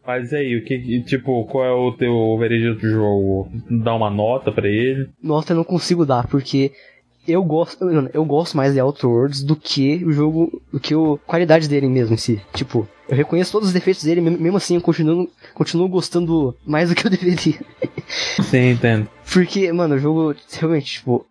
Mas aí, o que, tipo, qual é o teu veredito do jogo? Dar uma nota para ele?
Nota eu não consigo dar, porque eu gosto, eu gosto mais de Outer Worlds do que o jogo, do que a qualidade dele mesmo em si. Tipo, eu reconheço todos os defeitos dele, mesmo assim eu continuo, continuo gostando mais do que eu <laughs> deveria.
Sim, entendo.
Porque, mano, o jogo realmente, tipo.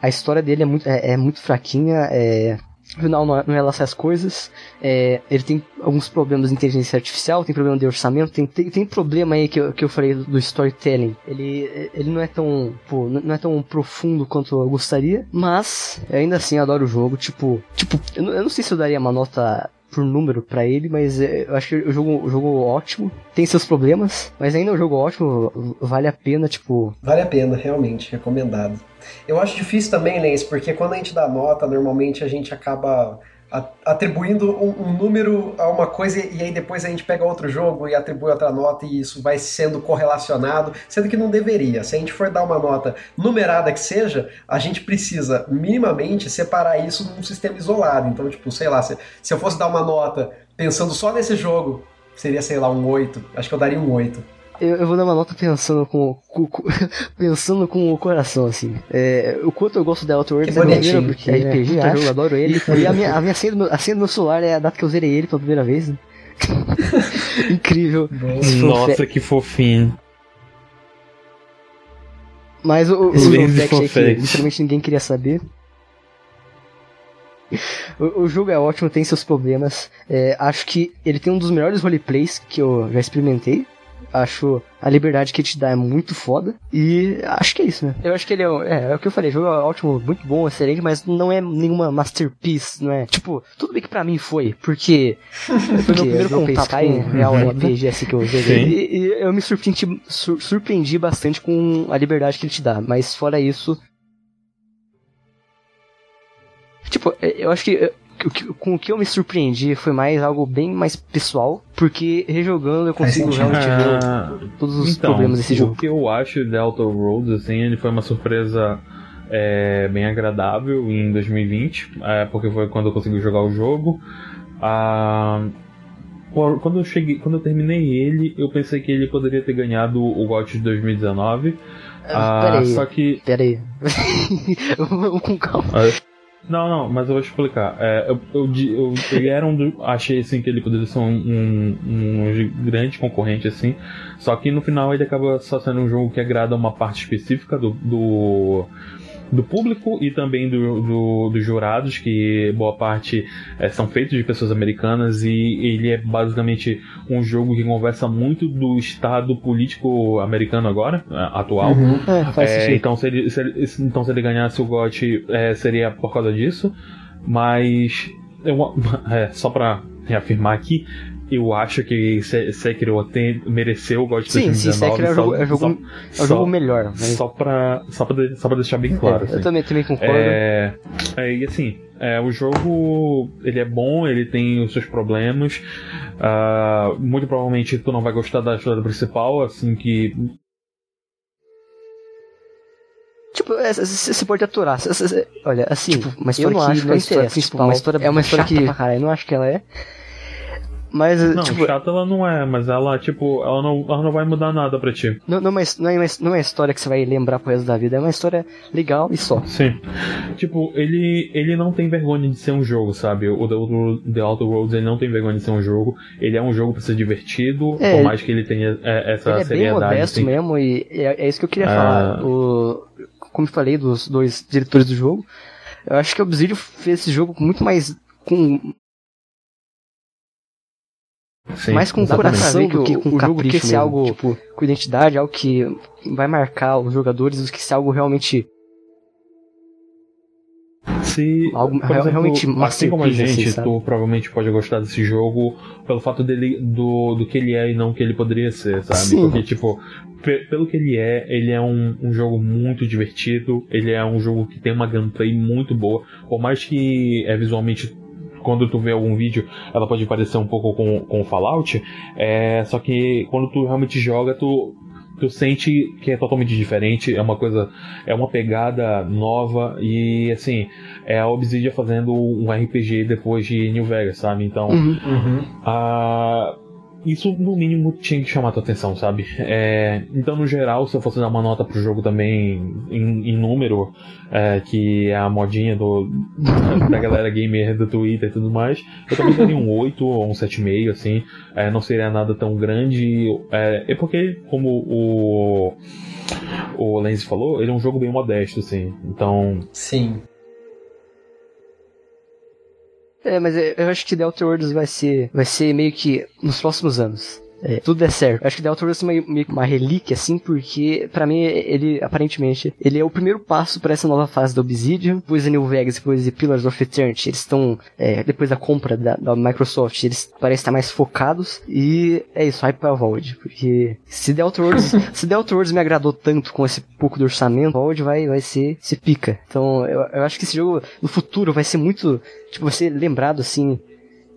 A história dele é muito, é, é muito fraquinha, é, Afinal, não, não relaxa as coisas. É, ele tem alguns problemas de inteligência artificial, tem problema de orçamento, tem, tem, tem problema aí que eu, que eu falei do, storytelling. Ele, ele não é tão, pô, não é tão profundo quanto eu gostaria, mas ainda assim adoro o jogo. Tipo, tipo, eu não, eu não sei se eu daria uma nota por número para ele, mas é, eu acho que o jogo, o jogo é ótimo, tem seus problemas, mas ainda é um jogo ótimo, vale a pena, tipo.
Vale a pena, realmente, recomendado. Eu acho difícil também, Lens, porque quando a gente dá nota, normalmente a gente acaba atribuindo um, um, número a uma coisa e aí depois a gente pega outro jogo e atribui outra nota e isso vai sendo correlacionado, sendo que não deveria. Se a gente for dar uma nota numerada que seja, a gente precisa minimamente separar isso num sistema isolado. Então, tipo, sei lá, se, se eu fosse dar uma nota pensando só nesse jogo, seria, sei lá, um 8. Acho que eu daria um 8
eu, eu, vou dar uma nota pensando com, com, com <laughs> pensando com o coração, assim. É, o quanto eu gosto da Outer Worlds é maneiro, porque é RPG, é, eu adoro ele. <laughs> e a minha, a minha senha, do meu, a senha do meu celular é a data que eu zerei ele pela primeira vez. Né? <laughs> Incrível.
Nossa, que fofinho.
Mas o, o, o fact é que literalmente ninguém queria saber. O, o, jogo é ótimo, tem seus problemas. É, acho que ele tem um dos melhores roleplays que eu já experimentei. Acho a liberdade que ele te dá é muito foda. E acho que é isso, né? Eu acho que ele é, é, é o que eu falei, o jogo é ótimo, muito bom, excelente, mas não é nenhuma masterpiece, não é? Tipo, tudo bem que pra mim foi, porque <laughs> foi meu primeiro contato com real <laughs> RPG assim que eu joguei. E, e, eu me surpreendi, sur, surpreendi bastante com a liberdade que ele te dá. Mas fora isso, Tipo, eu acho que com o que eu me surpreendi foi mais algo bem mais pessoal, porque rejogando eu consigo realmente ver ah, todos os então, problemas desse jogo.
O que eu acho de Outer Roads, assim, ele foi uma surpresa é, bem agradável em 2020, é, porque foi quando eu consegui jogar o jogo. Ah, quando eu cheguei, quando eu terminei ele, eu pensei que ele poderia ter ganhado o GOT de 2019.
Ah, peraí, só que. Peraí. <laughs> Vamos com calma. Ah,
não, não, mas eu vou explicar. É, eu, eu, eu, ele era um do, Achei assim que ele poderia ser um, um, um, grande concorrente, assim. Só que no final ele acaba só sendo um jogo que agrada uma parte específica do, do do público e também do, do, dos jurados, que boa parte é, são feitos de pessoas americanas, e ele é basicamente um jogo que conversa muito do estado político americano agora, é, atual. Uhum. É, é, então, se ele, se ele, então, se ele ganhasse o GOT, seria por causa disso. Mas, eu, <laughs> só para reafirmar aqui, eu acho que Sekiro tem, mereceu o God
sim, 2019. Sim, Sekiro é o jogo, é jogo, só, é o jogo melhor.
Mas... Só, pra, só, pra, só pra deixar bem claro. É, assim.
Eu também, também concordo.
É, é, e assim, é, o jogo ele é bom, ele tem os seus problemas. Uh, muito provavelmente tu não vai gostar da história principal, assim que
Tipo, você pode aturar. Cê, cê, olha, assim, tipo, uma história eu não acho que é a história principal, uma história é uma história que, pra caralho, eu não acho que ela é. Mas,
não,
tipo,
chata ela não é, mas ela, tipo, ela não, ela não vai mudar nada pra ti.
Não, não, mas não é, não é história que você vai lembrar pro resto da vida, é uma história legal e só.
Sim. Tipo, ele, ele não tem vergonha de ser um jogo, sabe? O, o, The Outer Worlds, ele não tem vergonha de ser um jogo. Ele é um jogo pra ser divertido, é, por mais que ele tenha é, essa
ele é
seriedade.
bem modesto
assim.
mesmo, e é, é, isso que eu queria ah. falar. O, como eu falei dos dois diretores do jogo, eu acho que o Obsidian fez esse jogo muito mais com Sim, mais com coração do que com o jogo que ser algo tipo, com identidade, algo que vai marcar os jogadores, do que ser algo realmente
se
algo exemplo, realmente
assim como a gente, assim, tu provavelmente pode gostar desse jogo pelo fato dele do, do que ele é e não que ele poderia ser, sabe? Sim. Porque tipo, pelo que ele é, ele é um, um jogo muito divertido, ele é um jogo que tem uma gameplay muito boa, por mais que é visualmente quando tu vê algum vídeo, ela pode parecer um pouco com, com Fallout, é, só que quando tu realmente joga, tu, tu sente que é totalmente diferente, é uma coisa, é uma pegada nova e assim, é a Obsidian fazendo um RPG depois de New Vegas, sabe? Então, uhum, uhum. a isso no mínimo tinha que chamar tua atenção, sabe? É, então, no geral, se eu fosse dar uma nota pro jogo também em, em número, é, que é a modinha do, <laughs> da galera gamer do Twitter e tudo mais, eu também daria um 8 ou um 7,5, assim. É, não seria nada tão grande. É, é porque, como o, o Lenz falou, ele é um jogo bem modesto, assim. Então.
Sim.
É, mas eu acho que The Outer Worlds vai ser, vai ser meio que nos próximos anos é, tudo der certo. Acho que The Outer Worlds é meio, meio uma relíquia, assim, porque para mim ele, aparentemente, ele é o primeiro passo para essa nova fase da Obsidian. Depois de New Vegas, depois de Pillars of Eternity, eles estão, é, depois da compra da, da, Microsoft, eles parecem estar mais focados. E é isso, hype pra Vault, porque se The Outer Worlds, <laughs> se The Outer Worlds me agradou tanto com esse pouco do orçamento, Vault vai, vai ser, se pica. Então eu, eu acho que esse jogo no futuro vai ser muito, tipo, vai ser lembrado assim,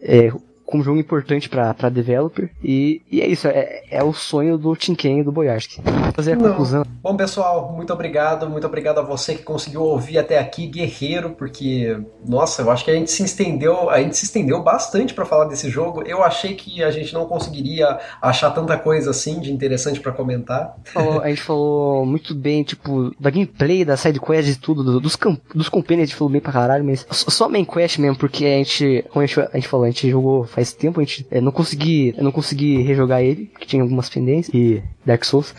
é, como jogo importante pra, pra developer. E, e é isso, é, é o sonho do Tinken e do Boyarsky. Fazer a Não. conclusão.
Bom, pessoal, muito obrigado. Muito obrigado a você que conseguiu ouvir até aqui, guerreiro, porque, nossa, eu acho que a gente se estendeu, a gente se estendeu bastante para falar desse jogo. Eu achei que a gente não conseguiria achar tanta coisa assim de interessante para comentar.
Falou, a gente falou muito bem, tipo, da gameplay, da side quest e tudo, dos, dos companions a gente falou bem pra caralho, mas só main quest mesmo, porque a gente, como a gente, a gente falou, a gente jogou faz tempo, a gente é, não consegui, eu não consegui rejogar ele, que tinha algumas pendências, e Dark Souls.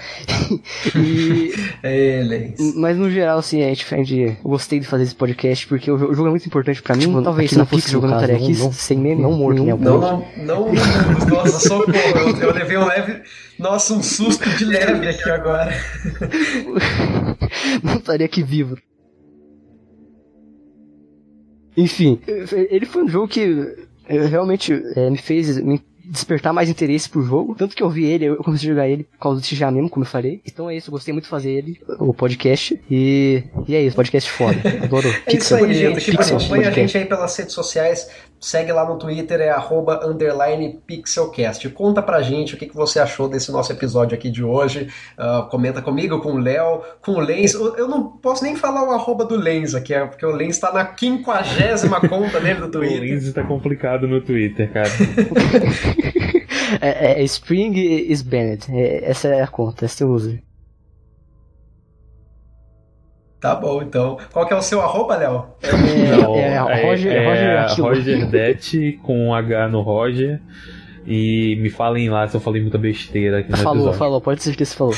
<laughs> e, <laughs>
é,
mas no geral, assim, a gente, a gente, eu gostei de fazer esse podcast porque o jogo é muito importante pra mim. Tipo, talvez se não fosse jogando caso, aqui, não, sem meme, não morto,
né? Não, não, não, não, nossa, socorro, eu, eu levei um leve, nossa, um susto de leve aqui agora. <laughs>
não estaria aqui vivo. Enfim, ele foi um jogo que realmente é, me fez me despertar mais interesse pro jogo. Tanto que eu vi ele, eu comecei a jogar ele por causa do TGA mesmo, como eu falei. Então é isso, eu gostei muito de fazer ele, o podcast. E, e é isso, podcast foda. Adoro. <laughs>
é isso aí, gente. Acompanha a gente aí pelas redes sociais. Segue lá no Twitter, é arroba underline pixelcast. Conta pra gente o que, que você achou desse nosso episódio aqui de hoje. Uh, comenta comigo, com o Léo, com o Lens. Eu não posso nem falar o arroba do Lens aqui, é porque o Lens tá na quinquagésima <laughs> conta dele do Twitter. O
Lens tá complicado no Twitter, cara.
é, <laughs> é, é, Spring is Bennett. É, essa é a conta, essa eu uso.
Tá bom, então. Qual que é o seu arroba, Léo?
É, é, <laughs> é, Roger, é, Roger, é Roger <laughs> Det com H no Roger. E me falem lá se eu falei muita besteira aqui no
Falou,
episódio.
falou, pode ser que você falou.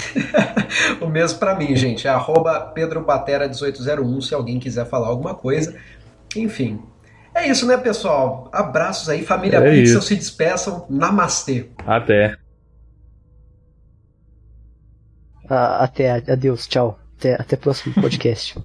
<laughs>
o mesmo para mim, gente. É arroba pedrobatera1801 se alguém quiser falar alguma coisa. Enfim. É isso, né, pessoal? Abraços aí, família é Pixel, isso. se despeçam. Namastê.
Até.
Ah, até, adeus, tchau. Até, até o próximo podcast.